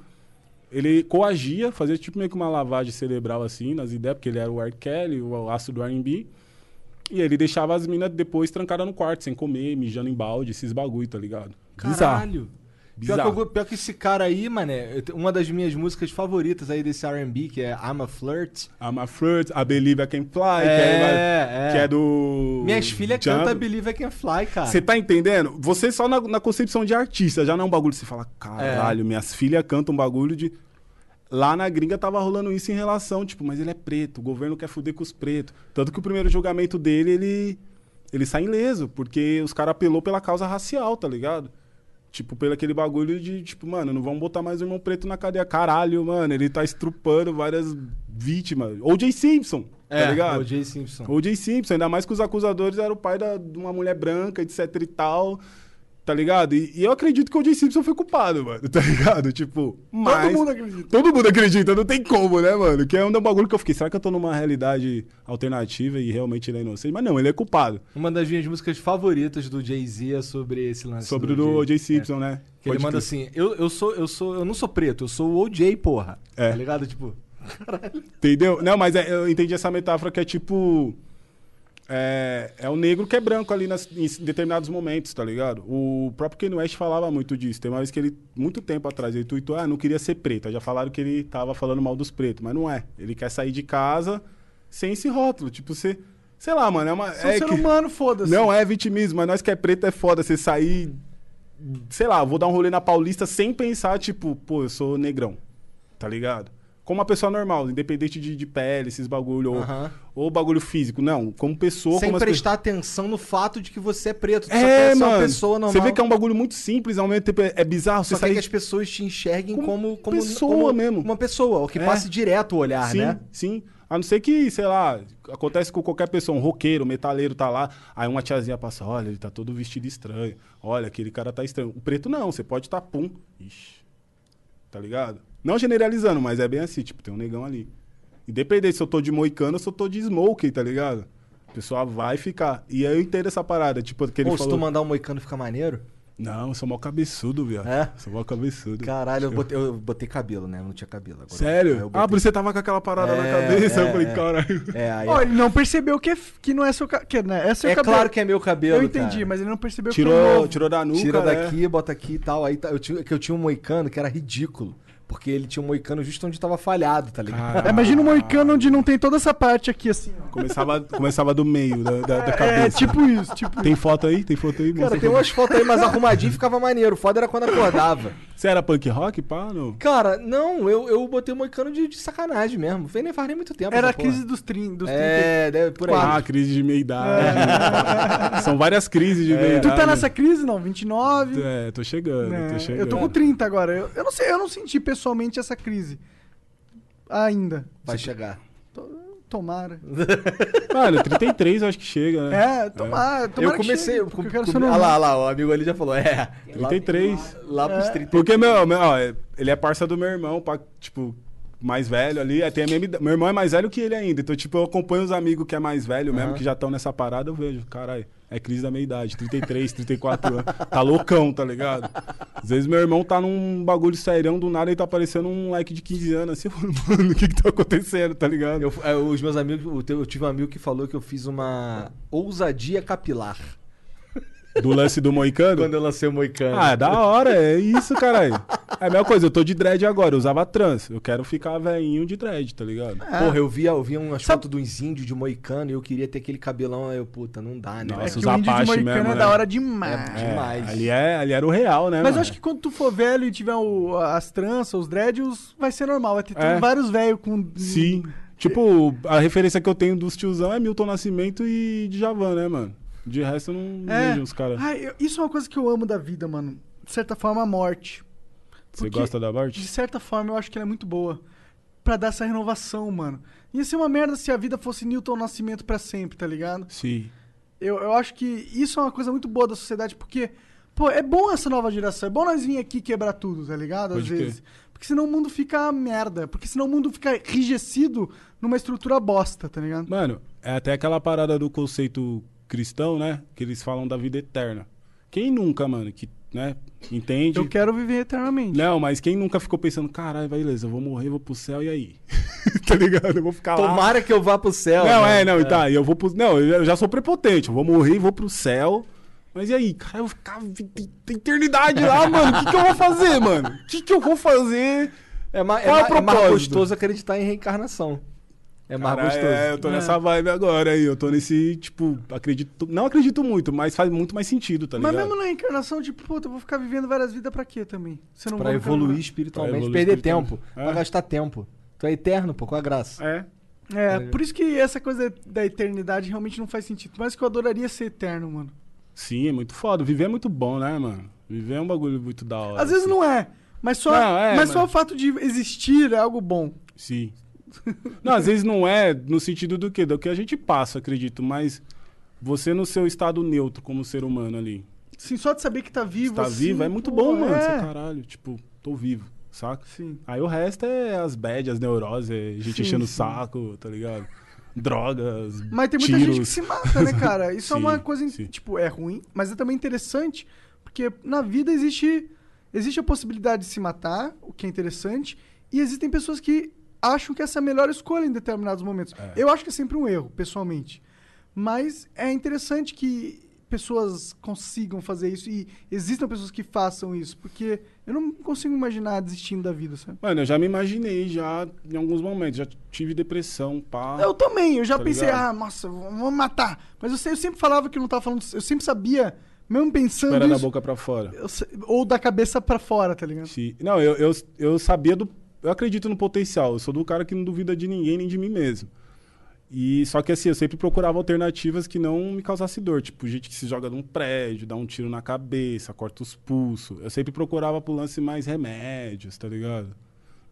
ele coagia, fazia tipo meio que uma lavagem cerebral assim, nas ideias, porque ele era o R. Kelly, o astro do R&B. E ele deixava as minas depois trancadas no quarto, sem comer, mijando em balde, esses bagulho, tá ligado? Caralho. Pior que, eu- pior que esse cara aí, mané, uma das minhas músicas favoritas aí desse R&B, que é I'm a Flirt. I'm a flirt, I believe I can fly, É, que, é, é. que é do... Minhas filhas cantam Believe I Can Fly, cara. Você tá entendendo? Você só na, na concepção de artista, já não é um bagulho que você fala, caralho, É. minhas filhas cantam um bagulho de. Lá na gringa tava rolando isso em relação, tipo, mas ele é preto, o governo quer fuder com os pretos. Tanto que o primeiro julgamento dele, ele, ele sai ileso, porque os caras apelou pela causa racial, tá ligado? Tipo, pelo aquele bagulho de, tipo, mano, não vamos botar mais o irmão preto na cadeia. Caralho, mano, ele tá estrupando várias vítimas. O.J. Simpson. É, tá ligado? O.J. Simpson. O.J. Simpson, ainda mais que os acusadores eram o pai da- de uma mulher branca, etc e tal. Tá ligado? E, e eu acredito que o O.J. Simpson foi culpado, mano. Tá ligado? Tipo, mas... mundo acredita. Todo mundo acredita, não tem como, né, mano? Que é um bagulho que eu fiquei. Será que eu tô numa realidade alternativa e realmente ele é inocente? Mas não, ele é culpado. Uma das minhas músicas favoritas do Jay-Z é sobre esse lance. Sobre do o O.J. Simpson, né? Que ele manda assim, eu, eu sou, eu sou, eu não sou preto, eu sou o OJ, porra. É. Tá ligado? Tipo, Entendeu? Não, mas é- eu entendi essa metáfora que é tipo. É, é o negro que é branco ali nas- em determinados momentos, tá ligado? O próprio Kanye West falava muito disso. Tem uma vez que ele, muito tempo atrás, ele tweetou, ah, não queria ser preto. Aí Já falaram que ele tava falando mal dos pretos, mas não é. Ele quer sair de casa sem esse rótulo. Tipo, você. Sei lá, mano, é uma. Sou é ser que- humano, foda-se. Não é vitimismo, mas nós que é preto é foda. Você sair. Sei lá, vou dar um rolê na Paulista sem pensar, tipo, pô, eu sou negrão. Tá ligado? Como uma pessoa normal, independente de, de pele, esses bagulho, ou, ou bagulho físico. Não, como pessoa, sem como prestar atenção no fato de que você é preto. Tu só É, ser uma mano. pessoa normal. Você vê que é um bagulho muito simples, ao mesmo tempo é, é bizarro. Só Você sair que as pessoas te enxerguem Como como, como pessoa como mesmo. Uma pessoa, ou que É. passe direto o olhar, sim, né? Sim. A não ser que, sei lá, acontece com qualquer pessoa, um roqueiro, um metaleiro tá lá, aí uma tiazinha passa, olha, ele tá todo vestido estranho. Olha, aquele cara tá estranho. O preto não, você pode tá pum. Ixi. Tá ligado? Não generalizando, mas é bem assim, tipo, tem um negão ali. Independente se eu tô de moicano ou se eu tô de smoke, tá ligado? A pessoa vai ficar. E aí eu entendo essa parada, tipo, que ele Ou se falou... tu mandar um moicano fica maneiro. Não, eu sou mó cabeçudo, viado. É? Sou mó cabeçudo. Caralho, eu botei, eu botei cabelo, né? Eu não tinha cabelo agora. Sério? eu Ah, por isso você tava com aquela parada na É, cabeça. é, eu falei, é. caralho. É, aí. Ó, ele não percebeu que, é que não é seu cabelo. Que, né? É seu é cabelo. claro que é meu cabelo. Eu entendi, cara. mas ele não percebeu que é Tirou, novo. tirou da nuca, Tira né? daqui, bota aqui e tal. Aí tá- eu tinha, que eu tinha um moicano que era ridículo. Porque ele tinha um moicano justo onde tava falhado, tá ligado? É, Imagina um moicano onde não tem toda essa parte aqui, assim. ó. Começava, começava do meio, da, da, da É, cabeça. tipo isso, tipo Tem foto aí? Tem foto aí? Cara, tem umas fotos aí mais arrumadinho ficava maneiro. O foda era quando acordava. Você era punk rock, pá? Não? Cara, não, eu, eu botei o moicano de, de sacanagem mesmo. Foi nem faz nem muito tempo. Era a crise dos, trin, dos 30. É, deve por aí. Ah, crise de meia-idade. São várias crises de meia-idade. Tu tá nessa crise, não? 29. É, tô chegando, né? tô chegando. Eu tô com 30 agora. Eu, eu não sei, eu não senti pessoalmente essa crise. Ainda. Vai chegar. Tomara. Mano, 33 eu acho que chega, né? É, tomara. tomara eu que comecei. chegue, Eu, porque com, eu quero ser com, ah normal. lá, lá, o amigo ali já falou. É. 33. Lá, lá pros 30. Porque, meu, meu, ó, é- ele é parça do meu irmão, pá, tipo, mais velho ali. é, Tem a. Meu irmão é mais velho que ele ainda. Então, tipo, eu acompanho os amigos que é mais velho mesmo, que já estão nessa parada, eu vejo, caralho, é crise da meia-idade, 33, 34 anos. Tá loucão, tá ligado? Às vezes meu irmão tá num bagulho serião, do nada ele tá parecendo um moleque de 15 anos, assim, eu falo, mano, o que que tá acontecendo, tá ligado? Eu, é, os meus amigos, eu tive um amigo que falou que eu fiz uma ousadia capilar Do lance do Moicano. quando eu lancei o Moicano. Ah, é da hora, é isso, caralho. É a mesma coisa, eu tô de dread agora, eu usava trans. Eu quero ficar velhinho de dread, tá ligado? Porra, eu via, eu via umas fotos de uns índios de Moicano e eu queria ter aquele cabelão. Aí eu, puta, não dá, né? É Nossa, que os o índio de Apache Moicano mesmo, é né? da hora demais. É, demais. Ali, é, ali era o real, né? Mas mano? eu acho que quando tu for velho e tiver o- as tranças, os dreads, vai ser normal. Vai ter É. vários velhos com. Sim. Tipo, a referência que eu tenho dos tiozão é Milton Nascimento e Djavan, né, mano? De resto eu não É. vejo os caras. Isso é uma coisa que eu amo da vida, mano. De certa forma, a morte. Você gosta da De morte? certa forma, eu acho que ela é muito boa. Pra dar essa renovação, mano. Ia ser uma merda se a vida fosse Newton Nascimento pra sempre, tá ligado? Sim. Eu, eu acho que isso é uma coisa muito boa da sociedade, porque, pô, é bom essa nova geração. É bom nós vir aqui quebrar tudo, tá ligado? Às Pode vezes. Porque senão o mundo fica merda. Porque senão o mundo fica enrijecido numa estrutura bosta, tá ligado? Mano, é até aquela parada do conceito cristão, né? Que eles falam da vida eterna. Quem nunca, mano, que, né, entende? Eu quero viver eternamente. Não, mas quem nunca ficou pensando, caralho, beleza, eu vou morrer, vou pro céu, e aí? tá ligado? Eu vou ficar lá. Tomara que eu vá pro céu. Não, né? é, não, e tá, e eu vou pro. Não, eu já sou prepotente, eu vou morrer e vou pro céu. Mas e aí, cara, eu vou ficar eternidade lá, mano. O que, que eu vou fazer, mano? O que, que eu vou fazer? É, ma- é, Qual é ma- é mais gostoso acreditar em reencarnação. É mais Caralho, gostoso. É, eu tô nessa vibe agora aí. Eu tô nesse, tipo, acredito. Não acredito muito, mas faz muito mais sentido, tá Mas ligado? mesmo na encarnação, tipo, puta, eu vou ficar vivendo várias vidas pra quê também? Você não Pra evoluir espiritualmente, Pra evoluir perder espiritualmente. tempo. É. Pra gastar tempo. Tu é eterno, pô, com a graça. É. É, por isso que essa coisa da eternidade realmente não faz sentido. Mas que eu adoraria ser eterno, mano. Sim, é muito foda. Viver é muito bom, né, mano? Viver é um bagulho muito da hora. Às vezes assim. não é, mas só, Não, é, mas só mas- o fato de existir é algo bom. Sim. Não, às vezes não é no sentido do quê? Do que a gente passa, acredito, mas você no seu estado neutro como ser humano ali. Sim, só de saber que tá vivo. Tá assim, vivo, é muito pô, bom, mano. é. Você, caralho, tipo, tô vivo, saca? Sim. Aí o resto é as bad, as neuroses, é gente Sim, enchendo o sim. saco, tá ligado? Drogas, Mas tem muita tiros. gente que se mata, né, cara? Isso é uma Sim, coisa, sim. tipo, é ruim, mas é também interessante, porque na vida existe, existe a possibilidade de se matar, o que é interessante, e existem pessoas que acham que essa é a melhor escolha em determinados momentos. É. Eu acho que é sempre um erro, pessoalmente. Mas é interessante que pessoas consigam fazer isso e existam pessoas que façam isso, porque eu não consigo imaginar desistindo da vida, sabe? Mano, eu já me imaginei já em alguns momentos, já tive depressão, pá. Eu também, eu já Tá pensei, ligado? ah, nossa, vou matar. Mas eu, eu sempre falava que eu não tava falando, eu sempre sabia, mesmo pensando Espera da isso, boca pra fora. eu ou da cabeça pra fora, tá ligado? Se- Não, eu, eu, eu sabia do. Eu acredito no potencial. Eu sou do cara que não duvida de ninguém nem de mim mesmo. E só que assim, eu sempre procurava alternativas que não me causasse dor. Tipo, gente que se joga de um prédio, dá um tiro na cabeça, corta os pulsos. Eu sempre procurava pro lance mais remédios, tá ligado?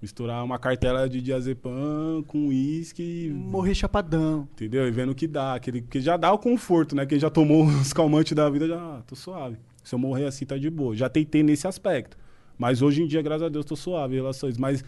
Misturar uma cartela de diazepam com uísque. Morrer chapadão. Entendeu? E vendo o que dá. Aquele, porque já dá o conforto, né? Quem já tomou os calmantes da vida já, ah, tô suave. Se eu morrer assim, tá de boa. Já tentei nesse aspecto. Mas hoje em dia, graças a Deus, tô suave em isso. Mas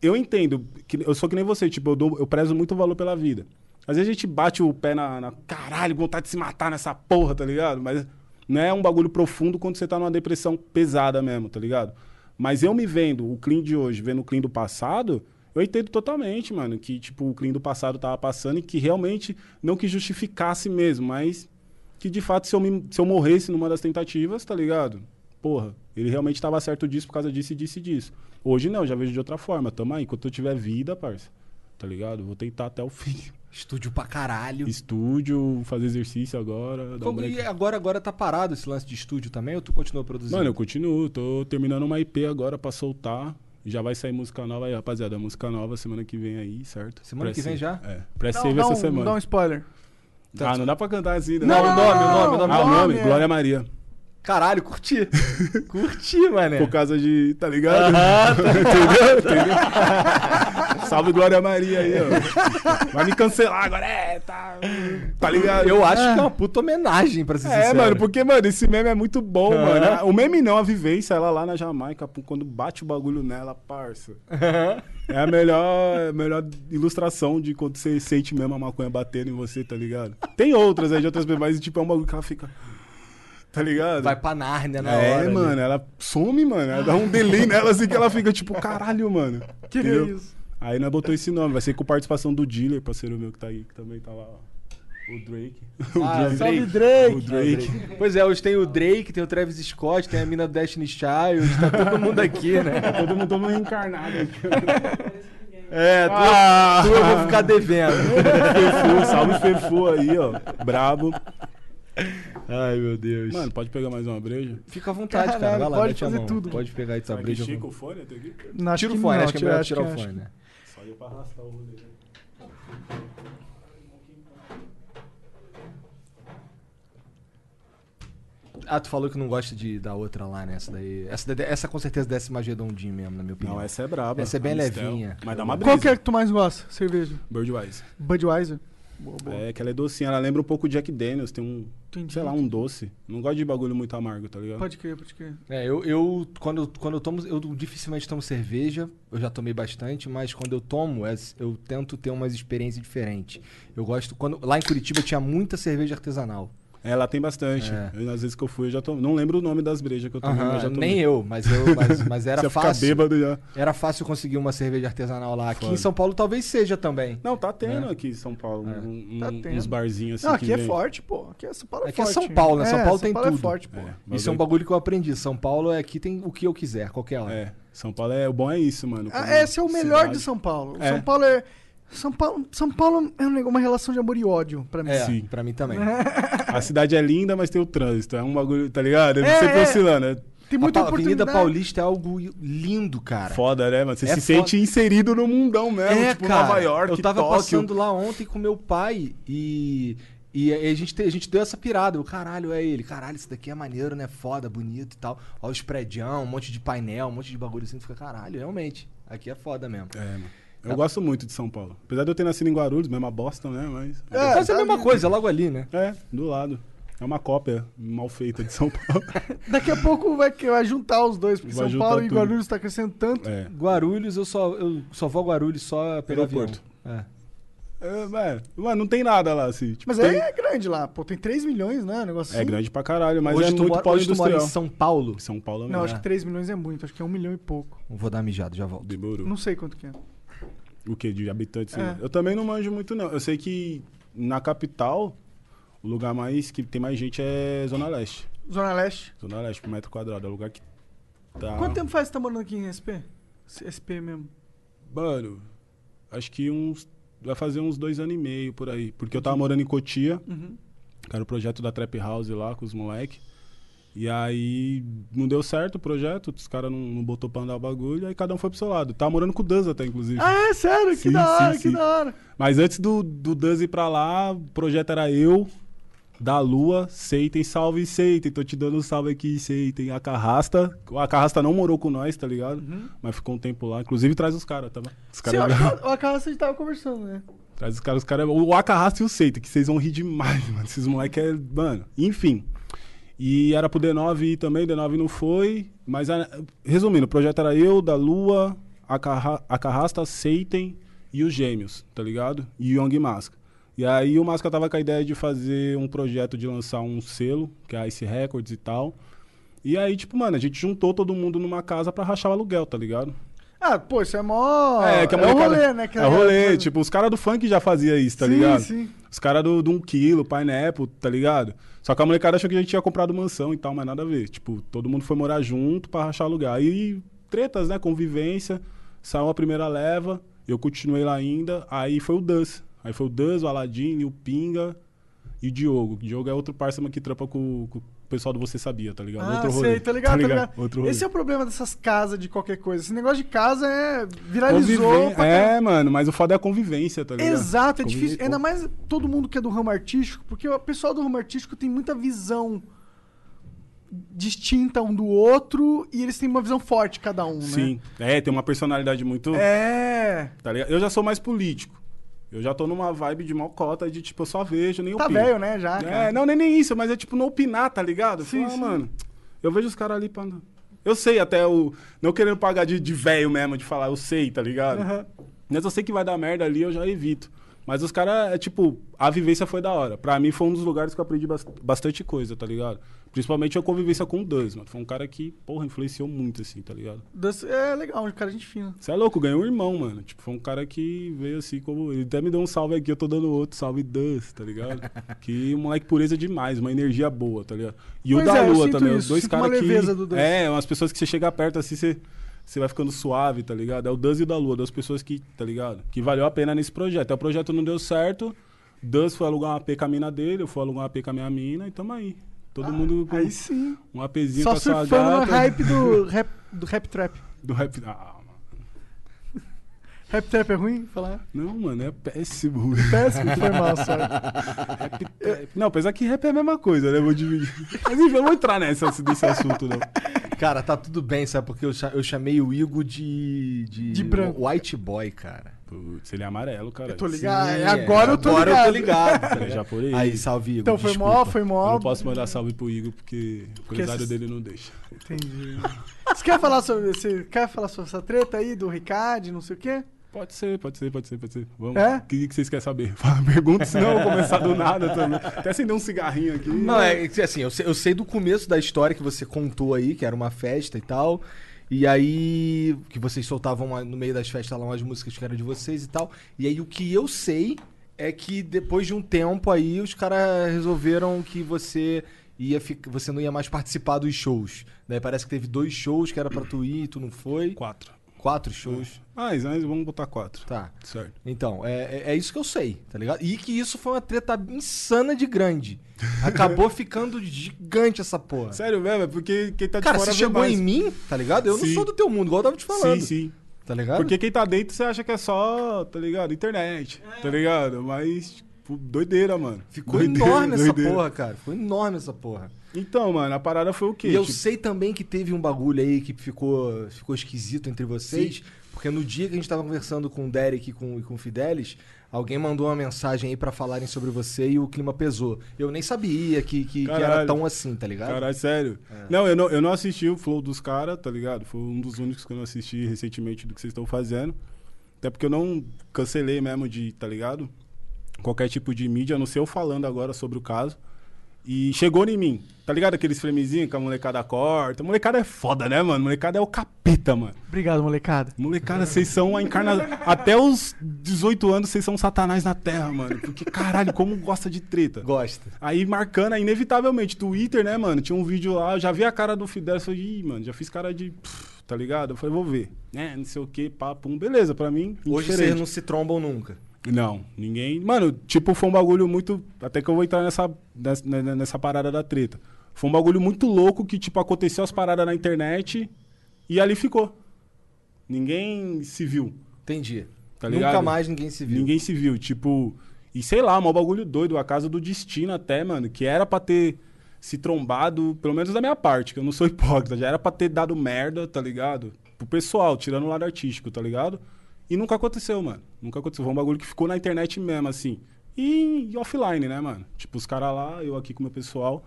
eu entendo, que eu sou que nem você, tipo, eu, dou- eu prezo muito valor pela vida. Às vezes a gente bate o pé na, na- Caralho, vontade de se matar nessa porra, tá ligado? Mas não é um bagulho profundo quando você tá numa depressão pesada mesmo, tá ligado? Mas eu me vendo, o clean de hoje, vendo o clean do passado, eu entendo totalmente, mano, que, tipo, o clean do passado tava passando e que realmente não que justificasse mesmo, mas que de fato, se eu, me- se eu morresse numa das tentativas, tá ligado? Porra, ele realmente tava certo disso por causa disso e disso e disso. Hoje não, já vejo de outra forma. Tamo aí, enquanto eu tiver vida, parça, tá ligado? Vou tentar até o fim. Estúdio pra caralho. Estúdio, fazer exercício agora. um Como- break. e agora, agora tá parado esse lance de estúdio também ou tu continua produzindo? Mano, eu continuo, tô terminando uma IP agora pra soltar. Já vai sair música nova aí, rapaziada. Música nova semana que vem aí, certo? Semana que vem já? É. Dá, Pré-save essa um, semana. dá um spoiler. Ah, não dá pra cantar assim, né? Não, o nome, o nome, o nome. Ah, o nome? é. Glória Maria. Caralho, curti. curti, mané. Por causa de. Tá ligado? Ah, Entendeu? Entendeu? Salve Glória Maria aí, ó. Vai me cancelar agora, é, tá. Tá ligado? Eu acho que é uma puta homenagem, pra ser É, sincero. mano, porque, mano, esse meme é muito bom, mano. O meme não, a vivência, ela lá na Jamaica, quando bate o bagulho nela, parça. É a melhor, a melhor ilustração de quando você sente mesmo a maconha batendo em você, tá ligado? Tem outras aí de outras pessoas, mas tipo, é um bagulho que ela fica. Tá ligado? Vai pra Nárnia na é, hora. ali. mano, ela some, mano. Ela dá um delay nela assim que ela fica tipo, caralho, mano. Que Entendeu? isso? Aí nós botou esse nome, vai ser com participação do Dealer, parceiro meu que tá aí, que também tá lá, ó. O Drake. O Ah, o Salve, Drake. Drake. O Drake. Pois é, hoje tem o Drake, tem o Travis Scott, tem a mina do Destiny Child, tá todo mundo aqui, né? Todo mundo todo mundo reencarnado aqui. É, tu, Ah! tu eu vou ficar devendo. Fefu, salve Fefu aí, ó. Brabo. Ai, meu Deus. Mano, pode pegar mais uma breja? Fica à vontade, cara. Caralho, Vai lá, pode fazer mão. tudo. Pode pegar aí que breja. estica o fone até aqui? Não, Tira o fone, não, acho que é melhor tirar o fone, que- né? Só ia pra arrastar o rolê. né? Ah, tu falou que não gosta de, da outra lá, né? Essa daí. Essa, daí- essa com certeza desce mais redondinho mesmo, na minha opinião. Não, essa é braba. Essa é bem A Mistel. levinha. Mas dá uma brisa. Qual que é que tu mais gosta? Cerveja? Birdwise. Budweiser? Boa, boa. É, que ela é docinha. Ela lembra um pouco Jack Daniels. Tem um, Entendi. sei lá, um doce. Não gosto de bagulho muito amargo, tá ligado? Pode crer, pode crer. É, eu, eu quando, quando eu tomo, eu dificilmente tomo cerveja, eu já tomei bastante, mas quando eu tomo, é- eu tento ter umas experiências diferentes. Eu gosto, quando lá em Curitiba tinha muita cerveja artesanal. Ela tem bastante. É. Eu, às vezes que eu fui, eu já tomei. Não lembro o nome das brejas que eu tomei, Aham, mas já tomei. nem eu, mas eu, mas, mas era fácil. bêbado já. Era fácil conseguir uma cerveja artesanal lá. Aqui em Foda. São Paulo talvez seja também. Não, tá tendo É. aqui em São Paulo. um- um- Tá uns tendo. barzinhos assim. Não, que aqui é vem. forte, pô. Aqui é São Paulo é Aqui é. São Paulo, né? São É, Paulo tem Paulo tudo. é forte, pô. É, Isso é um bagulho que eu aprendi. São Paulo é aqui tem o que eu quiser, qualquer hora. É, São Paulo é. O bom é isso, mano. Ah, esse é o melhor cidade. de São Paulo. É. São Paulo é. São Paulo, São Paulo é um negócio- uma relação de amor e ódio pra mim. É, Sim. pra mim também. A cidade é linda, mas tem o trânsito. É um bagulho, tá ligado? É, É, sempre é. oscilando. É Tem muita a Avenida. Paulista é algo lindo, cara. foda, né, mano? Você É se foda. sente inserido no mundão mesmo. É, tipo cara. Nova York, eu tava Tóquio. passando lá ontem com meu pai e. E a gente, te- a gente deu essa pirada. Eu, caralho, é ele. Caralho, isso daqui é maneiro, né? Foda, bonito e tal. Ó, os prédios, um monte de painel, um monte de bagulho assim. Fica, caralho, realmente. Aqui é foda mesmo. É, mano. Eu gosto muito de São Paulo. Apesar de eu ter nascido em Guarulhos, mesma bosta, né? Mas. É, é a mesma coisa, logo ali, né? É, do lado. É uma cópia mal feita de São Paulo. Daqui a pouco vai, vai juntar os dois, porque Vai São Paulo e tudo. Guarulhos tá crescendo tanto. é. Guarulhos, eu só, eu só vou a Guarulhos só pelo avião. Aeroporto. É. É, é, Mano, não tem nada lá, assim. Tipo, Mas tem- é grande lá, pô, tem 3 milhões, né? Negócio É assim. grande pra caralho, mas hoje, é tu muito polo mora em. São Paulo. São Paulo é Não, acho que 3 milhões é muito, acho que é um milhão e pouco. Vou dar mijado, já volto. Demorou. Não sei quanto que é. O que? De habitantes? É. Eu também não manjo muito, não. Eu sei que na capital, o lugar mais que tem mais gente é Zona Leste. Zona Leste. Zona Leste, por metro quadrado. É o lugar que tá. Quanto tempo faz que você tá morando aqui em SP? SP mesmo. Mano, acho que uns. Vai fazer uns dois anos e meio por aí. Porque eu tava morando em Cotia, Uhum. que era o projeto da Trap House lá com os moleques. E aí não deu certo o projeto, os caras não, não botou pra andar o bagulho, aí cada um foi pro seu lado. Tava morando com o Duz até, inclusive. Ah, é sério? Que Sim, da hora, sim, que sim. da hora. Mas antes do, do Duz ir pra lá, o projeto era eu, da Lua, Seitem, salve Seitem. Tô te dando um salve aqui, Seitem. A Carrasta. A Carrasta não morou com nós, tá ligado? Mas ficou um tempo lá. Inclusive traz os caras, tá? Os Sim, caras eu acho que o Acarraça a gente tava conversando, né? Traz os caras, os caras. O Acarrasta e o Seitem, que vocês vão rir demais, mano. Esses moleques é. Mano, enfim. E era pro D9 ir também, D9 não foi. Mas, a- resumindo, o projeto era eu, da Lua, a, Carra, a Carrasta, Seitem e os Gêmeos, tá ligado? E o Young Masca. E aí o Masca tava com a ideia de fazer um projeto de lançar um selo, que é a Ice Records e tal. E aí, tipo, mano, a gente juntou todo mundo numa casa pra rachar o aluguel, tá ligado? Ah, pô, isso é mó. É, que a é o molecada- rolê, né? Que é o rolê, tipo, os caras do funk já faziam isso, tá sim, ligado? Sim, Os caras do, do 1 quilo, Pineapple, tá ligado? Só que a molecada achou que a gente tinha comprado mansão e tal, mas nada a ver. Tipo, todo mundo foi morar junto pra rachar lugar. Aí, tretas, né? Convivência. Saiu a primeira leva, eu continuei lá ainda. Aí foi o Duz. Aí foi o Duz, o Aladim, o Pinga e o Diogo. O Diogo é outro parceiro que trampa com, com pessoal do Você Sabia, tá ligado? Ah, outro sei, rolê. tá ligado, tá ligado. Outro rolê. Esse é o problema dessas casas de qualquer coisa. Esse negócio de casa é. viralizou. Conviven-. É, mano, mas o foda é a convivência, tá ligado? Exato, é difícil. Ainda mais todo mundo que é do ramo artístico, porque o pessoal do ramo artístico tem muita visão distinta um do outro e eles têm uma visão forte cada um, né? Sim. É, tem uma personalidade muito. É. Tá ligado? Eu já sou mais político. Eu já tô numa vibe de malcota, de tipo, eu só vejo, nem Tá opino. velho, né, já, É, cara. não, nem, nem isso, mas é tipo não opinar, tá ligado? Sim, Sim, sim. mano. Eu vejo os caras ali pra. Eu sei até o. Não querendo pagar de, de velho mesmo, de falar, eu sei, tá ligado? Aham. Mas eu sei que vai dar merda ali, eu já evito. Mas os caras, é tipo, a vivência foi da hora. Pra mim foi um dos lugares que eu aprendi bas- bastante coisa, tá ligado? Principalmente a convivência com o Duz, mano. Foi um cara que, porra, influenciou muito, assim, tá ligado? Das- É legal, um cara de gente fina. Você é louco, ganhou um irmão, mano. Tipo, foi um cara que veio assim como. Ele até me deu um salve aqui, eu tô dando outro, salve Dust, tá ligado? que moleque pureza demais, uma energia boa, tá ligado? E Pois o da é, Lua também, isso, os dois caras que. do Dust. É, umas pessoas que você chega perto assim, você. Você vai ficando suave, tá ligado? É o Duz e o da Lua, duas pessoas que, tá ligado? Que valeu a pena nesse projeto. Aí o projeto não deu certo. Duz foi alugar uma AP com a mina dele, eu fui alugar uma AP com a minha mina e tamo aí. Todo mundo com Ah, Aí sim. um APzinho Só com a sua surfando no gata. hype do rap, do rap trap. Do rap. Ah, Rap trap é ruim? Falar? Não, mano, é péssimo. Péssimo, foi mal, sorry. Rap, trap. Não, apesar que rap é a mesma coisa, né? Vou dividir. Mas enfim, eu vou entrar nessa, nesse assunto, não. Cara, tá tudo bem, sabe? Porque eu, cha- eu chamei o Igor de. De, De branco. White boy, cara. Putz, ele é amarelo, cara. Eu tô ligado. Sim, é, agora eu tô agora ligado. eu tô ligado. Eu já ligado? por aí. Aí, salve, Igor. Então foi desculpa. mó, foi Eu mó. não posso mandar salve pro Igor porque o Porque empresário essas- dele não deixa. Entendi. Você quer falar sobre, você quer falar sobre essa treta aí do Ricardo, não sei o quê? Pode ser, pode ser, pode ser, pode ser. Vamos. É? O que, que vocês querem saber? Fala, Pergunta, senão eu vou começar do nada também. Até acender um cigarrinho aqui. Não, é que, assim, eu sei, eu sei do começo da história que você contou aí, que era uma festa e tal. E aí, que vocês soltavam uma- no meio das festas lá umas músicas que eram de vocês e tal. E aí, o que eu sei é que depois de um tempo aí, os caras resolveram que você ia ficar, você não ia mais participar dos shows. Daí parece que teve dois shows que era pra tu ir e tu não foi. Quatro. Quatro shows. Mas, mas vamos botar quatro. Tá. Certo. Então, é, é- é isso que eu sei, tá ligado? E que isso foi uma treta insana de grande. Acabou ficando gigante essa porra. Sério mesmo? É porque quem tá de Cara, fora você vê chegou mais. em mim, tá ligado? Eu não Sim. sou do teu mundo, igual eu tava te falando. Sim, sim. Tá ligado? Porque quem tá dentro você acha que é só, tá ligado? Internet, tá ligado? Mas Pô, Doideira, mano. Ficou Doideira, enorme essa doideira. porra, cara. Ficou enorme essa porra. Então, mano, a parada foi o quê? E eu Tipo, sei também que teve um bagulho aí que ficou, ficou esquisito entre vocês, porque no dia que a gente tava conversando com o Derek e com, e com o Fidelis, alguém mandou uma mensagem aí pra falarem sobre você e o clima pesou. Eu nem sabia que, que, que era tão assim, tá ligado? Caralho, sério. Não, eu não, eu não assisti o Flow dos caras, tá ligado? Foi um dos únicos que eu não assisti recentemente do que vocês estão fazendo. Até porque eu não cancelei mesmo de, tá ligado? Qualquer tipo de mídia, a não ser eu falando agora sobre o caso. E chegou em mim, tá ligado? Aqueles framezinhos que a molecada corta. Molecada é foda, né, mano? Molecada é o capeta, mano. Obrigado, molecada. Molecada, vocês são a encarnação. Até os 18 anos, vocês são satanás na terra, mano. Porque, caralho, como gosta de treta. Gosta. Aí marcando, aí, inevitavelmente, Twitter, né, mano? Tinha um vídeo lá, eu já vi a cara do Fidel, eu falei, ih, mano, já fiz cara de. pff, tá ligado? Eu falei, vou ver. É, não sei o que, papo, beleza, pra mim. Hoje vocês não se trombam nunca. Não, ninguém. Mano, tipo, foi um bagulho muito. Até que eu vou entrar nessa, nessa, nessa parada da treta. Foi um bagulho muito louco que, tipo, aconteceu as paradas na internet e ali ficou. Ninguém se viu. Entendi. Tá Nunca ligado? mais ninguém se viu. Ninguém se viu. Tipo, e sei lá, um bagulho doido, a casa do destino até, mano, que era pra ter se trombado, pelo menos da minha parte, que eu não sou hipócrita, já era pra ter dado merda, tá ligado? Pro pessoal, tirando o lado artístico, tá ligado? E nunca aconteceu, mano. Nunca aconteceu. Foi um bagulho que ficou na internet mesmo, assim. E, e offline, né, mano? Tipo, os caras lá, eu aqui com o meu pessoal.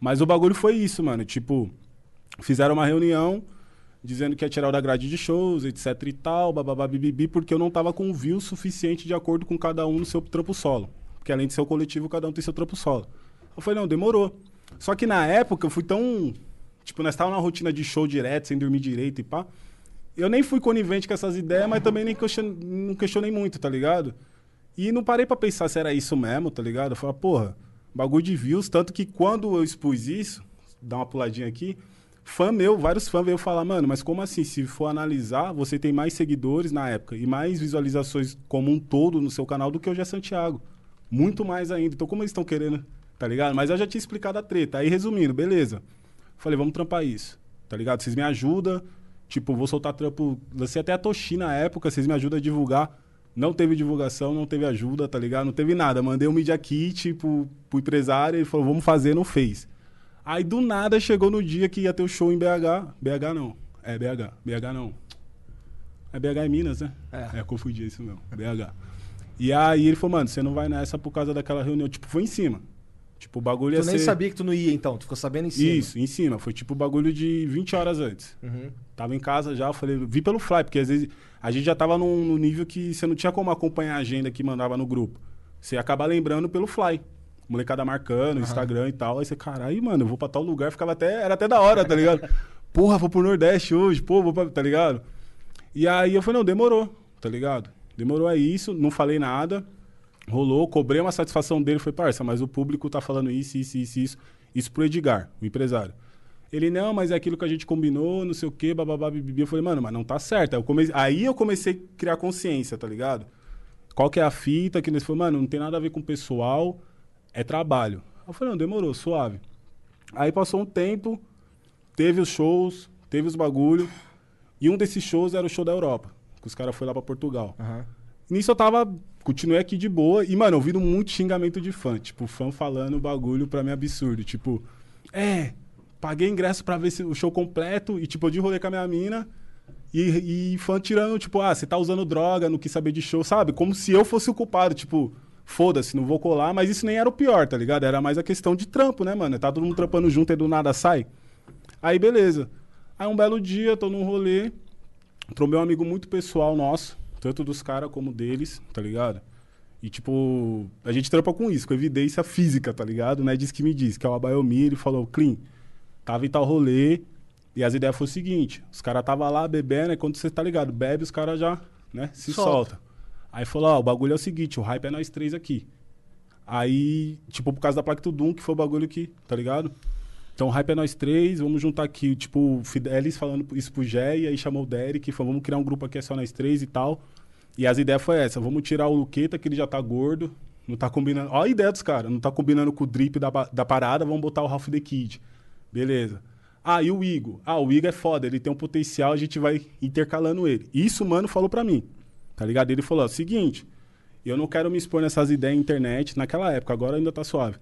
Mas o bagulho foi isso, mano. Tipo, fizeram uma reunião dizendo que ia tirar o da grade de shows, etc e tal, bababá, bibibi, porque eu não tava com view suficiente de acordo com cada um no seu trampo solo. Porque além de ser o coletivo, cada um tem seu trampo solo. Eu falei, não, demorou. Só que na época eu fui tão. Tipo, nós tava numa rotina de show direto, sem dormir direito e pá. Eu nem fui conivente com essas ideias, mas também nem question... não questionei muito, tá ligado? E não parei pra pensar se era isso mesmo, tá ligado? Eu falei, porra, bagulho de views. Tanto que quando eu expus isso, dá uma puladinha aqui, fã meu, vários fãs veio falar, mano, mas como assim? Se for analisar, você tem mais seguidores na época e mais visualizações como um todo no seu canal do que o Gé Santiago. Muito mais ainda. Então, como eles estão querendo, tá ligado? Mas eu já tinha explicado a treta. Aí, resumindo, beleza. Falei, vamos trampar isso, tá ligado? Vocês me ajudam. Tipo, vou soltar trampo. Lancei até a Toshi na época, vocês me ajudam a divulgar. Não teve divulgação, não teve ajuda, tá ligado? Não teve nada. Mandei um Media Kit pro, pro empresário, ele falou, vamos fazer, não fez. Aí do nada chegou no dia que ia ter o show em BH. BH não. É BH. BH não. É BH em Minas, né? É. É, confundi isso mesmo. BH. E aí ele falou, mano, você não vai nessa por causa daquela reunião. Tipo, foi em cima. Tipo, o bagulho ia Tu nem ser... sabia que tu não ia, então. Tu ficou sabendo em cima. Isso, em cima. Foi tipo bagulho de 20 horas antes. Uhum. Tava em casa já, eu falei, vi pelo Fly, porque às vezes a gente já tava num, num nível que você não tinha como acompanhar a agenda que mandava no grupo. Você ia acabar lembrando pelo Fly. Molecada marcando, Instagram e tal. Aí você, caralho, mano, eu vou pra tal lugar, ficava até. Era até da hora, tá ligado? Porra, vou pro Nordeste hoje, pô, vou pra. tá ligado? E aí eu falei, não, demorou, tá ligado? Demorou é isso, não falei nada. Rolou, cobrei uma satisfação dele, foi, parça, mas o público tá falando isso, isso, isso, isso. Isso pro Edgar, o empresário. Ele, não, mas é aquilo que a gente combinou, não sei o quê, bababá, bibibi. Eu falei, mano, mas não tá certo. Aí eu, come... Aí eu comecei a criar consciência, tá ligado? Qual que é a fita? Que eles falaram, mano, não tem nada a ver com o pessoal, é trabalho. Eu falei, não, demorou, suave. Aí passou um tempo, teve os shows, teve os bagulho. E um desses shows era o show da Europa, que os caras foram lá pra Portugal. Nisso eu tava. Continuei aqui de boa. E, mano, ouvindo muito xingamento de fã. Tipo, fã falando bagulho pra mim absurdo. Tipo, é, paguei ingresso pra ver o show completo. E, tipo, eu de rolê com a minha mina. E, e fã tirando, tipo, ah, você tá usando droga, não quis saber de show, sabe? Como se eu fosse o culpado. Tipo, foda-se, não vou colar. Mas isso nem era o pior, tá ligado? Era mais a questão de trampo, né, mano? Tá todo mundo trampando junto e do nada sai. Aí, beleza. Aí, um belo dia, tô num rolê. Trombei um amigo muito pessoal nosso, tanto dos caras como deles, tá ligado? E, tipo, a gente trampa com isso, com evidência física, tá ligado? Não é disso que me diz, que é o Abayomi, ele falou, Clean, tava em tal rolê, e as ideias foram o seguinte, os caras tava lá bebendo, e quando você tá ligado, bebe, os caras já, né, se Solta. solta. Aí falou, ó, o bagulho é o seguinte, o hype é nós três aqui. Aí, tipo, por causa da placa Tudum, que foi o bagulho que, tá ligado? Então, hype é nós três, vamos juntar aqui, tipo, o Fidelis falando isso pro Gé, e aí chamou o Derek, falou, vamos criar um grupo aqui, é só nós três e tal. E as ideias foi essa, vamos tirar o Luqueta, que ele já tá gordo, não tá combinando... Ó a ideia dos caras, não tá combinando com o drip da, da parada, vamos botar o Ralph the Kid. Beleza. Ah, e o Igor? Ah, o Igor é foda, ele tem um potencial, a gente vai intercalando ele. Isso o mano falou pra mim, tá ligado? Ele falou, ó, seguinte, E eu não quero me expor nessas ideias na internet, naquela época, agora ainda tá suave.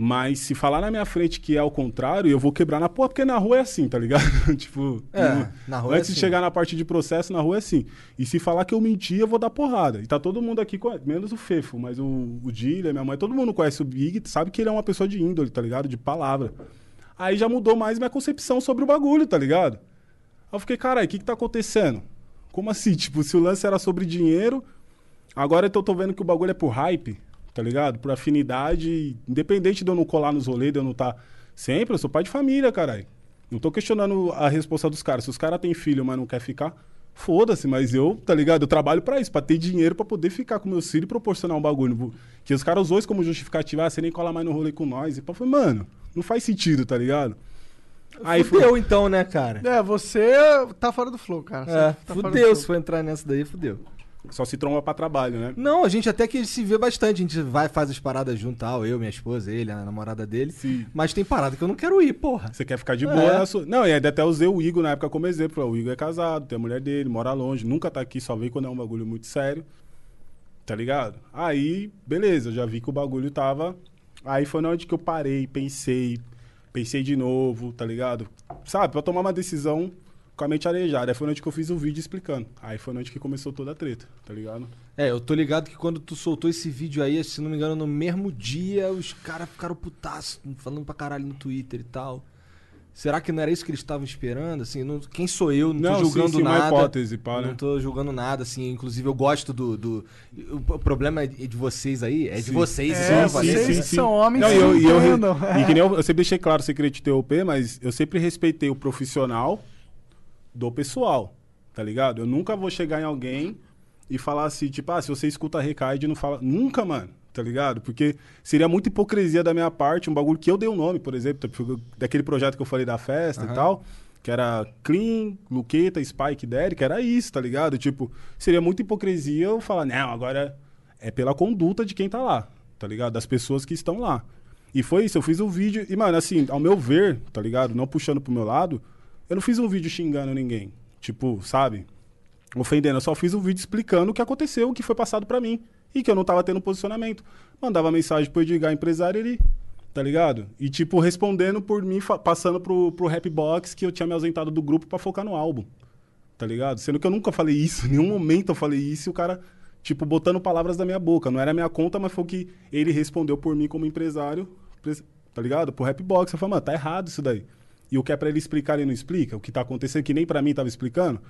Mas se falar na minha frente que é ao contrário, eu vou quebrar na porra, porque na rua é assim, tá ligado? tipo, É, na rua é antes assim. de chegar na parte de processo, na rua é assim. E se falar que eu menti, eu vou dar porrada. E tá todo mundo aqui, menos o Fefo, mas o, o Dília, minha mãe, todo mundo conhece o Big, sabe que ele é uma pessoa de índole, tá ligado? De palavra. Aí já mudou mais minha concepção sobre o bagulho, tá ligado? Aí eu fiquei, caralho, o que que tá acontecendo? Como assim? Tipo, se o lance era sobre dinheiro, agora eu tô, tô vendo que o bagulho é por hype, tá ligado? Por afinidade, independente de eu não colar nos rolês, de eu não tá sempre, eu sou pai de família, caralho. Não tô questionando a resposta dos caras. Se os caras têm filho, mas não quer ficar, foda-se, mas eu, tá ligado? Eu trabalho pra isso, pra ter dinheiro pra poder ficar com meus filhos e proporcionar um bagulho. Que os caras usou isso como justificativa, ah, você nem cola mais no rolê com nós. E pá, falei, mano, não faz sentido, tá ligado? Aí foi- Fudeu então, né, cara? É, você tá fora do flow, cara. Você É, tá fora do fudeu. flow. Se for entrar nessa daí, fudeu. Só se tromba pra trabalho, né? Não, a gente até que se vê bastante. A gente vai, faz as paradas junto, tal. Eu, minha esposa, ele, a namorada dele. Sim. Mas tem parada que eu não quero ir, porra. Você quer ficar de É. boa na sua. Não, e ainda até usei o Igor na época como exemplo. O Igor é casado, tem a mulher dele, mora longe, nunca tá aqui, só vem quando é um bagulho muito sério. Tá ligado? Aí, beleza, já vi que o bagulho tava. Aí foi na hora que eu parei, pensei, pensei de novo, tá ligado? Sabe, pra tomar uma decisão com a mente arejada. Aí foi hora que eu fiz o vídeo explicando. Aí foi hora que começou toda a treta, tá ligado? É, eu tô ligado que quando tu soltou esse vídeo aí, se não me engano, no mesmo dia, os caras ficaram putaço, falando pra caralho no Twitter e tal. Será que não era isso que eles estavam esperando? Assim, não- quem sou eu? Não, Não, tô sim, julgando sim, uma nada. hipótese, pá, né? Não tô julgando nada, assim. Inclusive, eu gosto do. do- o, o problema é de vocês aí. É de Sim. vocês, É, eu sim, falei, sim, sim. são homens Não, e eu, eu, re- entendam. e que nem eu, eu sempre deixei claro, sem querer te interromper, mas eu sempre respeitei o profissional do pessoal, tá ligado? Eu nunca vou chegar em alguém e falar assim, tipo, ah, se você escuta Recaide, não fala. Nunca, mano, tá ligado? Porque seria muita hipocrisia da minha parte, um bagulho que eu dei o nome, por exemplo, tipo, daquele projeto que eu falei da festa e tal. Que era Clean, Luqueta, Spike, Derek, era isso, tá ligado? Tipo, seria muita hipocrisia eu falar, não, agora é pela conduta de quem tá lá, tá ligado? Das pessoas que estão lá. E foi isso, eu fiz um vídeo, e mano, assim, ao meu ver, tá ligado? Não puxando pro meu lado, eu não fiz um vídeo xingando ninguém. Tipo, sabe? Ofendendo, eu só fiz um vídeo explicando o que aconteceu, o que foi passado pra mim. E que eu não tava tendo posicionamento. Mandava mensagem pro Edgar, empresário, ele. Tá ligado? E, tipo, respondendo por mim, passando pro, pro Rap Box que eu tinha me ausentado do grupo pra focar no álbum. Tá ligado? Sendo que eu nunca falei isso, em nenhum momento eu falei isso e o cara, tipo, botando palavras da minha boca. Não era minha conta, mas foi o que ele respondeu por mim como empresário, pres- tá ligado? Pro Rap Box. Eu falei, mano, tá errado isso daí. E o que é pra ele explicar, ele não explica. O que tá acontecendo, que nem pra mim tava explicando.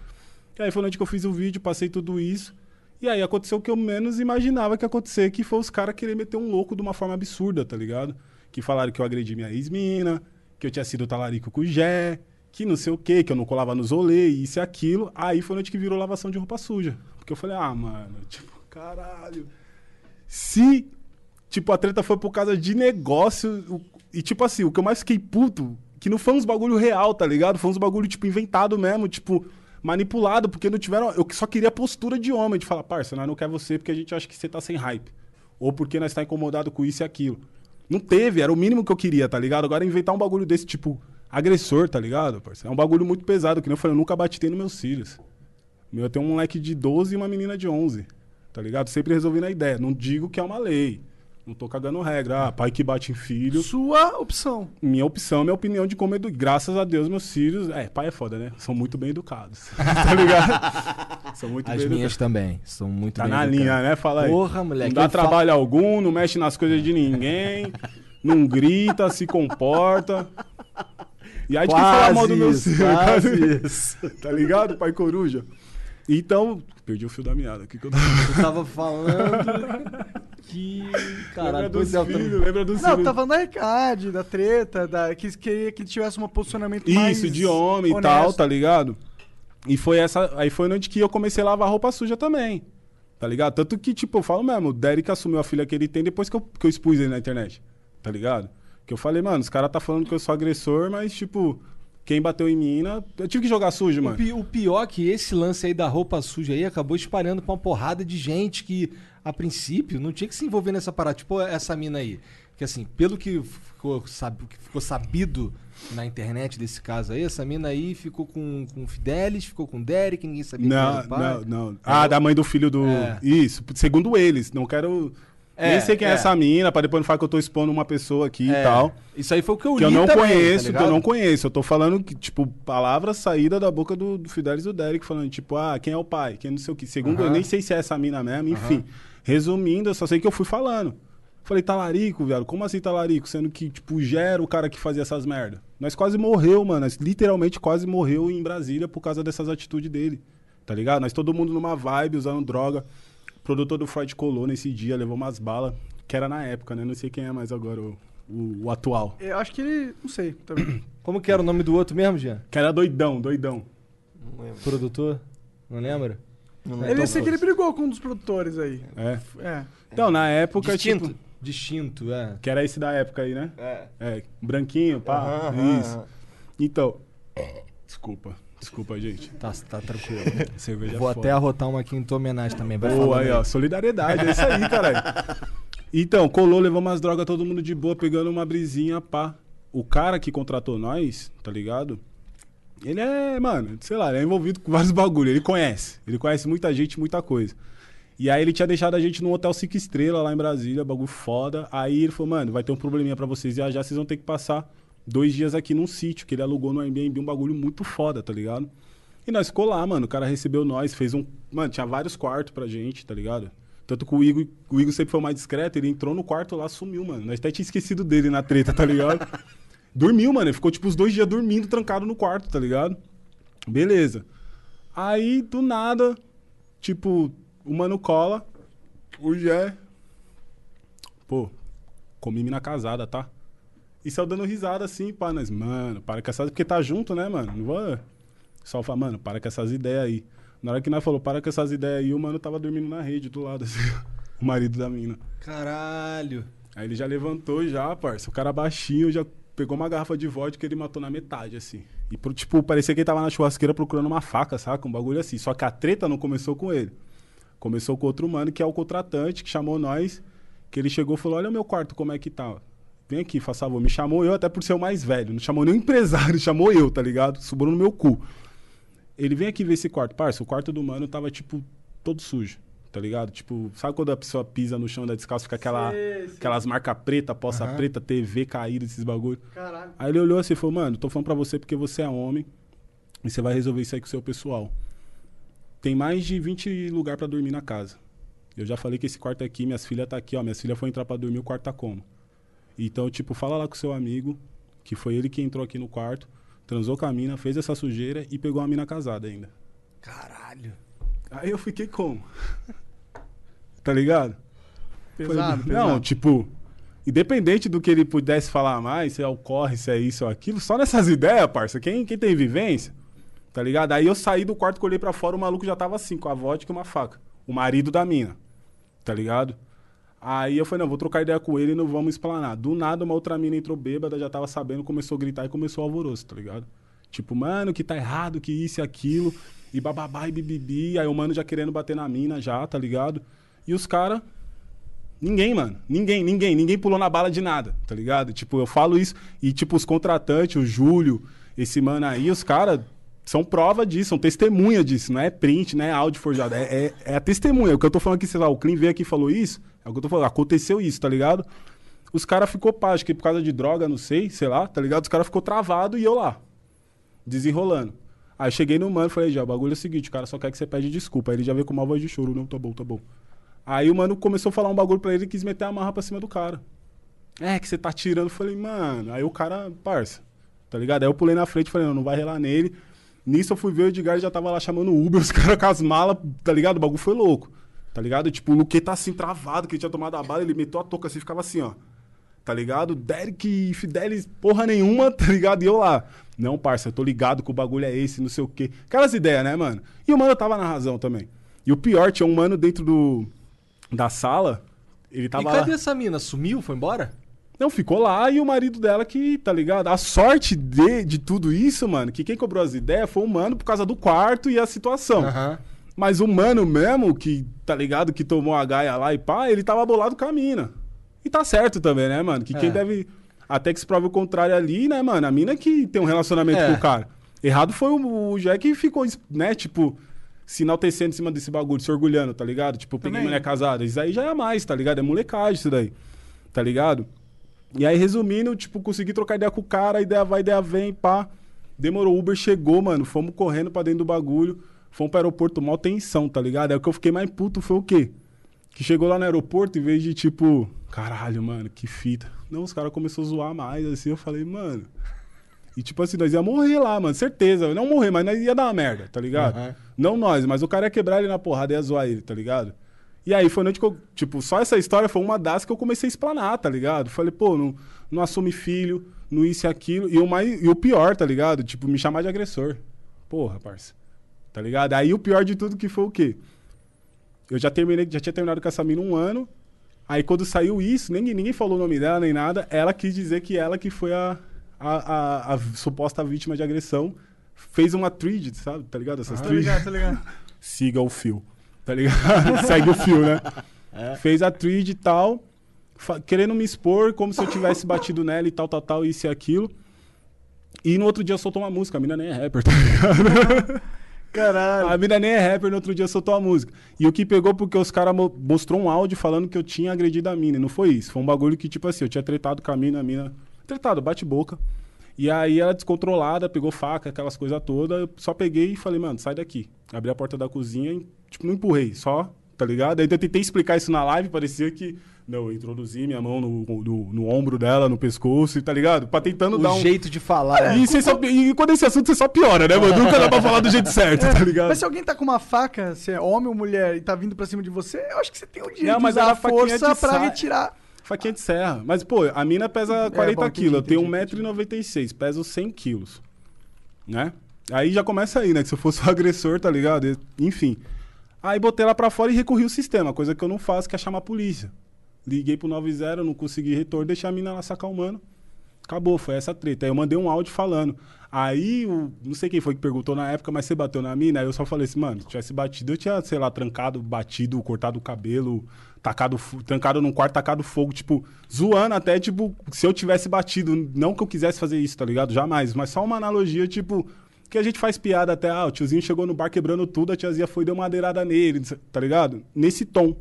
E aí foi onde que eu fiz o vídeo, passei tudo isso. E aí aconteceu o que eu menos imaginava que ia acontecer, que foi os caras querer meter um louco de uma forma absurda, tá ligado? Que falaram que eu agredi minha ex-mina, que eu tinha sido talarico com o Jé, que não sei o quê, que eu não colava nos rolês, isso e aquilo. Aí foi onde que virou lavação de roupa suja. Porque eu falei, ah, mano, tipo, caralho. Se, tipo, a treta foi por causa de negócio, e tipo assim, o que eu mais fiquei puto, que não foi uns bagulho real, tá ligado? Foi uns bagulho, tipo, inventado mesmo, tipo, manipulado, porque não tiveram. Eu só queria postura de homem, de falar, parça, nós não quer você porque a gente acha que você tá sem hype. Ou porque nós tá incomodado com isso e aquilo. Não teve, era o mínimo que eu queria, tá ligado? Agora inventar um bagulho desse, tipo, agressor, tá ligado? É um bagulho muito pesado, que nem eu falei, eu nunca bati nos meus filhos. Eu tenho um moleque de 12 e uma menina de 11, tá ligado? Sempre resolvi na ideia. Não digo que é uma lei. Não tô cagando regra. Ah, pai que bate em filho. Sua opção. Minha opção, minha opinião de como edu... Graças a Deus, meus filhos. É, pai é foda, né? São muito bem educados. tá ligado? São muito As bem minhas educados. também. São muito Tá bem na educadas. linha, né? Fala aí. Porra, moleque. Não dá trabalho algum, não mexe nas coisas de ninguém, não grita, se comporta. E aí de quem fala mal do meu filho, quase cara? isso. Tá ligado, pai coruja? Então, perdi o fio da meada. aqui que eu tava... Eu tava falando que. Cara, lembra dos filhos, lembra dos Não, filhos. falando da Recade, da treta, da, que queria que tivesse um posicionamento mais Isso, de homem e tal, tá ligado? E foi essa. Aí foi onde que eu comecei a lavar roupa suja também. Tá ligado? Tanto que, tipo, eu falo mesmo, o Derek assumiu a filha que ele tem depois que eu, que eu expus ele na internet. Tá ligado? Que eu falei, mano, os caras tá falando que eu sou agressor, mas, tipo, quem bateu em mina. Eu tive que jogar sujo, O, mano. pi- o pior é que esse lance aí da roupa suja aí acabou espalhando pra uma porrada de gente que, a princípio, não tinha que se envolver nessa parada. Tipo, essa mina aí. Porque assim, pelo que ficou, sab- que ficou sabido na internet desse caso aí, essa mina aí ficou com, com o Fidelis, ficou com o Derek, ninguém sabia quem era Não, o pai. não, não. Ah, da mãe do filho do. É. Isso, segundo eles. Não quero. É, Nem sei quem é. é. essa mina, pra depois não falar que eu tô expondo uma pessoa aqui É, e tal. Isso aí foi o que eu Que li eu não também, tá conheço, que eu não conheço. Eu tô falando que, tipo, palavras saídas da boca do, do Fidelis e do Derek, falando, tipo, ah, quem é o pai? Quem não sei o que. Segundo, eu Aham. nem sei se é essa mina mesmo, enfim. Resumindo, eu só sei que eu fui falando. Falei, talarico, viado, como assim talarico? Sendo que, tipo, já era o cara que fazia essas merda. Nós quase morreu, mano. Nós literalmente quase morreu em Brasília por causa dessas atitudes dele. Tá ligado? Nós todo mundo numa vibe, usando droga. Produtor do Freud colou nesse dia, levou umas balas, que era na época, né? Não sei quem é mais agora o, o- o atual. Eu acho que ele. Não sei. Também. Como que era o nome do outro mesmo, Jean? Que era doidão, doidão. Não lembro. Produtor? Não lembra? Não É, lembro. ele sei que ele brigou com um dos produtores aí. É. É. Então, na época, Distinto. tipo. Distinto, é. Que era esse da época aí, né? É. É, branquinho, pá. Aham, isso. Então. Desculpa. Desculpa, gente. Tá, tá tranquilo. Cerveja Vou até arrotar uma aqui em tua homenagem também. Vai Boa aí, ó. Solidariedade, é isso aí, caralho. Então, colou, levou umas drogas, todo mundo de boa, pegando uma brisinha, pá. O cara que contratou nós, tá ligado? Ele é, mano, sei lá, ele é envolvido com vários bagulho. Ele conhece. Ele conhece muita gente, muita coisa. E aí ele tinha deixado a gente num hotel cinco estrelas lá em Brasília, bagulho foda. Aí ele falou, mano, vai ter um probleminha pra vocês viajar, vocês vão ter que passar dois dias aqui num sítio, que ele alugou no Airbnb, um bagulho muito foda, tá ligado? E nós ficou lá, mano. O cara recebeu nós, fez um. Mano, tinha vários quartos pra gente, tá ligado? Tanto que o Igor, o Igor sempre foi mais discreto, ele entrou no quarto lá, sumiu, mano. Nós até tinha esquecido dele na treta, tá ligado? Dormiu, mano. Ele ficou tipo os dois dias dormindo, trancado no quarto, tá ligado? Beleza. Aí, do nada, tipo, o mano cola, o Jé. Pô, comi mina casada, tá? E saiu dando risada assim, pá, nós, mano, para com essas. Porque tá junto, né, mano? Não vou. Só fala, mano, para com essas ideias aí. Na hora que nós falou, para com essas ideias aí, o mano tava dormindo na rede do lado, assim, o marido da mina. Caralho. Aí ele já levantou já, parça. O cara baixinho já pegou uma garrafa de vodka que ele matou na metade, assim. E, pro- tipo, parecia que ele tava na churrasqueira procurando uma faca, saca? Um bagulho assim. Só que a treta não começou com ele. Começou com outro mano, que é o contratante, que chamou nós. Que ele chegou e falou, olha o meu quarto, como é que tá. Vem aqui, faz favor. Me chamou eu, até por ser o mais velho. Não chamou nem o empresário, chamou eu, tá ligado? Sobrou no meu cu. Ele vem aqui ver esse quarto. Parça, o quarto do mano tava, tipo, todo sujo. Tá ligado? Tipo, sabe quando a pessoa pisa no chão da descalço, fica aquela, aquelas marcas preta, poça preta, TV caída, esses bagulho. Caralho. Aí ele olhou assim e falou, mano, tô falando pra você porque você é homem e você vai resolver isso aí com o seu pessoal. Tem mais de 20 lugar pra dormir na casa. Eu já falei que esse quarto aqui, minhas filhas tá aqui, ó. Minhas filhas foram entrar pra dormir, o quarto tá como? Então, tipo, fala lá com seu amigo, que foi ele que entrou aqui no quarto, transou com a mina, fez essa sujeira e pegou a mina casada ainda. Caralho. Aí eu fiquei como? tá ligado? Pesado, pesado. Não, tipo, independente do que ele pudesse falar mais, se é o corre, se é isso ou aquilo, só nessas ideias, parça, quem, quem tem vivência, tá ligado? Aí eu saí do quarto, colhei pra fora, o maluco já tava assim, com a vodka e uma faca. O marido da mina, tá ligado? Aí eu falei, não, vou trocar ideia com ele e não vamos explanar. Do nada, uma outra mina entrou bêbada, já tava sabendo, começou a gritar e começou o alvoroço, tá ligado? Tipo, mano, que tá errado, que isso e aquilo, e bababá e bibibi. Aí o mano já querendo bater na mina já, tá ligado? E os caras Ninguém, mano. Ninguém, ninguém. Ninguém pulou na bala de nada, tá ligado? Tipo, eu falo isso. E, tipo, os contratantes, o Júlio, esse mano aí, os caras são prova disso, são testemunha disso. Não é print, não é áudio forjado. É, é, é a testemunha. O que eu tô falando aqui, sei lá, o Clean veio aqui e falou isso. É o que eu tô falando. Aconteceu isso, tá ligado? Os caras ficou pá, acho que por causa de droga, não sei, sei lá, tá ligado? Os caras ficou travado e eu lá, desenrolando. Aí cheguei no mano e falei, já, o bagulho é o seguinte, o cara só quer que você pede desculpa. Aí ele já veio com uma voz de choro, não, tá bom, tá bom. Aí o mano começou a falar um bagulho pra ele e quis meter a marra pra cima do cara. É, que você tá tirando. Falei, mano. Aí o cara, parça, tá ligado? Aí eu pulei na frente e falei, não, não vai relar nele. Nisso eu fui ver o Edgar e já tava lá chamando o Uber, os caras com as malas, tá ligado? O bagulho foi louco. Tá ligado? Tipo, o Luque tá assim, travado, que ele tinha tomado a bala, ele meteu a touca assim, ficava assim, ó. Tá ligado? Derek e Fidelis, porra nenhuma, tá ligado? E eu lá. Não, parça, eu tô ligado que o bagulho é esse, não sei o quê. Aquelas ideias, né, mano? E o mano tava na razão também. E o pior, tinha um mano dentro do, da sala, ele E tava lá. cadê essa mina? Sumiu? Foi embora? Não, ficou lá e o marido dela que, tá ligado? A sorte de, de tudo isso, mano, que quem cobrou as ideias foi o mano por causa do quarto e a situação. Aham. Mas o mano mesmo, que, tá ligado, que tomou a gaia lá e pá, ele tava bolado com a mina. E tá certo também, né, mano? Que quem É. deve. Até que se prove o contrário ali, né, mano? A mina que tem um relacionamento É. com o cara. Errado foi o, o Jack que ficou, né, tipo, se enaltecendo em cima desse bagulho, se orgulhando, tá ligado? Tipo, peguei mulher casada. Isso aí já é mais, tá ligado? É molecagem isso daí. Tá ligado? E aí, resumindo, tipo, consegui trocar ideia com o cara, ideia vai, ideia vem, pá. Demorou, o Uber chegou, mano. Fomos correndo pra dentro do bagulho. Fomos pro aeroporto, mal tensão, tá ligado? Aí o que eu fiquei mais puto foi o quê? Que chegou lá no aeroporto, em vez de tipo, caralho, mano, que fita. Não, os caras começaram a zoar mais, assim, eu falei, mano. E tipo assim, nós ia morrer lá, mano, certeza. Não morrer, mas nós ia dar uma merda, tá ligado? Aham. Não nós, mas o cara ia quebrar ele na porrada e ia zoar ele, tá ligado? E aí foi noite que eu, tipo, só essa história foi uma das que eu comecei a explanar, tá ligado? Falei, pô, não, não assume filho, não isso e aquilo. E o, mais, e o pior, tá ligado? Tipo, me chamar de agressor. Porra, parça. Tá ligado? Aí o pior de tudo que foi o quê? Eu já terminei, já tinha terminado com essa mina um ano. Aí quando saiu isso, ninguém, ninguém falou o nome dela nem nada. Ela quis dizer que ela que foi a, a, a, a suposta vítima de agressão. Fez uma thread, sabe? Tá ligado? Essas Tô threads. ligado, tô ligado. Siga o fio. Tá ligado? Segue o fio, né? Fez a thread e tal. Querendo me expor como se eu tivesse batido nela e tal, tal, tal, isso e aquilo. E no outro dia soltou uma música. A mina nem é rapper, tá ligado? Caralho. A mina nem é rapper, no outro dia soltou a música. E o que pegou porque os caras mo- mostrou um áudio falando que eu tinha agredido a mina. E não foi isso. Foi um bagulho que, tipo assim, eu tinha tretado com a mina, a mina. Tretado, bate-boca. E aí ela descontrolada, pegou faca, aquelas coisas todas. Eu só peguei e falei, mano, sai daqui. Abri a porta da cozinha e, tipo, não empurrei, só, tá ligado? Aí eu tentei explicar isso na live, parecia que. Não, eu introduzi minha mão no, no, no ombro dela, no pescoço, tá ligado? Pra tentando dar O um. jeito de falar. E, você só- e quando esse assunto você só piora, né, mano? Nunca dá pra falar do jeito certo, tá ligado? Mas se alguém tá com uma faca, se é homem ou mulher, e tá vindo pra cima de você, eu acho que você tem o direito Não, de mas usar era a faquinha força de pra sa- retirar. Faquinha de serra. Mas, pô, a mina pesa 40 É, quilos. Eu tenho entendi, 1,96m, peso 100 quilos. Né? Aí já começa aí, né? Que se eu fosse o agressor, tá ligado? E- Enfim. Aí botei ela pra fora e recorri o sistema, coisa que eu não faço, que é chamar a polícia. Liguei pro 90, não consegui retorno, deixei a mina lá sacar. Acabou, foi essa treta. Aí eu mandei um áudio falando. Aí, o, não sei quem foi que perguntou na época, mas você bateu na mina? Aí eu só falei assim, mano, se tivesse batido, eu tinha, sei lá, trancado, batido, cortado o cabelo, tacado, trancado num quarto, tacado fogo, tipo, zoando até, tipo, se eu tivesse batido. Não que eu quisesse fazer isso, tá ligado? Jamais. Mas só uma analogia, tipo, que a gente faz piada até, ah, o tiozinho chegou no bar quebrando tudo, a tiazinha foi deu uma madeirada nele, tá ligado? Nesse tom.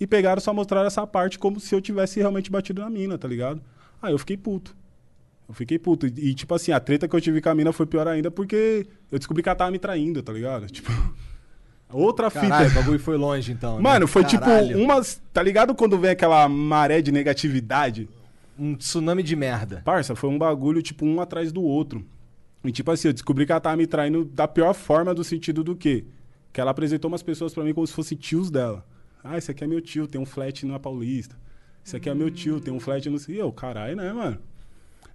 E pegaram só mostraram essa parte como se eu tivesse realmente batido na mina, tá ligado? Aí eu fiquei puto. Eu fiquei puto. E, tipo assim, a treta que eu tive com a mina foi pior ainda porque eu descobri que ela tava me traindo, tá ligado? Tipo. Outra Caralho, o fita. bagulho foi longe então. né? Mano, foi Caralho. tipo umas. Tá ligado quando vem aquela maré de negatividade? Um tsunami de merda. Parça, foi um bagulho, tipo, um atrás do outro. E tipo assim, eu descobri que ela tava me traindo da pior forma do sentido do quê? Que ela apresentou umas pessoas pra mim como se fossem tios dela. Ah, esse aqui é meu tio, tem um flat na Paulista. Esse aqui é meu tio, tem um flat no... E eu, caralho, né, mano?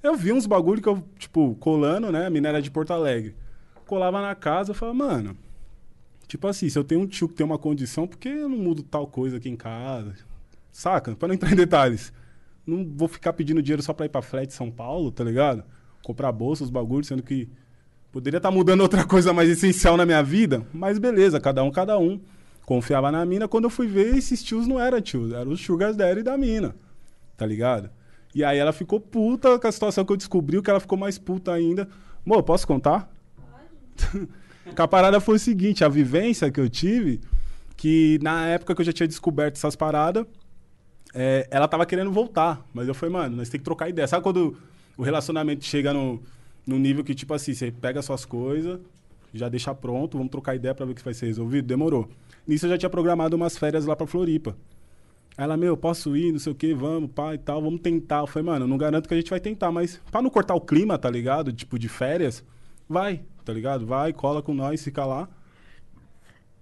Eu vi uns bagulho que eu, tipo, colando, né? A era de Porto Alegre. Colava na casa, eu falava, mano... Tipo assim, se eu tenho um tio que tem uma condição, por que eu não mudo tal coisa aqui em casa? Saca? Pra não entrar em detalhes. Não vou ficar pedindo dinheiro só pra ir pra flat São Paulo, tá ligado? Comprar bolsa, os bagulhos, sendo que poderia estar mudando outra coisa mais essencial na minha vida. Mas beleza, cada um, cada um. Confiava na mina. Quando eu fui ver, esses tios não eram tios, eram os sugars daddy da mina. Tá ligado? E aí ela ficou puta com a situação que eu descobri, que ela ficou mais puta ainda. Mô, posso contar? Que a parada foi o seguinte, a vivência que eu tive, que na época que eu já tinha descoberto essas paradas, é, ela tava querendo voltar. Mas eu falei, mano, nós tem que trocar ideia. Sabe quando o relacionamento chega no, no nível que, tipo assim, você pega suas coisas, já deixa pronto, vamos trocar ideia pra ver o que vai ser resolvido? Demorou. Nisso eu já tinha programado umas férias lá pra Floripa. Ela, meu, posso ir, não sei o que, vamos, pá e tal, vamos tentar. Eu falei, mano, não garanto que a gente vai tentar, mas pra não cortar o clima, tá ligado? Tipo, de férias, vai, tá ligado? Vai, cola com nós, fica lá.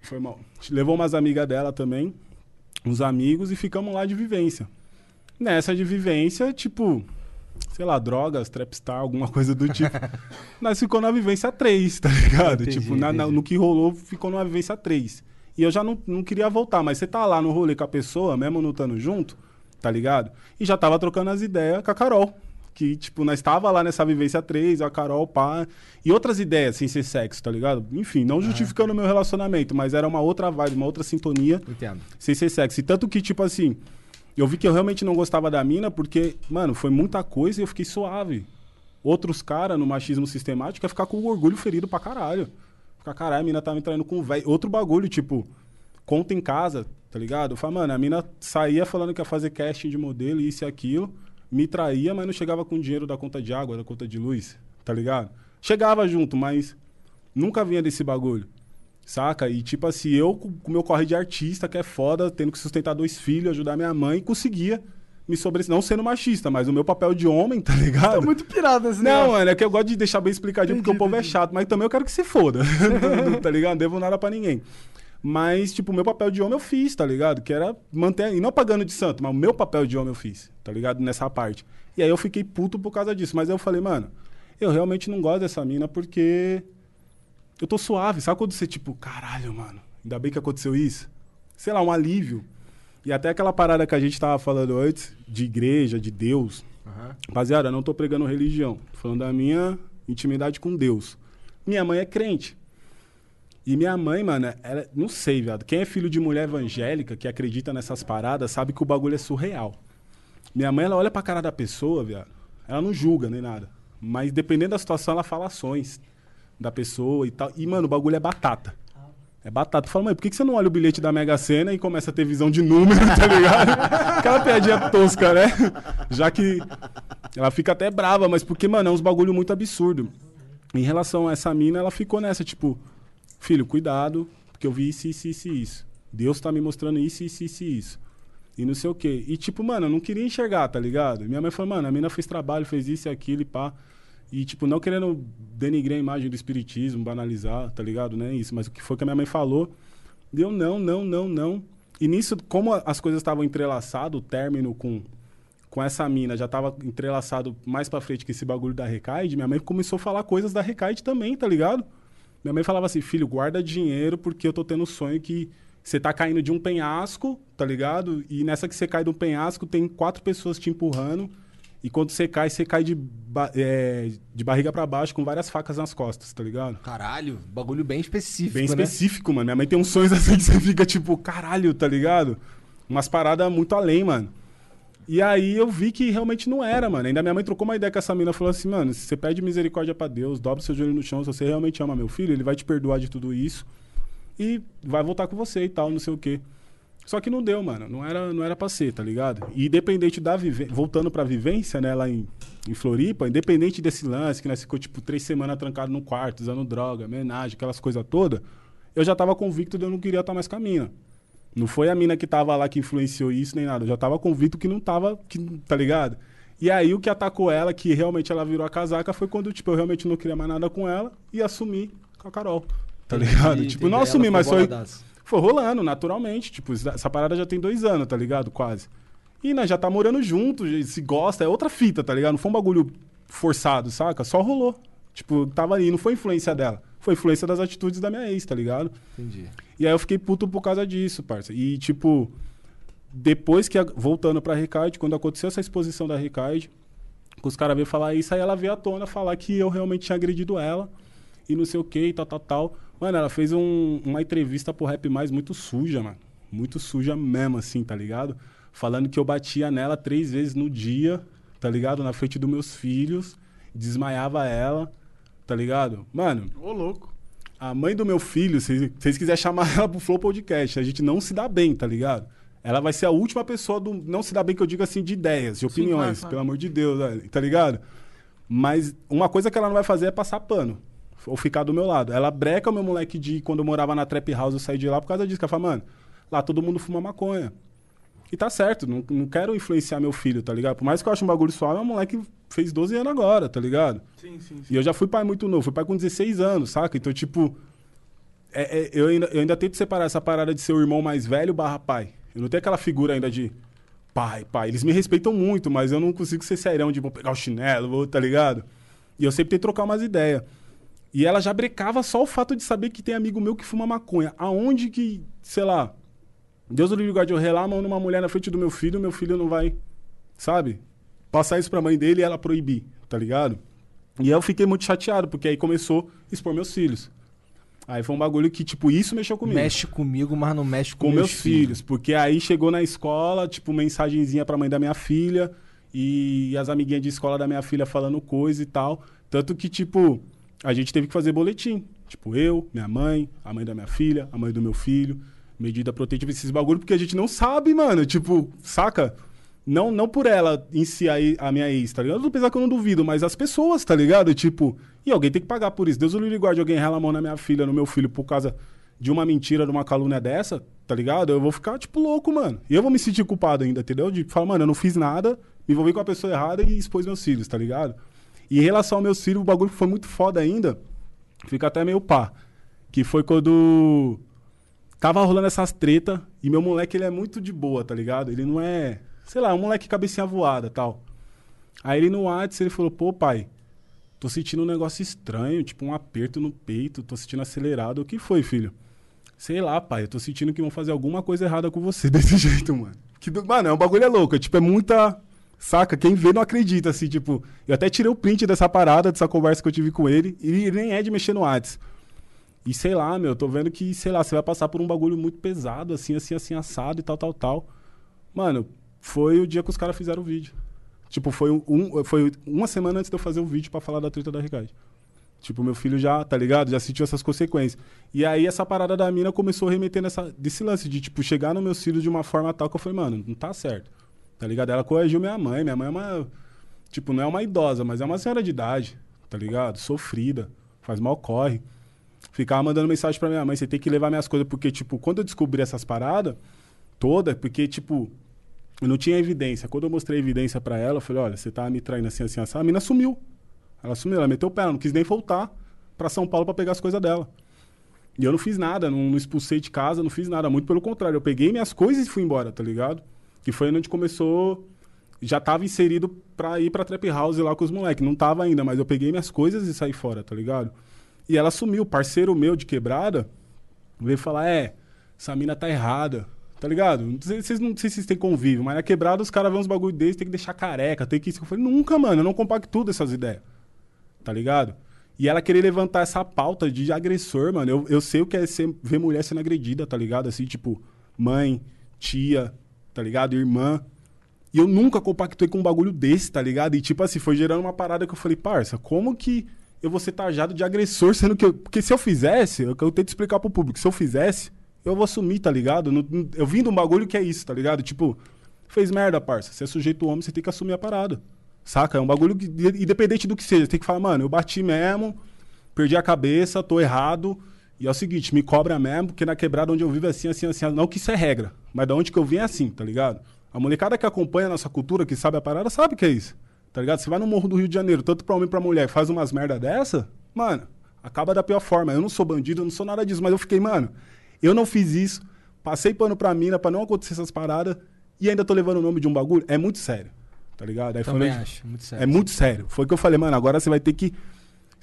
Foi mal. Levou umas amigas dela também, uns amigos, e ficamos lá de vivência. Nessa de vivência, tipo, sei lá, drogas, trapstar, alguma coisa do tipo. nós ficou na vivência 3, tá ligado? Entendi, tipo, na- na- no que rolou, ficou numa vivência 3. E eu já não, não queria voltar, mas você tá lá no rolê com a pessoa, mesmo não estando junto, tá ligado? E já tava trocando as ideias com a Carol. Que, tipo, nós tava lá nessa vivência 3, a Carol, pá. E outras ideias, sem ser sexo, tá ligado? Enfim, não justificando o meu relacionamento, mas era uma outra vibe, uma outra sintonia Entendo. sem ser sexy. Tanto que, tipo assim, Eu vi que eu realmente não gostava da mina porque, mano, foi muita coisa e eu fiquei suave. Outros caras no machismo sistemático é ficar com o orgulho ferido pra caralho. Ficar, caralho, a mina tá me traindo com velho. Outro bagulho, tipo, conta em casa, tá ligado? Eu falo, mano, a mina saía falando que ia fazer casting de modelo, isso e aquilo, me traía, mas não chegava com dinheiro da conta de água, da conta de luz, tá ligado? Chegava junto, mas nunca vinha desse bagulho. Saca? E tipo assim, eu com o meu corre de artista, que é foda, tendo que sustentar dois filhos, ajudar minha mãe, conseguia me sobre não sendo machista, mas o meu papel de homem, tá ligado? Tô muito pirado esse Não, mano, é que eu gosto de deixar bem explicadinho, porque o povo é chato, mas também eu quero que se foda. tá ligado? Não devo nada pra ninguém. Mas, tipo, o meu papel de homem eu fiz, tá ligado? Que era manter. E não pagando de santo, mas o meu papel de homem eu fiz, tá ligado? Nessa parte. E aí eu fiquei puto por causa disso. Mas eu falei, mano, eu realmente não gosto dessa mina porque. Eu tô suave. Sabe quando você, tipo, caralho, mano, ainda bem que aconteceu isso? Sei lá, um alívio. E até aquela parada que a gente tava falando antes, de igreja, de Deus. Rapaziada, eu não tô pregando religião. Tô falando da minha intimidade com Deus. Minha mãe é crente. E minha mãe, mano, ela, não sei, viado. Quem é filho de mulher evangélica que acredita nessas paradas sabe que o bagulho é surreal. Minha mãe, ela olha pra cara da pessoa, viado. Ela não julga nem nada. Mas dependendo da situação, ela fala ações da pessoa e tal. E, mano, o bagulho é batata. É batata. Fala, mãe, por que você não olha o bilhete da Mega Sena e começa a ter visão de número, tá ligado? Aquela piadinha tosca, né? Já que ela fica até brava, mas porque, mano, é uns bagulho muito absurdo. Em relação a essa mina, ela ficou nessa, tipo, filho, cuidado, porque eu vi isso, isso, isso, isso. Deus tá me mostrando isso, isso, isso, e isso. E não sei o quê. E, tipo, mano, eu não queria enxergar, tá ligado? Minha mãe falou, mano, a mina fez trabalho, fez isso e aquilo e pá. E, tipo, não querendo denigrar a imagem do espiritismo, banalizar, tá ligado? Não é isso. Mas o que foi que a minha mãe falou, deu não, não, não, não. E nisso, como as coisas estavam entrelaçadas, o término com, com essa mina já tava entrelaçado mais pra frente que esse bagulho da Recaide, minha mãe começou a falar coisas da Recaide também, tá ligado? Minha mãe falava assim, filho, guarda dinheiro porque eu tô tendo sonho que você tá caindo de um penhasco, tá ligado? E nessa que você cai do penhasco, tem quatro pessoas te empurrando. E quando você cai, você cai de, ba- é, de barriga pra baixo com várias facas nas costas, tá ligado? Caralho, bagulho bem específico, Bem né? específico, mano. Minha mãe tem uns sonhos assim que você fica tipo, caralho, tá ligado? Umas paradas muito além, mano. E aí eu vi que realmente não era, mano. Ainda minha mãe trocou uma ideia com essa mina, falou assim, mano, se você pede misericórdia pra Deus, dobra seu joelho no chão, se você realmente ama meu filho, ele vai te perdoar de tudo isso e vai voltar com você e tal, não sei o quê. Só que não deu, mano. Não era, não era pra ser, tá ligado? E independente da vivência, voltando pra vivência, né, lá em, em Floripa, independente desse lance, que nós ficou, tipo, três semanas trancado no quarto, usando droga, homenagem, aquelas coisas todas, eu já tava convicto de eu não queria estar mais com a mina. Não foi a mina que tava lá que influenciou isso, nem nada. Eu já tava convicto que não tava, que, tá ligado? E aí o que atacou ela, que realmente ela virou a casaca, foi quando, tipo, eu realmente não queria mais nada com ela e assumi com a Carol. Tá Entendi, ligado? Tipo, entendi. não Ela assumi, foi mas foi. Foi rolando, naturalmente. Tipo, essa parada já tem dois anos, tá ligado? Quase. E nós já tá morando junto, se gosta, é outra fita, tá ligado? Não foi um bagulho forçado, saca? Só rolou. Tipo, tava ali, não foi influência dela. Foi influência das atitudes da minha ex, tá ligado? Entendi. E aí eu fiquei puto por causa disso, parça. E, tipo, depois que, voltando pra Ricaide, quando aconteceu essa exposição da Ricaide, que os caras veio falar isso, aí ela veio à tona falar que eu realmente tinha agredido ela e não sei o que e tal, tal, tal. Mano, ela fez um- uma entrevista pro Rap Mais muito suja, mano. Muito suja mesmo, assim, tá ligado? Falando que eu batia nela três vezes no dia, tá ligado? Na frente dos meus filhos, desmaiava ela, tá ligado? Mano, Ô, louco. a mãe do meu filho, se vocês quiserem chamar ela pro Flow Podcast, a gente não se dá bem, tá ligado? Ela vai ser a última pessoa do. Não se dá bem que eu digo assim, de ideias, de opiniões, claro, claro. pelo amor de Deus, tá ligado? Mas uma coisa que ela não vai fazer é passar pano. Ou ficar do meu lado. Ela breca o meu moleque de quando eu morava na Trap House, eu saí de lá por causa disso. Que ela fala, mano, lá todo mundo fuma maconha. E tá certo, não, não quero influenciar meu filho, tá ligado? Por mais que eu ache um bagulho suave, é um moleque que fez 12 anos agora, tá ligado? Sim, sim, sim. E eu já fui pai muito novo, fui pai com 16 anos, saca? Então, tipo, é- é- eu, ainda, eu ainda tento separar essa parada de ser o irmão mais velho barra pai. Eu não tenho aquela figura ainda de pai, pai. Eles me respeitam muito, mas eu não consigo ser serão de vou pegar o chinelo, vou, tá ligado? E eu sempre tento trocar umas ideias. E ela já brecava só o fato de saber que tem amigo meu que fuma maconha. Aonde que, sei lá, Deus do livre guarde, eu relar a mão numa mulher na frente do meu filho, meu filho não vai, sabe? Passar isso pra mãe dele e ela proibir, tá ligado? E eu fiquei muito chateado, porque aí começou a expor meus filhos. Aí foi um bagulho que, tipo, isso mexeu comigo. Mexe comigo, mas não mexe com, com meus filhos. Porque aí chegou na escola, tipo, mensagenzinha pra mãe da minha filha e as amiguinhas de escola da minha filha falando coisa e tal. Tanto que, tipo, a gente teve que fazer boletim. Tipo, eu, minha mãe, a mãe da minha filha, a mãe do meu filho, medida protetiva, esses bagulho, porque a gente não sabe, mano. Tipo, saca? Não, não por ela em si a, a minha ex, tá ligado? Apesar que eu não duvido, mas as pessoas, tá ligado? Tipo, e alguém tem que pagar por isso. Deus o livre guarde alguém rela a mão na minha filha, no meu filho, por causa de uma mentira, de uma calúnia dessa, tá ligado? Eu vou ficar, tipo, louco, mano. E eu vou me sentir culpado ainda, entendeu? De falar, mano, eu não fiz nada, me envolvi com a pessoa errada e expôs meus filhos, tá ligado? E em relação aos meus filhos, o bagulho foi muito foda ainda. Fica até meio pá. Que foi quando tava rolando essas treta e meu moleque, ele é muito de boa, tá ligado? Ele não é, sei lá, um moleque cabecinha voada tal. Aí ele no WhatsApp, ele falou, pô, pai, tô sentindo um negócio estranho, tipo um aperto no peito, tô sentindo acelerado. O que foi, filho? Sei lá, pai, eu tô sentindo que vão fazer alguma coisa errada com você desse jeito, mano. Que, mano, é um bagulho é louco, é, tipo, é muita... Saca? Quem vê não acredita, assim, tipo... Eu até tirei o print dessa parada, dessa conversa que eu tive com ele, e ele nem é de mexer no WhatsApp. E sei lá, meu, tô vendo que, sei lá, você vai passar por um bagulho muito pesado, assim, assim, assim, assado e tal, tal, tal. Mano, foi o dia que os caras fizeram o vídeo. Tipo, foi, um, foi uma semana antes de eu fazer o vídeo pra falar da treta da Ricardo. Tipo, meu filho já, tá ligado? Já sentiu essas consequências. E aí essa parada da mina começou a remeter nessa, desse lance de, tipo, chegar nos meus filhos de uma forma tal que eu falei, mano, não tá certo. Tá ligado? Ela corrigiu minha mãe. Minha mãe é uma. Tipo, não é uma idosa, mas é uma senhora de idade, tá ligado? Sofrida, faz mal corre. Ficava mandando mensagem pra minha mãe, você tem que levar minhas coisas, porque, tipo, quando eu descobri essas paradas, toda, porque, tipo, eu não tinha evidência. Quando eu mostrei evidência pra ela, eu falei, olha, você tá me traindo assim, assim, assim. A mina sumiu. Ela sumiu, ela meteu o pé, ela não quis nem voltar pra São Paulo pra pegar as coisas dela. E eu não fiz nada, não, não expulsei de casa, não fiz nada. Muito pelo contrário, eu peguei minhas coisas e fui embora, tá ligado? Que foi onde começou. Já tava inserido pra ir pra Trap House lá com os moleques. Não tava ainda, mas eu peguei minhas coisas e saí fora, tá ligado? E ela sumiu, parceiro meu de quebrada, veio falar: é, essa mina tá errada. Tá ligado? Não sei, vocês não sei se vocês têm convívio, mas na quebrada os caras vêem uns bagulho desses, tem que deixar careca, tem que isso. Eu falei, nunca, mano, eu não compacto dessas ideias. Tá ligado? E ela querer levantar essa pauta de agressor, mano. Eu, eu sei o que é ser, ver mulher sendo agredida, tá ligado? Assim, tipo, mãe, tia, tá ligado? Irmã. E eu nunca compactuei com um bagulho desse, tá ligado? E tipo assim, foi gerando uma parada que eu falei, parça, como que eu vou ser tajado de agressor, sendo que eu. Porque se eu fizesse, eu, eu tento explicar pro público, se eu fizesse, eu vou assumir, tá ligado? Eu vim de um bagulho que é isso, tá ligado? Tipo, fez merda, parça. Você é sujeito homem, você tem que assumir a parada. Saca? É um bagulho que, independente do que seja, tem que falar, mano, eu bati mesmo, perdi a cabeça, tô errado. E é o seguinte, me cobra mesmo, porque na quebrada onde eu vivo é assim, assim, assim. Não que isso é regra, mas da onde que eu vim é assim, tá ligado? A molecada que acompanha a nossa cultura, que sabe a parada, sabe que é isso. Tá ligado? Você vai no Morro do Rio de Janeiro, tanto pra homem e pra mulher, faz umas merda dessa, mano, acaba da pior forma. Eu não sou bandido, eu não sou nada disso, mas eu fiquei, mano, eu não fiz isso, passei pano pra mina pra não acontecer essas paradas e ainda tô levando o nome de um bagulho. É muito sério, tá ligado? Aí Também acho, muito sério. É muito sério. Foi que eu falei, mano, agora você vai ter que,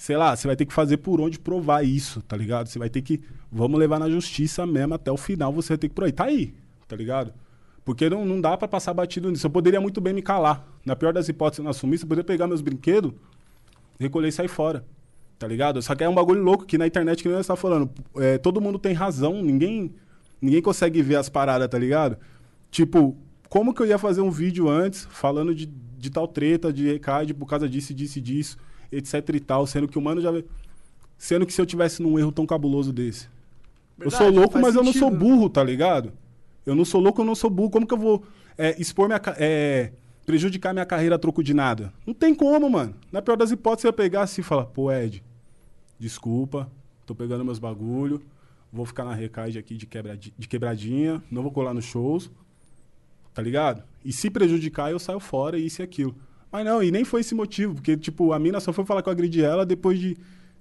sei lá, você vai ter que fazer por onde provar isso, tá ligado? Você vai ter que, vamos levar na justiça mesmo até o final, você vai ter que por aí. Tá aí, tá ligado? Porque não, não dá pra passar batido nisso. Eu poderia muito bem me calar. Na pior das hipóteses, não assumir, eu poderia pegar meus brinquedos, recolher e sair fora. Tá ligado? Só que é um bagulho louco que na internet, que nem você tá falando, é, todo mundo tem razão, ninguém, ninguém consegue ver as paradas, tá ligado? Tipo, como que eu ia fazer um vídeo antes falando de, de tal treta, de recade por causa disso, disso e disso, etc e tal, sendo que o mano já. Sendo que se eu tivesse num erro tão cabuloso desse. eu sou Verdade, louco, mas eu não sentido, sou né? burro, tá ligado? Eu não sou louco, eu não sou burro. Como que eu vou é, expor minha. É, prejudicar minha carreira a troco de nada? Não tem como, mano. Na pior das hipóteses, eu ia pegar assim e falar, pô, Ed, desculpa, tô pegando meus bagulho, vou ficar na recade aqui de, quebradi- de quebradinha, não vou colar nos shows, tá ligado? E se prejudicar, eu saio fora, isso e aquilo. Mas não, e nem foi esse motivo, porque, tipo, a mina só foi falar que eu agredi ela depois de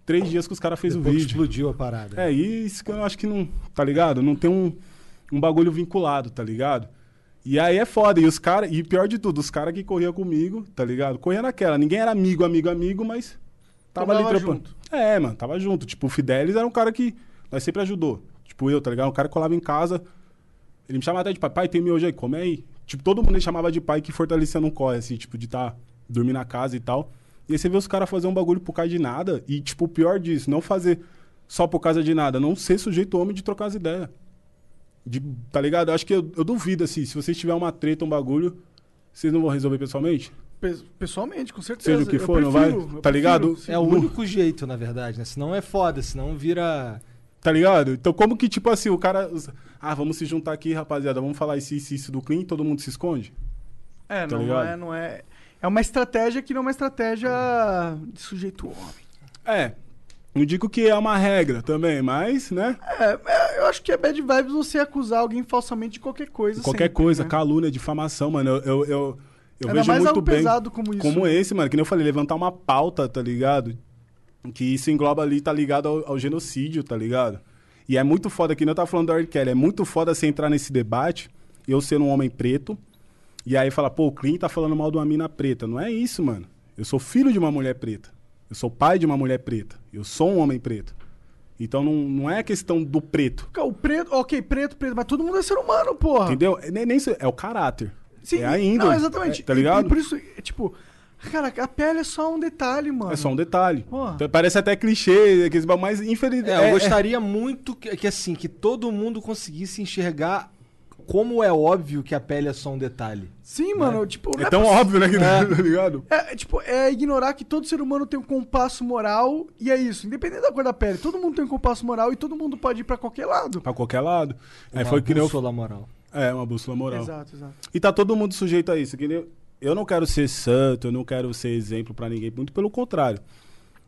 três dias que os caras fez o Depois que vídeo. explodiu a parada. É, isso que eu acho que não, tá ligado? Não tem um, um bagulho vinculado, tá ligado? E aí é foda. E os caras, e pior de tudo, os caras que corriam comigo, tá ligado? Corria naquela. Ninguém era amigo, amigo, amigo, mas tava ali trampando. É, mano, tava junto. Tipo, o Fidelis era um cara que nós sempre ajudou. Tipo, eu, tá ligado? Um cara que colava em casa. Ele me chamava até de pai, pai, tem miojo aí, come aí. Tipo, todo mundo ele chamava de pai que fortalecia não corre, assim, tipo, de tá dormir na casa e tal. E aí você vê os caras fazer um bagulho por causa de nada. E, tipo, o pior disso, não fazer só por causa de nada. Não ser sujeito homem de trocar as ideias. De, tá ligado? Eu acho que eu, eu duvido, assim, se vocês tiver uma treta, um bagulho, vocês não vão resolver pessoalmente? Pe- Pessoalmente, com certeza. Seja o que for, não vai? prefiro, Tá ligado? prefiro, sim. É o único jeito, na verdade, né? Senão é foda, senão vira. Tá ligado? Então, como que, tipo assim, o cara. Ah, vamos se juntar aqui, rapaziada, vamos falar isso, isso, isso do Clean, todo mundo se esconde? É, Tá não, ligado? é, não é. É uma estratégia que não é uma estratégia de sujeito homem. É. Não digo que é uma regra também, mas, né? É, é, eu acho que é bad vibes você acusar alguém falsamente de qualquer coisa. Qualquer sempre, coisa, né? calúnia, difamação, mano. Eu, eu, eu, eu vejo mais muito algo bem. pesado como isso, Como esse, mano. Que nem eu falei, levantar uma pauta, tá ligado? Que isso engloba ali, tá ligado ao, ao genocídio, tá ligado? E é muito foda, que eu tava falando do R. Kelly, é muito foda você entrar nesse debate, eu sendo um homem preto, e aí falar, pô, o Clean tá falando mal de uma mina preta. Não é isso, mano. Eu sou filho de uma mulher preta. Eu sou pai de uma mulher preta. Eu sou um homem preto. Então não, não é questão do preto. O preto, ok, preto, preto, mas todo mundo é ser humano, porra. Entendeu? É Nem, nem é o caráter. Sim, é a índole. Não, exatamente. É, tá E- ligado? E, por isso, é, tipo, cara, a pele é só um detalhe, mano. É só um detalhe. Porra. Então, parece até clichê, mas infelizmente. É, eu gostaria muito que, que, assim, que todo mundo conseguisse enxergar como é óbvio que a pele é só um detalhe. Sim, mano, tipo. não É tão óbvio, né? Que, Tá ligado? É, é, tipo, é ignorar que todo ser humano tem um compasso moral e é isso. Independente da cor da pele, todo mundo tem um compasso moral e todo mundo pode ir pra qualquer lado. Pra qualquer lado. Uma foi que nem eu. bússola moral. É, uma bússola moral. Exato, exato. E tá todo mundo sujeito a isso. Que nem... Eu não quero ser santo, eu não quero ser exemplo pra ninguém. Muito pelo contrário.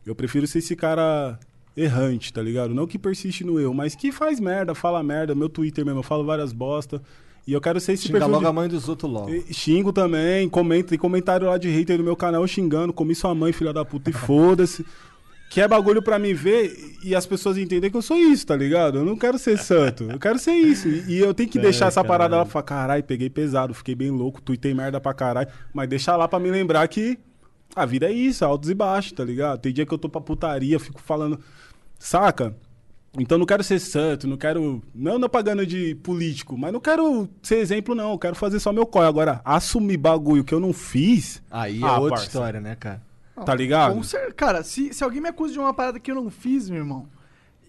Eu prefiro ser esse cara errante, tá ligado? Não que persiste no erro, mas que faz merda, fala merda. Meu Twitter mesmo, eu falo várias bosta. E eu quero ser esse Xinga logo de- a mãe dos outros logo. E Xingo também, comenta, tem comentário lá de hater no meu canal xingando, comi sua mãe, filha da puta, e foda-se. Que é bagulho pra mim ver e as pessoas entenderem que eu sou isso, tá ligado? Eu não quero ser santo, eu quero ser isso. E eu tenho que deixar essa parada lá pra falar, caralho, peguei pesado, fiquei bem louco, tuitei merda pra caralho. Mas deixar lá pra me lembrar que a vida é isso, altos e baixos, tá ligado? Tem dia que eu tô pra putaria, fico falando, saca? Então não quero ser santo, não quero. Não, não pagando de político, mas não quero ser exemplo, não. Eu quero fazer só meu corre. Agora, assumir bagulho que eu não fiz. Aí é Ah, outra parça. história, né, cara? Tá ligado? Com cer- Cara, se, se alguém me acusa de uma parada que eu não fiz, meu irmão,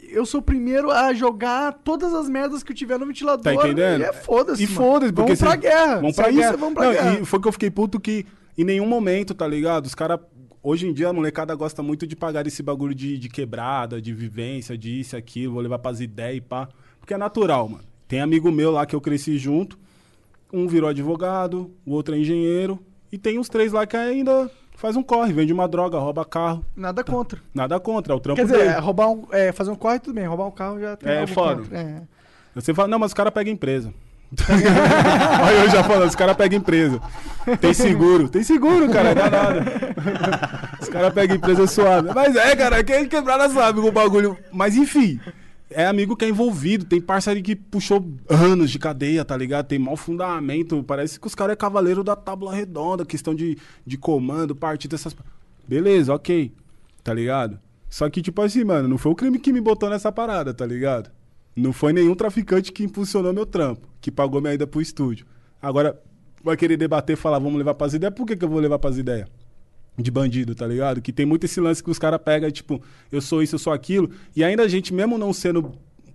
eu sou o primeiro a jogar todas as merdas que eu tiver no ventilador. Tá entendendo? E é foda-se. E foda-se, porque Vamos pra se- guerra. Vamos pra é guerra. Isso, vamos pra Não, guerra. E foi que eu fiquei puto que em nenhum momento, tá ligado? Os caras. Hoje em dia a molecada gosta muito de pagar esse bagulho de, de quebrada, de vivência, disso, aquilo, vou levar pras ideias e pá. Porque é natural, mano. Tem amigo meu lá que eu cresci junto. Um virou advogado, o outro é engenheiro. E tem uns três lá que ainda faz um corre, vende uma droga, rouba carro. Nada contra. Nada contra, é o trampo Quer dizer, dele. é, roubar um, é, fazer um corre, tudo bem. Roubar um carro já tem É, contra. É. Você fala, não, mas os caras pegam empresa. Aí eu já falando, os caras pegam empresa. Tem seguro. Tem seguro, cara, não dá nada. Os caras pegam empresa suave. Mas é, cara, quem quebrada sabe o bagulho. Mas enfim, é amigo que é envolvido. Tem parceiro que puxou anos de cadeia, tá ligado? Tem mau fundamento. Parece que os caras é cavaleiro da tábua redonda, questão de, de comando, partido, essas. Beleza, ok. Tá ligado? Só que, tipo assim, mano, não foi o crime que me botou nessa parada, tá ligado? Não foi nenhum traficante que impulsionou meu trampo, que pagou minha ida pro estúdio. Agora, vai querer debater falar, vamos levar pras ideias? Por que, que eu vou levar pras ideias? De bandido, tá ligado? Que tem muito esse lance que os caras pegam, tipo, eu sou isso, eu sou aquilo. E ainda a gente, mesmo não sendo,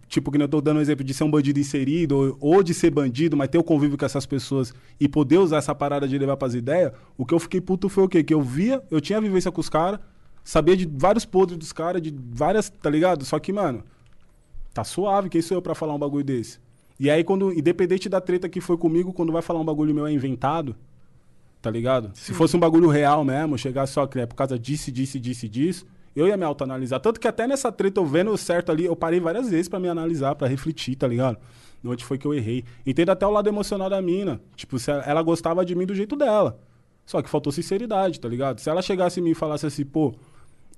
tipo, que eu tô dando um exemplo de ser um bandido inserido, ou, ou de ser bandido, mas ter o convívio com essas pessoas e poder usar essa parada de levar pras ideias, o que eu fiquei puto foi o quê? Que eu via, eu tinha vivência com os caras, sabia de vários podres dos caras, de várias, tá ligado? Só que, mano, tá suave, quem sou eu pra falar um bagulho desse? E aí, quando, independente da treta que foi comigo, quando vai falar um bagulho meu é inventado, tá ligado? Se fosse um bagulho real mesmo, chegar só que é por causa disso, disso, disso, disso, eu ia me autoanalisar. Tanto que até nessa treta, eu vendo certo ali, eu parei várias vezes pra me analisar, pra refletir, tá ligado? Onde foi que eu errei. Entendo até o lado emocional da mina. Tipo, se ela, gostava de mim do jeito dela. Só que faltou sinceridade, tá ligado? Se ela chegasse em mim e falasse assim, pô,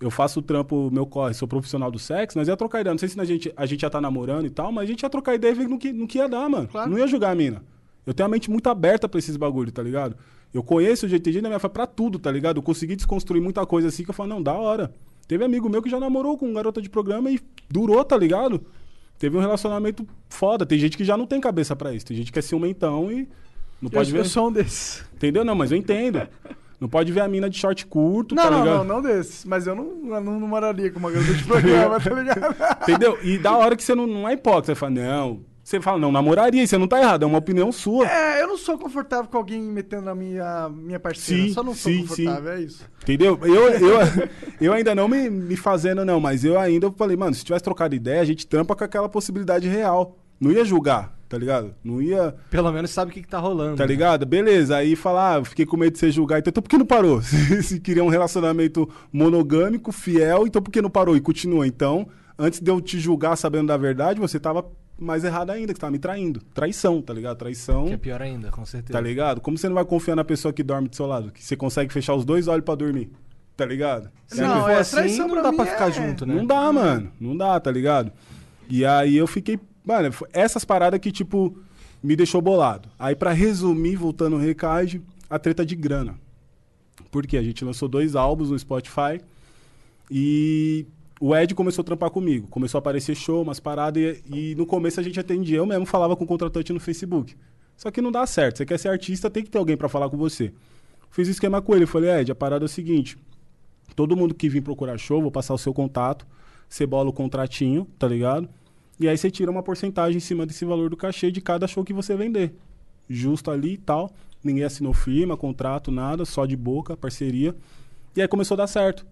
eu faço o trampo, meu corre, sou profissional do sexo, nós ia trocar ideia. Não sei se a gente, a gente ia estar namorando e tal, mas a gente ia trocar ideia e ver no que, no que ia dar, mano. Não ia julgar a mina. Eu tenho a mente muito aberta pra esses bagulho, tá ligado? Eu conheço o GTG da minha pra tudo, tá ligado? Eu consegui desconstruir muita coisa assim que eu falo, não, da hora. Teve amigo meu que já namorou com garota de programa e durou, tá ligado? Teve um relacionamento foda. Tem gente que já não tem cabeça pra isso. Tem gente que é ciumentão e não pode eu, ver. eu sou um desses. Entendeu? Não, mas eu entendo. Não pode ver a mina de short curto, Não, tá não, ligado? não, não desses. Mas eu não, eu não, não moraria com uma garota de programa, tá ligado? Entendeu? E da hora que você não, não é hipócrita, você fala, não. Você fala, não, namoraria, você não tá errado, é uma opinião sua. É, eu não sou confortável com alguém metendo na minha, minha parceira. Sim, Só não sou sim, confortável, é isso. Entendeu? Eu, eu, eu ainda não me, me fazendo, não, mas eu ainda falei, mano, se tivesse trocado ideia, a gente trampa com aquela possibilidade real. Não ia julgar, tá ligado? Não ia. Pelo menos sabe o que, que tá rolando. Tá ligado? Beleza. Aí falar, ah, fiquei com medo de você julgar. Então, então por que não parou? Se, se queria um relacionamento monogâmico, fiel, então por que não parou e continua? Então, antes de eu te julgar sabendo da verdade, você tava mais errado ainda, que você tava me traindo. Traição, tá ligado? Traição. Que é pior ainda, com certeza. Tá ligado? Como você não vai confiar na pessoa que dorme do seu lado? Que você consegue fechar os dois olhos pra dormir. Tá ligado? Se Não, é, assim, traição não dá pra ficar é- junto, né? Não dá, mano. Não dá, tá ligado? E aí eu fiquei. Mano, essas paradas que, tipo, me deixou bolado. Aí, pra resumir, voltando ao recade, a treta de grana. Porque a gente lançou dois álbuns no Spotify e o Ed começou a trampar comigo. Começou a aparecer show, umas paradas, e, e no começo a gente atendia. Eu mesmo falava com o contratante no Facebook. Só que não dá certo. Você quer ser artista, tem que ter alguém pra falar com você. Fiz o esquema com ele. Falei, Ed, a parada é o seguinte: todo mundo que vir procurar show, vou passar o seu contato, você bola o contratinho, tá ligado? E aí você tira uma porcentagem em cima desse valor do cachê de cada show que você vender. Justo ali e tal. Ninguém assinou firma, contrato, nada, só de boca, parceria. E aí começou a dar certo.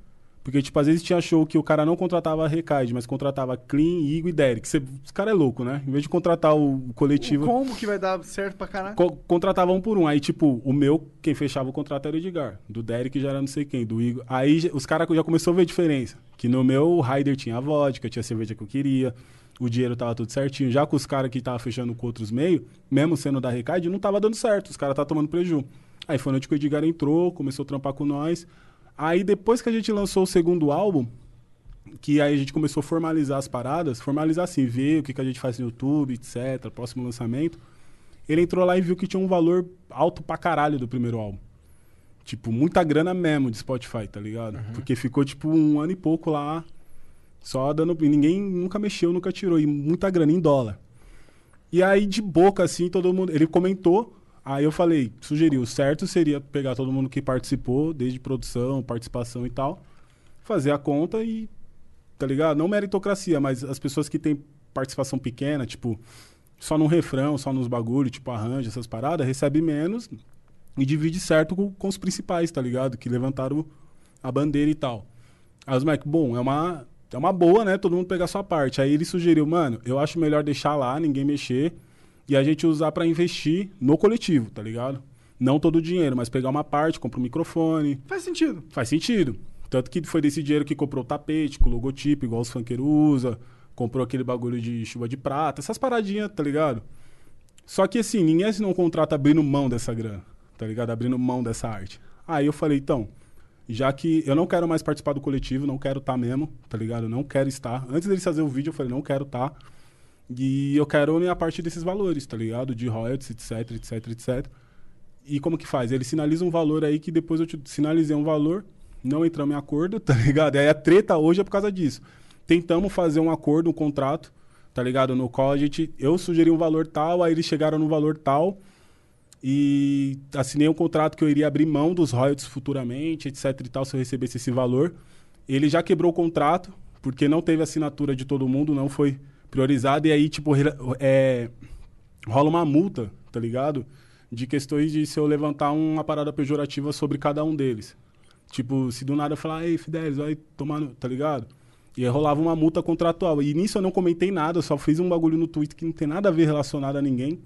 Porque, tipo, às vezes tinha show que o cara não contratava a Recaide, mas contratava Clean, Igor e Derek. Você, os cara é louco, né? Em vez de contratar o coletivo. O combo que vai dar certo pra caralho. Co- contratava um por um. Aí, tipo, o meu, quem fechava o contrato era o Edgar. Do Derek já era não sei quem, do Igor. Aí os caras já começou a ver a diferença. Que no meu, o Ryder tinha a vodka, tinha a cerveja que eu queria, o dinheiro tava tudo certinho. Já com os caras que tava fechando com outros meios, mesmo sendo da Recaide, não tava dando certo. Os caras estavam tomando preju. Aí foi onde que o Edgar entrou, começou a trampar com nós. Aí depois que a gente lançou o segundo álbum, que aí a gente começou a formalizar as paradas, formalizar assim, ver o que, que a gente faz no YouTube, etc., próximo lançamento. Ele entrou lá e viu que tinha um valor alto pra caralho do primeiro álbum. Tipo, muita grana mesmo de Spotify, tá ligado? Porque ficou, tipo, um ano e pouco lá, só dando. E ninguém nunca mexeu, nunca tirou. E muita grana em dólar. E aí, de boca, assim, todo mundo. Ele comentou. Aí eu falei, sugeri, o certo seria pegar todo mundo que participou, desde produção, participação e tal, fazer a conta e. Tá ligado? Não meritocracia, mas as pessoas que têm participação pequena, tipo, só no refrão, só nos bagulho, tipo arranjo, essas paradas, recebe menos e divide certo com, com os principais, tá ligado? Que levantaram a bandeira e tal. Aí os moleques, bom, é uma, é uma boa, né? Todo mundo pegar a sua parte. Aí ele sugeriu, mano, eu acho melhor deixar lá, ninguém mexer, e a gente usar pra investir no coletivo, tá ligado? Não todo o dinheiro, mas pegar uma parte, comprar um microfone. Faz sentido. Faz sentido. Tanto que foi desse dinheiro que comprou o tapete, com o logotipo, igual os funkeiros usam. Comprou aquele bagulho de chuva de prata, essas paradinhas, tá ligado? Só que assim, ninguém assinou um contrato abrindo mão dessa grana, tá ligado? Abrindo mão dessa arte. Aí eu falei, então, já que eu não quero mais participar do coletivo, não quero estar mesmo, tá ligado? Eu não quero estar. Antes deles fazer o vídeo, eu falei, não quero estar. E eu quero a minha parte desses valores, tá ligado? De royalties, etc, etc, etc. E como que faz? Ele sinaliza um valor aí que depois eu te sinalizei um valor, não entramos em acordo, tá ligado? E aí a treta hoje é por causa disso. Tentamos fazer um acordo, um contrato, tá ligado? No qual a gente. Eu sugeri um valor tal, aí eles chegaram no valor tal. E assinei um contrato que eu iria abrir mão dos royalties futuramente, etc e tal, se eu recebesse esse valor. Ele já quebrou o contrato, porque não teve assinatura de todo mundo, não foi priorizado. E aí, tipo, é, rola uma multa, tá ligado? De questões de se eu levantar uma parada pejorativa sobre cada um deles. Tipo, se do nada eu falar, ei, Fidelis, vai tomar, no... tá ligado? E aí rolava uma multa contratual. E nisso eu não comentei nada, eu só fiz um bagulho no Twitter que não tem nada a ver relacionado a ninguém.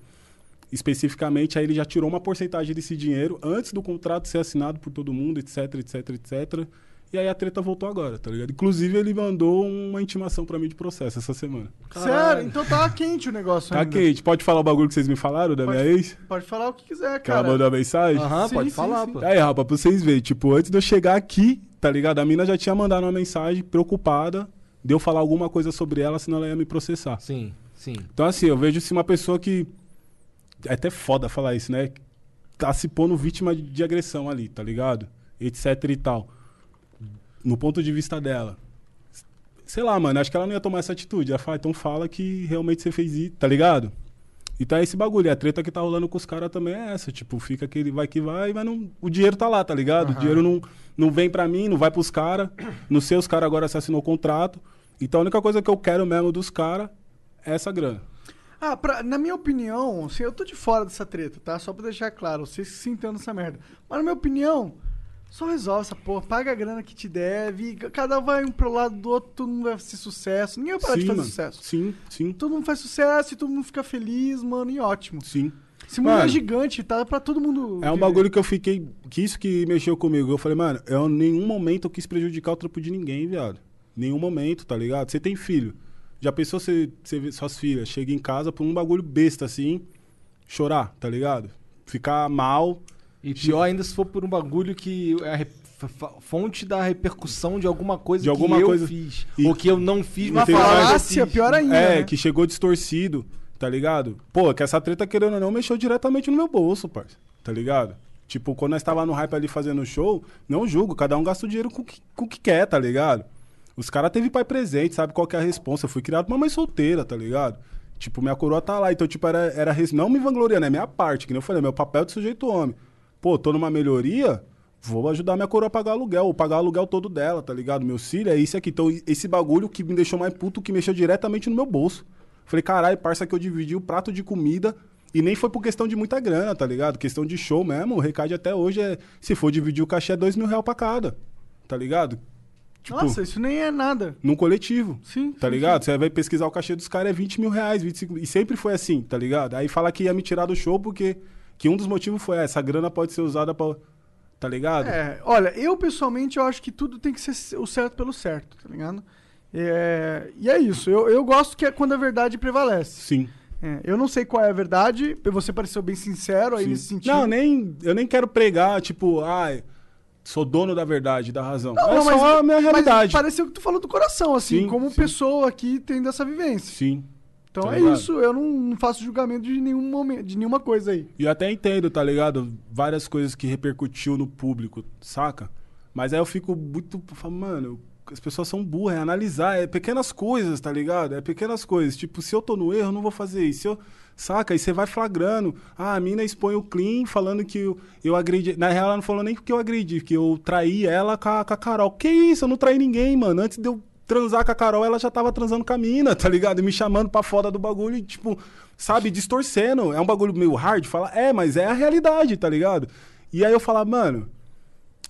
Especificamente, aí ele já tirou uma porcentagem desse dinheiro antes do contrato ser assinado por todo mundo, etc, etc, etc. E aí a treta voltou agora, tá ligado? Inclusive, ele mandou uma intimação pra mim de processo essa semana. Sério? Então tá quente o negócio Tá ainda. quente. Pode falar o bagulho que vocês me falaram da minha ex? Pode falar o que quiser, Que ela cara. mandou a mensagem? Aham, Sim, pode sim, falar, sim. pô. Aí, rapaz, pra vocês verem, tipo, antes de eu chegar aqui, tá ligado? A mina já tinha mandado uma mensagem preocupada de eu falar alguma coisa sobre ela, senão ela ia me processar. Sim, sim. Então, assim, eu vejo se uma pessoa que. É até foda falar isso, né? Tá se pondo vítima de, de agressão ali, tá ligado? Etc e tal. No ponto de vista dela. Sei lá, mano, acho que ela não ia tomar essa atitude. Ela fala, então fala que realmente você fez isso, tá ligado? Então é esse bagulho. E a treta que tá rolando com os caras também é essa. Tipo, fica aquele vai que vai, mas não, o dinheiro tá lá, tá ligado? O dinheiro não, não vem pra mim, não vai pros caras. Não sei, os caras agora se assinou o contrato. Então a única coisa que eu quero mesmo dos caras é essa grana. Ah, pra- na minha opinião, assim, eu tô de fora dessa treta, tá? Só pra deixar claro, vocês se entendam nessa merda. Mas na minha opinião, só resolve essa porra, paga a grana que te deve, cada um vai um pro lado do outro, todo mundo vai ser sucesso. Ninguém vai parar de Sim, fazer mano. sucesso. Sim, sim, Todo mundo faz sucesso e todo mundo fica feliz, mano, e ótimo. sim. Esse mundo é Mano, gigante, tá? Pra todo mundo. É um viver. bagulho que eu fiquei. Que isso que mexeu comigo. Eu falei, mano, eu em nenhum momento eu quis prejudicar o trampo de ninguém, viado. Nenhum momento, tá ligado? Você tem filho. Já pensou você, você ver suas filhas chega em casa por um bagulho besta assim, chorar, tá ligado? Ficar mal. E pior ainda se for por um bagulho que é a fonte da repercussão de alguma coisa De alguma que eu coisa- fiz. E- Ou que eu não fiz, Uma mas eu falácia, fiz. pior ainda. é, né? que chegou distorcido, tá ligado? Pô, que essa treta, querendo ou não, mexeu diretamente no meu bolso, parça. Tá ligado? Tipo, quando nós tava no hype ali fazendo show, não julgo, cada um gasta o dinheiro com o que, com o que quer, tá ligado? Os caras teve pai presente, sabe qual que é a responsa. Eu fui criado por uma mãe solteira, tá ligado? Tipo, minha coroa tá lá. Então, tipo, era, era não me vangloriando, é minha parte, que nem eu falei, meu papel de sujeito homem. Pô, tô numa melhoria, vou ajudar minha coroa a pagar aluguel, ou pagar o aluguel todo dela, tá ligado? Meu filho é isso aqui. Então, esse bagulho que me deixou mais puto, que mexeu diretamente no meu bolso. Falei, caralho, parça que eu dividi o prato de comida e nem foi por questão de muita grana, tá ligado? Questão de show mesmo. O recado até hoje é, se for dividir o cachê, é dois mil reais pra cada, tá ligado? Tipo, Nossa, isso nem é nada. num coletivo. Sim, Tá sim, ligado? Você vai pesquisar o cachê dos caras, é 20 mil reais, 25 E sempre foi assim, tá ligado? Aí fala que ia me tirar do show porque. Que um dos motivos foi ah, essa grana pode ser usada pra. Tá ligado? É, olha, eu pessoalmente eu acho que tudo tem que ser o certo pelo certo, tá ligado? É, e é isso. Eu, eu gosto que é quando a verdade prevalece. Sim. É, eu não sei qual é a verdade. Você pareceu bem sincero aí sim. nesse sentido. Não, nem. Eu nem quero pregar, tipo, ai, sou dono da verdade, da razão. Não, é não, só a minha mas realidade. pareceu que tu falou do coração, assim, Sim, como sim. pessoa aqui tendo essa vivência. Sim. Então tá é ligado? isso, eu não, não faço julgamento de nenhum momento, de nenhuma coisa aí. E eu até entendo, tá ligado? Várias coisas que repercutiu no público, saca? Mas aí eu fico muito. Mano, as pessoas são burras, é analisar, é pequenas coisas, tá ligado? É pequenas coisas. Tipo, se eu tô no erro, eu não vou fazer isso. Se eu- saca? Aí você vai flagrando. Ah, a mina expõe o clean falando que eu, eu agredi. Na real, ela não falou nem que eu agredi, que eu traí ela com a, com a Carol. Que isso? Eu não traí ninguém, mano. Antes de eu transar com a Carol, ela já tava transando com a mina, tá ligado? E me chamando pra foda do bagulho e, tipo, sabe, distorcendo. É um bagulho meio hard falar, é, mas é a realidade, tá ligado? E aí eu falar, mano,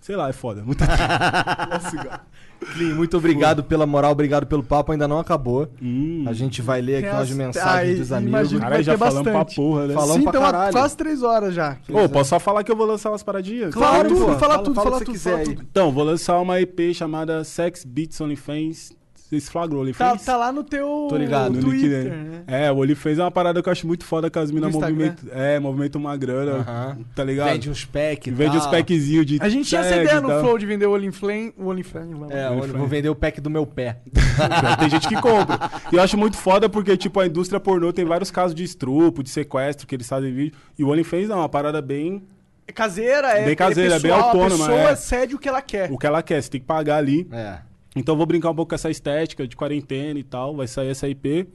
sei lá, é foda. Muita Clean, muito obrigado pela moral, obrigado pelo papo, ainda não acabou. Hum. A gente vai ler aqui Tem umas as- mensagens Ai, dos amigos. vai já falamos pra bastante. porra, né? Falamos Sim, pra então caralho. quase três horas já. Ô, posso só falar que eu vou lançar umas paradinhas? Fala Claro, tudo, fala Fala- tudo, fala fala o que tudo, fala tudo. Então, vou lançar uma EP chamada Sex Beats OnlyFans. Vocês flagrou o Tá, OnlyFans? tá lá no teu Tô ligado, No Twitter, link, né? É, o OnlyFans é uma parada que eu acho muito foda que as minas movimentam. É, movimentam uma grana, Aham. tá ligado? Vende uns pack e Vende tal. uns packzinhos de. A gente tinha essa ideia no tal. Flow de vender o OnlyFlame. O OnlyFlame, vamos. É, vou vender o pack do meu pé. Tem gente que compra. E eu acho muito foda porque, tipo, a indústria pornô tem vários casos de estrupo, de sequestro que eles fazem vídeo. E o OnlyFans não, é uma parada bem. É caseira, é, Bem caseira, é é bem pessoal, autônoma, A pessoa é. cede o que ela quer. O que ela quer, você tem que pagar ali. É. Então vou brincar um pouco com essa estética de quarentena e tal. Vai sair essa IP.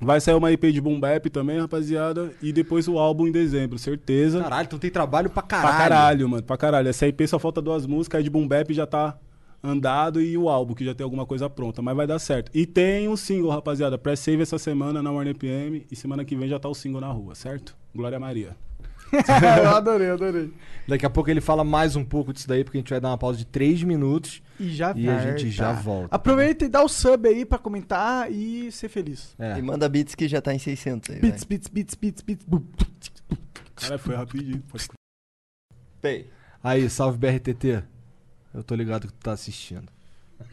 Vai sair uma IP de Boom Bap também, rapaziada. E depois o álbum em dezembro, certeza. Caralho, então tem trabalho pra caralho. Pra caralho, mano, pra caralho. Essa IP só falta duas músicas, aí de Boom Bap já tá andado e o álbum, que já tem alguma coisa pronta, mas vai dar certo. E tem um single, rapaziada, pré-save essa semana na Warner PM e semana que vem já tá o single na rua, certo? Glória Maria. eu adorei, adorei. Daqui a pouco ele fala mais um pouco disso daí, porque a gente vai dar uma pausa de 3 minutos. E já E a gente já volta. Aproveita e dá o sub aí pra comentar e ser feliz. É. E manda beats que já tá em 600 aí, beats, beats, beats, beats. bum. Cara, foi rapidinho. Pode... Pei. Aí, salve BRTT. Eu tô ligado que tu tá assistindo.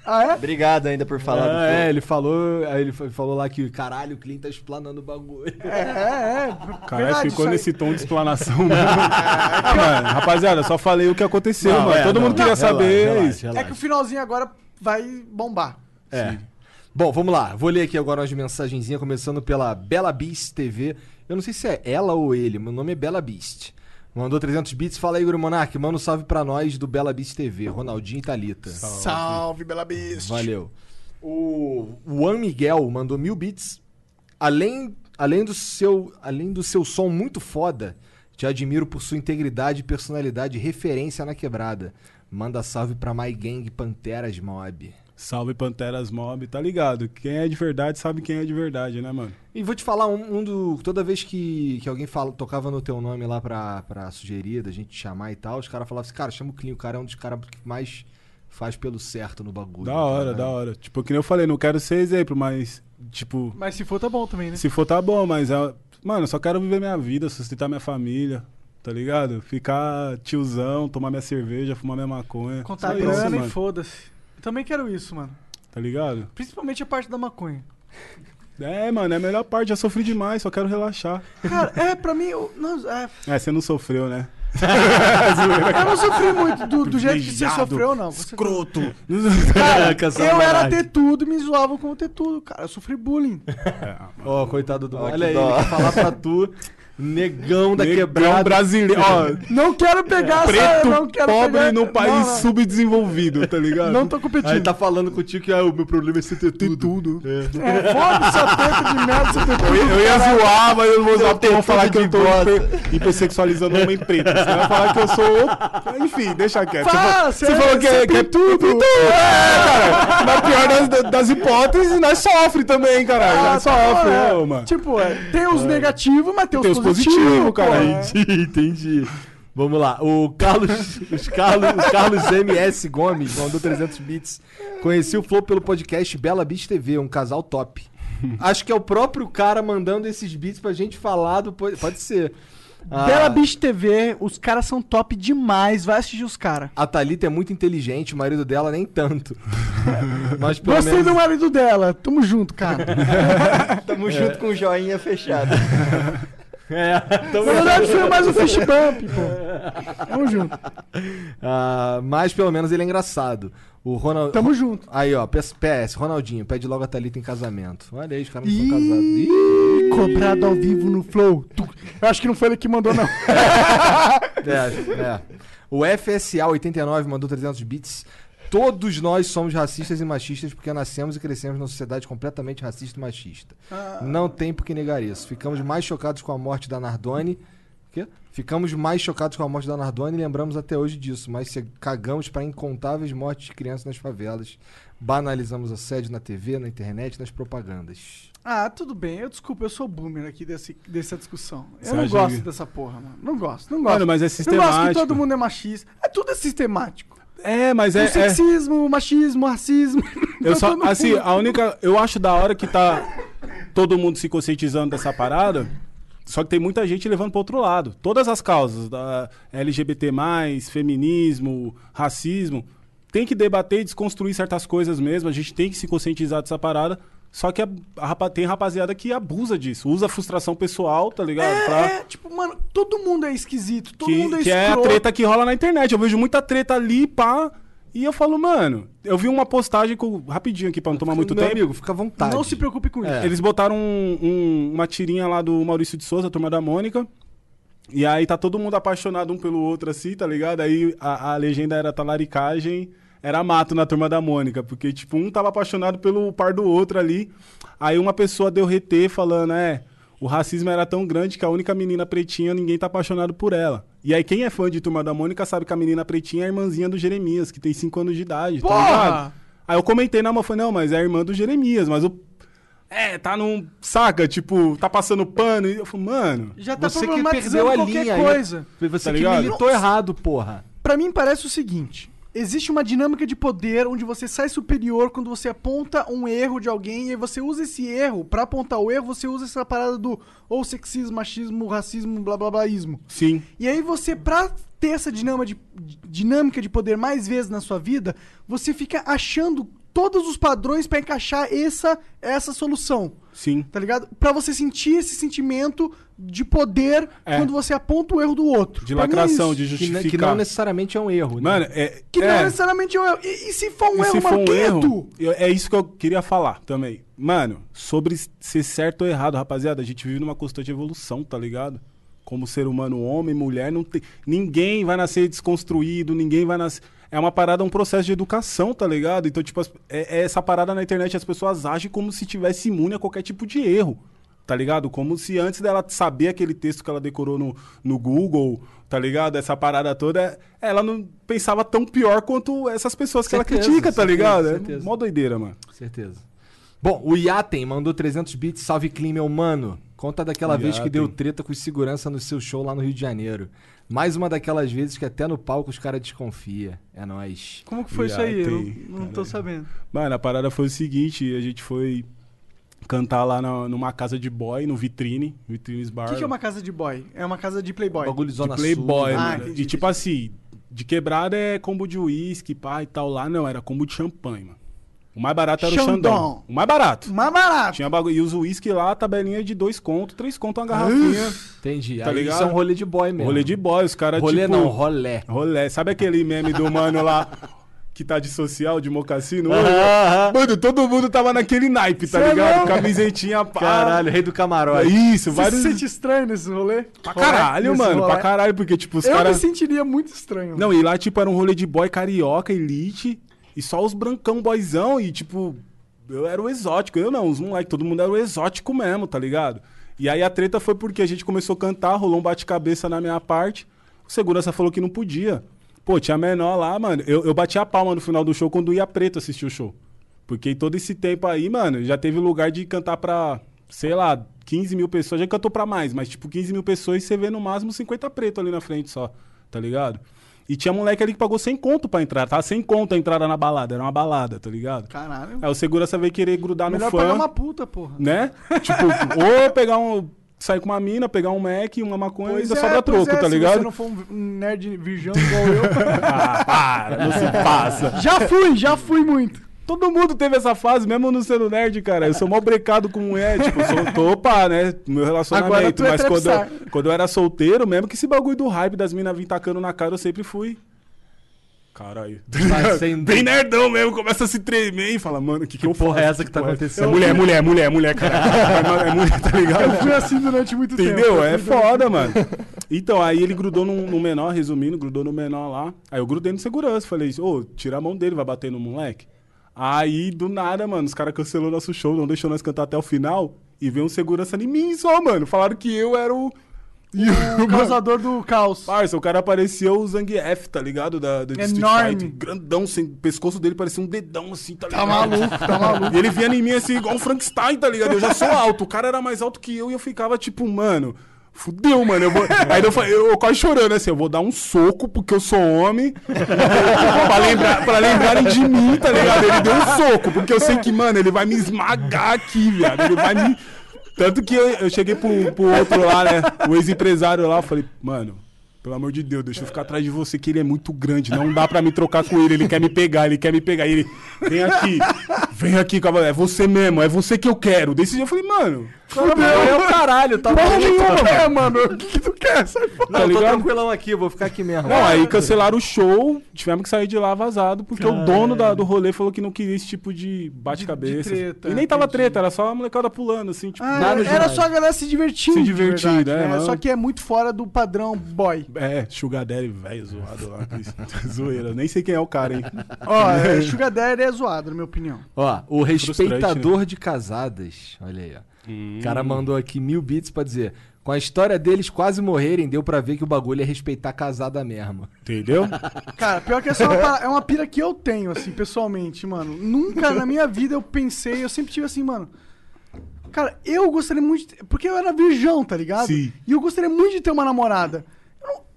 Ah, é? Obrigado ainda por falar do Ah, Flow. é, ele falou, ele fa- falou lá que, caralho, o Clean tá explanando o bagulho. É, é, é. Caralho, Verdade, ficou nesse tom de explanação mesmo. Ah, mano, rapaziada, só falei o que aconteceu, Não, mano. é, Todo não, mundo queria relaxa, saber. relaxa, isso. relaxa. É que o finalzinho agora vai bombar. É. Bom, vamos lá. Vou ler aqui agora umas mensagenzinhas, começando pela Bela Beast TV. Eu não sei se é ela ou ele, meu nome é Bela Beast. Mandou 300 bits. Fala aí, Guru Monark. Manda um salve pra nós do Bela Beast TV. Ronaldinho e Thalita. Salve, Bela Beast. Valeu. O Juan Miguel mandou mil bits. Além, além do seu, além do seu som muito foda, te admiro por sua integridade, personalidade e referência na quebrada. Manda salve pra My Gang Panteras Mob. Salve Panteras Mob, tá ligado? Quem é de verdade sabe quem é de verdade, né, mano? E vou te falar, um, um do. Toda vez que, que alguém fala, tocava no teu nome lá pra, pra sugerir, da gente te chamar e tal, os caras falavam assim, cara, chama o Clean, o cara é um dos caras que mais faz pelo certo no bagulho. Da hora, cara. da hora. Tipo, que nem eu falei, não quero ser exemplo, mas, tipo, Mas se for, tá bom também, né? se for tá bom, mas, é, mano, eu só quero viver minha vida, sustentar minha família, tá ligado? Ficar tiozão, tomar minha cerveja, fumar minha maconha. Contar grana e foda-se. Eu também quero isso, mano. Tá ligado? Principalmente a parte da maconha. É, mano, é a melhor parte, já sofri demais, só quero relaxar. Cara, é, pra mim, eu, não, é, É, você não sofreu, né? eu não sofri muito do, do jeito que você sofreu, não. Você- Escroto. Cara, eu era ter tudo e me zoavam como ter tudo, cara. Eu sofri bullying. Ó, coitado do. Ó, Olha aí, falar pra tu, negão da Negão quebrada. brasileiro. Ó, Não quero pegar essa, preto, não quero pobre pegar... num país não, subdesenvolvido, tá ligado? Não tô competindo. Aí tá falando contigo que ah, o meu problema é você ter tudo. É. É, foda-se a teta de merda, você ter tudo. Eu, ia- eu ia zoar, mas eu não vou zoar porque vão falar tudo que eu tô hiper, hipersexualizando homem preto. Você vai falar que eu sou. Enfim, deixa quieto. Fala, você, você falou que, é- que é tudo. É, cara. Na pior das, das hipóteses, nós sofre também, caralho. Ah, nós tá, sofre, é. mano. Tipo, é, tem os negativos, mas tem os Tem os positivos, positivos, pô, cara. é. Entendi, entendi. Vamos lá. O Carlos, os Carlos, o Carlos MS Gomes mandou 300 bits. Conheci o Flow pelo podcast Bela Beat TV, um casal top. Acho que é o próprio cara mandando esses beats pra gente falar do. po- Pode ser. Ah, Bela Beach TV, os caras são top demais, vai assistir os caras. A Thalita é muito inteligente, o marido dela nem tanto. Mas pelo Gostei menos. do marido dela, tamo junto, cara. Tamo junto com o joinha fechado. É, Na verdade foi mais um fish bump, pô. Tamo junto. Ah, mas pelo menos ele é engraçado. O Ronald. Tamo junto. Aí, ó, PS, PS, Ronaldinho, pede logo a Thalita em casamento. Olha aí, os caras não são casados. Ih, Cobrado ao vivo no Flow. Tu- Eu acho que não foi ele que mandou, não. É, é. O FSA 89 mandou 300 bits. Todos nós somos racistas e machistas porque nascemos e crescemos numa sociedade completamente racista e machista. Não tem por que negar isso. Ficamos mais chocados com a morte da Nardone. Quê? Ficamos mais chocados com a morte da Nardone e lembramos até hoje disso, mas se cagamos para incontáveis mortes de crianças nas favelas. Banalizamos assédio na TV, na internet, nas propagandas. Ah, tudo bem. Eu desculpa, eu sou boomer aqui desse, dessa discussão. Eu Você não gosto que- dessa porra, mano. Não gosto, não gosto. Mano, mas é Eu gosto que sistemático. todo mundo é machista. É tudo é sistemático. É, mas é. o é- sexismo, o machismo, o racismo. Eu só, Todo mundo- assim, a única. Eu acho da hora que tá todo mundo se conscientizando dessa parada. Só que tem muita gente levando para outro lado. Todas as causas, da LGBT, feminismo, racismo, tem que debater e desconstruir certas coisas mesmo. A gente tem que se conscientizar dessa parada. Só que a, a rapa- tem rapaziada que abusa disso, usa a frustração pessoal, tá ligado? Pra- É, é, tipo, mano, todo mundo é esquisito, todo que, mundo é que é a escroto. treta que rola na internet. Eu vejo muita treta ali, pá. E eu falo, mano, eu vi uma postagem com, rapidinho aqui pra não tomar muito Meu tempo. amigo, fica à vontade. Não se preocupe com isso. É. Eles botaram um- um- uma tirinha lá do Maurício de Souza, turma da Mônica. E aí tá todo mundo apaixonado um pelo outro, assim, tá ligado? Aí a, a legenda era talaricagem, era mato na turma da Mônica. Porque, tipo, um tava apaixonado pelo par do outro ali. Aí uma pessoa deu RT falando, é, o racismo era tão grande que a única menina pretinha, ninguém tá apaixonado por ela. E aí quem é fã de Turma da Mônica sabe que a menina pretinha é a irmãzinha do Jeremias, que tem 5 anos de idade, tá Porra! ligado? Aí eu comentei na mão, falei, não, mas é a irmã do Jeremias, mas o é, tá num. Saca? Tipo, tá passando pano. E eu falo, mano. Já tá Você que problematizando perdeu a qualquer linha. coisa. Você Tá que ligado? militou errado, porra. Pra mim parece o seguinte: existe uma dinâmica de poder onde você sai superior quando você aponta um erro de alguém e aí você usa esse erro pra apontar o erro, você usa essa parada do ou sexismo, machismo, racismo, blá blá bláismo. Sim. E aí você, pra ter essa dinâmica de, dinâmica de poder mais vezes na sua vida, você fica achando todos os padrões pra encaixar essa, essa solução. Sim. Tá ligado? Pra você sentir esse sentimento de poder É. quando você aponta o erro do outro. De Pra é lacração, isso. de Que, justificar. ne- que não necessariamente é um erro. né? Mano, é. Que não é, é necessariamente um erro. E, e se for um e erro, se for mano, um é erro. eu- É isso que eu queria falar também. Mano, sobre ser certo ou errado, rapaziada, a gente vive numa constante evolução, tá ligado? Como ser humano, homem, mulher, não tem. Ninguém vai nascer desconstruído, ninguém vai nascer. É uma parada, um processo de educação, tá ligado? Então, tipo, é, é essa parada na internet, as pessoas agem como se tivesse imune a qualquer tipo de erro. tá ligado? Como se antes dela saber aquele texto que ela decorou no, no Google, tá ligado? Essa parada toda, ela não pensava tão pior quanto essas pessoas que Certeza, ela critica, tá ligado? certeza. É mó doideira, mano. Certeza. Bom, o Yaten mandou 300 bits. Salve, Clean, meu mano. Conta daquela vez que deu treta com segurança no seu show lá no Rio de Janeiro. Mais uma daquelas vezes que até no palco os caras desconfia. É nóis. Como que foi isso aí? Eu Tem, não, não tô sabendo. Mano, a parada foi o seguinte, a gente foi cantar lá na- numa casa de boy, no Vitrine, Vitrines Bar. O que, que é uma casa de boy? É uma casa de playboy. Bagulho de Zona Playboy, Sul. Ah, mano. entendi, e tipo assim, de quebrada é combo de uísque, pá e tal. Lá não, era combo de champanhe, mano. O mais barato era o Xandão. Xandão. O mais barato. Mais barato. Tinha bagulho. E os uísque lá, tabelinha de dois conto, três conto uma garrafinha. Entendi. Tá Aí ligado? Isso é um rolê de boy mesmo. Rolê de boy, os caras Rolê tipo... não, rolé. Rolé. Sabe aquele meme do mano lá que tá de social, de mocassino? Mano, todo mundo tava naquele naipe, tá Cê é ligado? louco? Camisetinha, pá. Caralho, rei do camarote. Isso, Você vários... se sente estranho nesse rolê? Pra caralho, Nesse mano. rolê? Pra caralho, porque, tipo, os Eu caras... me sentiria muito estranho. Não, e lá, tipo, era um rolê de boy carioca, elite, e só os brancão boyzão, e, tipo, eu era o exótico. Eu não, os moleques, todo mundo era o exótico mesmo, tá ligado? E aí a treta foi porque a gente começou a cantar, rolou um bate-cabeça na minha parte, o segurança falou que não podia. Pô, tinha menor lá, mano. Eu, eu bati a palma no final do show quando ia preto assistir o show. Porque todo esse tempo aí, mano, já teve lugar de cantar pra, sei lá, 15 mil pessoas. Já cantou pra mais, mas tipo, 15 mil pessoas e você vê no máximo 50 preto ali na frente só, tá ligado? E tinha moleque ali que pagou 100 conto pra entrar, tá? 100 conto a entrada na balada, era uma balada, tá ligado? Caralho. Aí o segurança veio querer grudar Melhor no pagar fã, uma puta, porra. né? tipo, ou pegar um... Sair com uma mina, pegar um Mac, uma maconha e ainda sobra pois troco, é, tá Se ligado? você não for um nerd virgão igual eu. Ah, para, não se passa. já fui, já fui muito. Todo mundo teve essa fase, mesmo não sendo nerd, cara. Eu sou mal brecado com mulher, tipo, sou, tô pá, né? No meu relacionamento. Agora tu é mas quando eu, quando eu era solteiro, mesmo que esse bagulho do hype das minas vir tacando na cara, eu sempre fui. Caralho. Sem Bem nerdão mesmo, começa a se tremer e fala, mano, o que, que, eu porra faço? é essa que tá acontecendo? É mulher, mulher, mulher, mulher, cara. é mulher, tá ligado? Eu fui assim durante muito tempo. Entendeu? Eu É foda, mano. Então, aí ele grudou no, no menor, resumindo, grudou no menor lá. Aí eu grudei no segurança, falei, ô, tira a mão dele, vai bater no moleque. Aí, do nada, mano, os caras cancelou nosso show, não deixou nós cantar até o final. E veio um segurança em mim só, mano. Falaram que eu era o. E O causador do caos. Parça, o cara parecia o Zangief, tá ligado? Da, do Street Enorme. Fighter. Grandão, sem, o pescoço dele parecia um dedão, assim, tá Tá ligado? maluco, tá maluco. E ele vinha em mim assim, igual um Frankenstein, tá ligado? Eu já sou alto, o cara era mais alto que eu e eu ficava tipo, mano, fudeu, mano. Eu vou... Aí eu, falei- eu, eu quase chorando assim, eu vou dar um soco porque eu sou homem, pra, lembrar, pra lembrarem de mim, tá ligado? Ele deu um soco, porque eu sei que, mano, ele vai me esmagar aqui, viado. Ele vai me. Tanto que eu, eu cheguei pro, pro outro lá, né? O ex-empresário lá, eu falei, mano. Pelo amor de Deus, deixa eu ficar atrás de você, que ele é muito grande. Não dá pra me trocar com ele. Ele quer me pegar, ele quer me pegar. E ele, vem aqui, vem aqui, cavaleiro. É você mesmo, é você que eu quero. Desse dia eu falei, mano, Fudeu, é o caralho, tá Porra nenhuma, é, mano. O que, que tu quer? Sai fora. Não, Tá eu tô ligado? tranquilão aqui, vou ficar aqui mesmo. Não, aí cancelaram o show, tivemos que sair de lá vazado, porque o dono da- do rolê falou que não queria esse tipo de bate-cabeça. E nem tava entendi. treta, era só a molecada pulando, assim, tipo. Ah, Nada era demais. só a galera se divertindo. Se divertindo, verdade, é, né? mano. Só que é muito fora do padrão boy. É, Sugar Daddy, velho, zoado lá. Zoeira, nem sei quem é o cara, hein. Ó, é, Sugar Daddy é zoado, na minha opinião. Ó, o respeitador Frustrante, de casadas. Olha aí, ó. Hum. O cara mandou aqui mil bits pra dizer. Com a história deles quase morrerem, deu pra ver que o bagulho é respeitar casada mesmo. Entendeu? Cara, pior que essa é uma, para- é uma pira que eu tenho, assim, pessoalmente, mano. Nunca na minha vida eu pensei, eu sempre tive assim, mano. Cara, eu gostaria muito. De porque eu era virgão, tá ligado? Sim. E eu gostaria muito de ter uma namorada.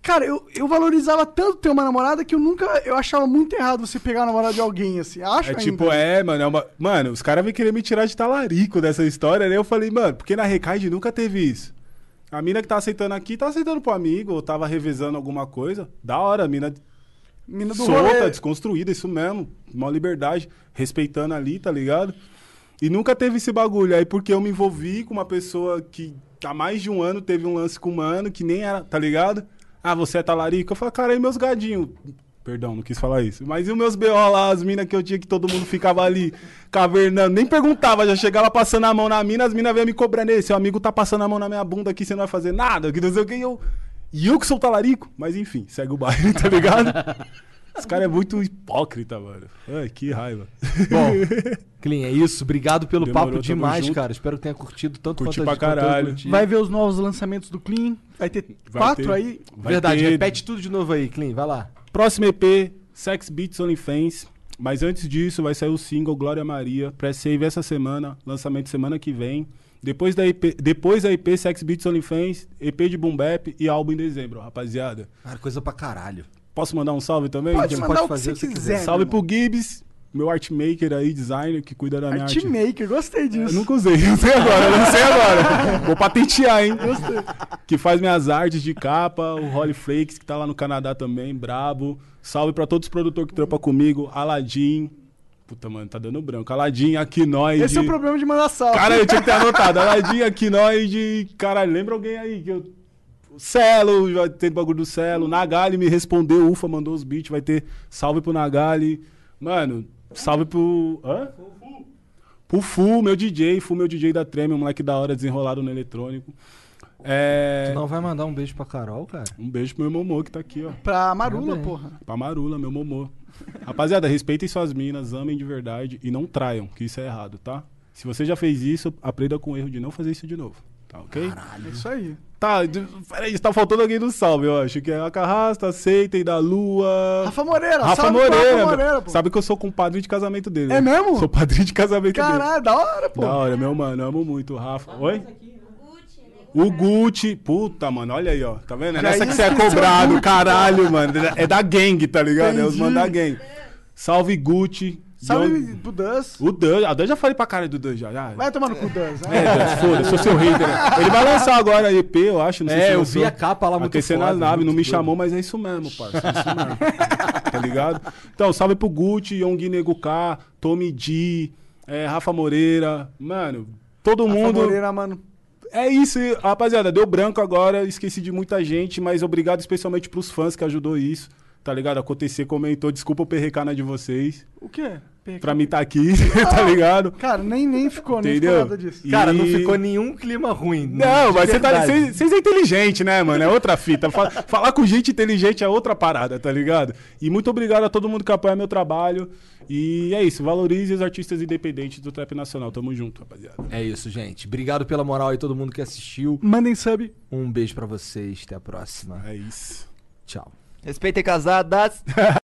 Cara, eu, eu valorizava tanto ter uma namorada que eu nunca. Eu achava muito errado você pegar a namorada de alguém, assim. Acho É ainda. tipo, é, mano, é uma... Mano, os caras vêm querer me tirar de talarico dessa história, né? Eu falei, mano, porque na Recaide nunca teve isso. A mina que tá aceitando aqui, tá aceitando pro amigo, ou tava revezando alguma coisa. Da hora, a mina Mina do solta, rolê. desconstruída, isso mesmo. Uma liberdade, respeitando ali, tá ligado? E nunca teve esse bagulho. Aí porque eu me envolvi com uma pessoa que há mais de um ano teve um lance com um mano que nem era, tá ligado? Ah, você é talarico? Eu falei, cara, e meus gadinhos? Perdão, não quis falar isso. Mas e os meus BO lá, as minas que eu tinha que todo mundo ficava ali cavernando? Nem perguntava, já chegava passando a mão na mina, as minas vinham me cobrando. Ei, seu amigo tá passando a mão na minha bunda aqui, você não vai fazer nada, que não sei o que. E eu, e eu que sou talarico? Mas enfim, segue o baile, tá ligado? Esse cara é muito hipócrita, mano. Ai, que raiva. Bom, Clean, é isso. Obrigado pelo Demorou, papo demais, junto. cara. Espero que tenha curtido tanto Curti quanto a pra caralho. Vai ver os novos lançamentos do Clean. Vai ter Vai quatro ter- aí. vai Verdade, ter- repete tudo de novo aí, Clean. Vai lá. Próximo EP, Sex Beats OnlyFans. Mas antes disso, vai sair o single Glória Maria. Pré-save essa semana, lançamento semana que vem. Depois da EP, depois da EP Sex Beats OnlyFans, EP de Boom Bap e álbum em dezembro, rapaziada. Cara, coisa pra caralho. Posso mandar um salve também? Pode Pode mandar que fazer o que você quiser. quiser. Salve pro Gibbs, meu artmaker aí, designer, que cuida da minha arte. Artmaker, gostei Eu disso. nunca usei, não sei agora, não sei agora. Vou patentear, hein? Que faz minhas artes de capa, o Holly Flakes, que tá lá no Canadá também, brabo. Salve pra todos os produtores que trampam comigo, Aladim. Puta, mano, tá dando branco. Aladim, Aquinoide. Esse é o problema de mandar salve. Cara, eu tinha que ter anotado. Aladim, Aquinoide. Caralho, lembra alguém aí que eu. O Celo, vai ter bagulho do Celo. Nagali me respondeu, Ufa mandou os beats, vai ter salve pro Nagali. Mano, salve pro. Hã? Pro Fu, meu DJ, Fu, meu DJ da Treme, um moleque da hora desenrolado no eletrônico. É. Tu não vai mandar um beijo pra Carol, cara? Um beijo pro meu momô que tá aqui, ó. Pra Marula, Também. porra. Pra Marula, meu momô. Rapaziada, respeitem suas minas, amem de verdade e não traiam, que isso é errado, tá? Se você já fez isso, aprenda com o erro de não fazer isso de novo. Tá ok? É isso aí. Tá, peraí, tá faltando alguém no salve, eu acho. Que é a Carrasta, Aceitem, da Lua. Rafa Moreira, Rafa salve Moreira. Rafa Moreira, pô. Sabe que eu sou compadre de casamento dele. É né? mesmo? Sou padrinho de casamento dele. Caralho, da hora, pô. Da hora, meu mano, amo muito o Rafa. Oi? O Gucci, puta, mano, olha aí, ó. Tá vendo? É nessa que você é cobrado, caralho, mano. É da gangue, tá ligado? É os Entendi. mano da gangue. Salve Gucci. Salve Young- pro Dus. O Dan, a Dan já falei pra cara do Dan já. já. Vai tomar no cu, Dus. né? É, Dan, foda, sou seu hater. né? Ele vai lançar agora EP, eu acho. Não sei É, se eu vi a capa lá, muito Aquecer na foda, nave, não me doido. chamou, mas é isso mesmo, parça. É isso mesmo. tá ligado? Então, salve pro Gucci, Yongui Nego K, Tommy D, é, Rafa Moreira. Mano, todo Rafa mundo. Moreira, mano. É isso, rapaziada. Deu branco agora, esqueci de muita gente, mas obrigado especialmente pros fãs que ajudou isso. Tá ligado? Acontecer, comentou. Desculpa o perrecana de vocês. O quê? Perca- Pra mim tá aqui, tá ligado? Cara, nem, nem ficou, nem Entendeu? ficou nada disso. E- Cara, não ficou nenhum clima ruim. Não, mas você tá. Vocês é inteligente, né, mano? É outra fita. Fa- falar com gente inteligente é outra parada, tá ligado? E muito obrigado a todo mundo que apoia meu trabalho. E é isso, valorize os artistas independentes do trap nacional. Tamo junto, rapaziada. É isso, gente. Obrigado pela moral aí, todo mundo que assistiu. Mandem sub. Um beijo pra vocês. Até a próxima. É isso. Tchau. Respeitem casadas.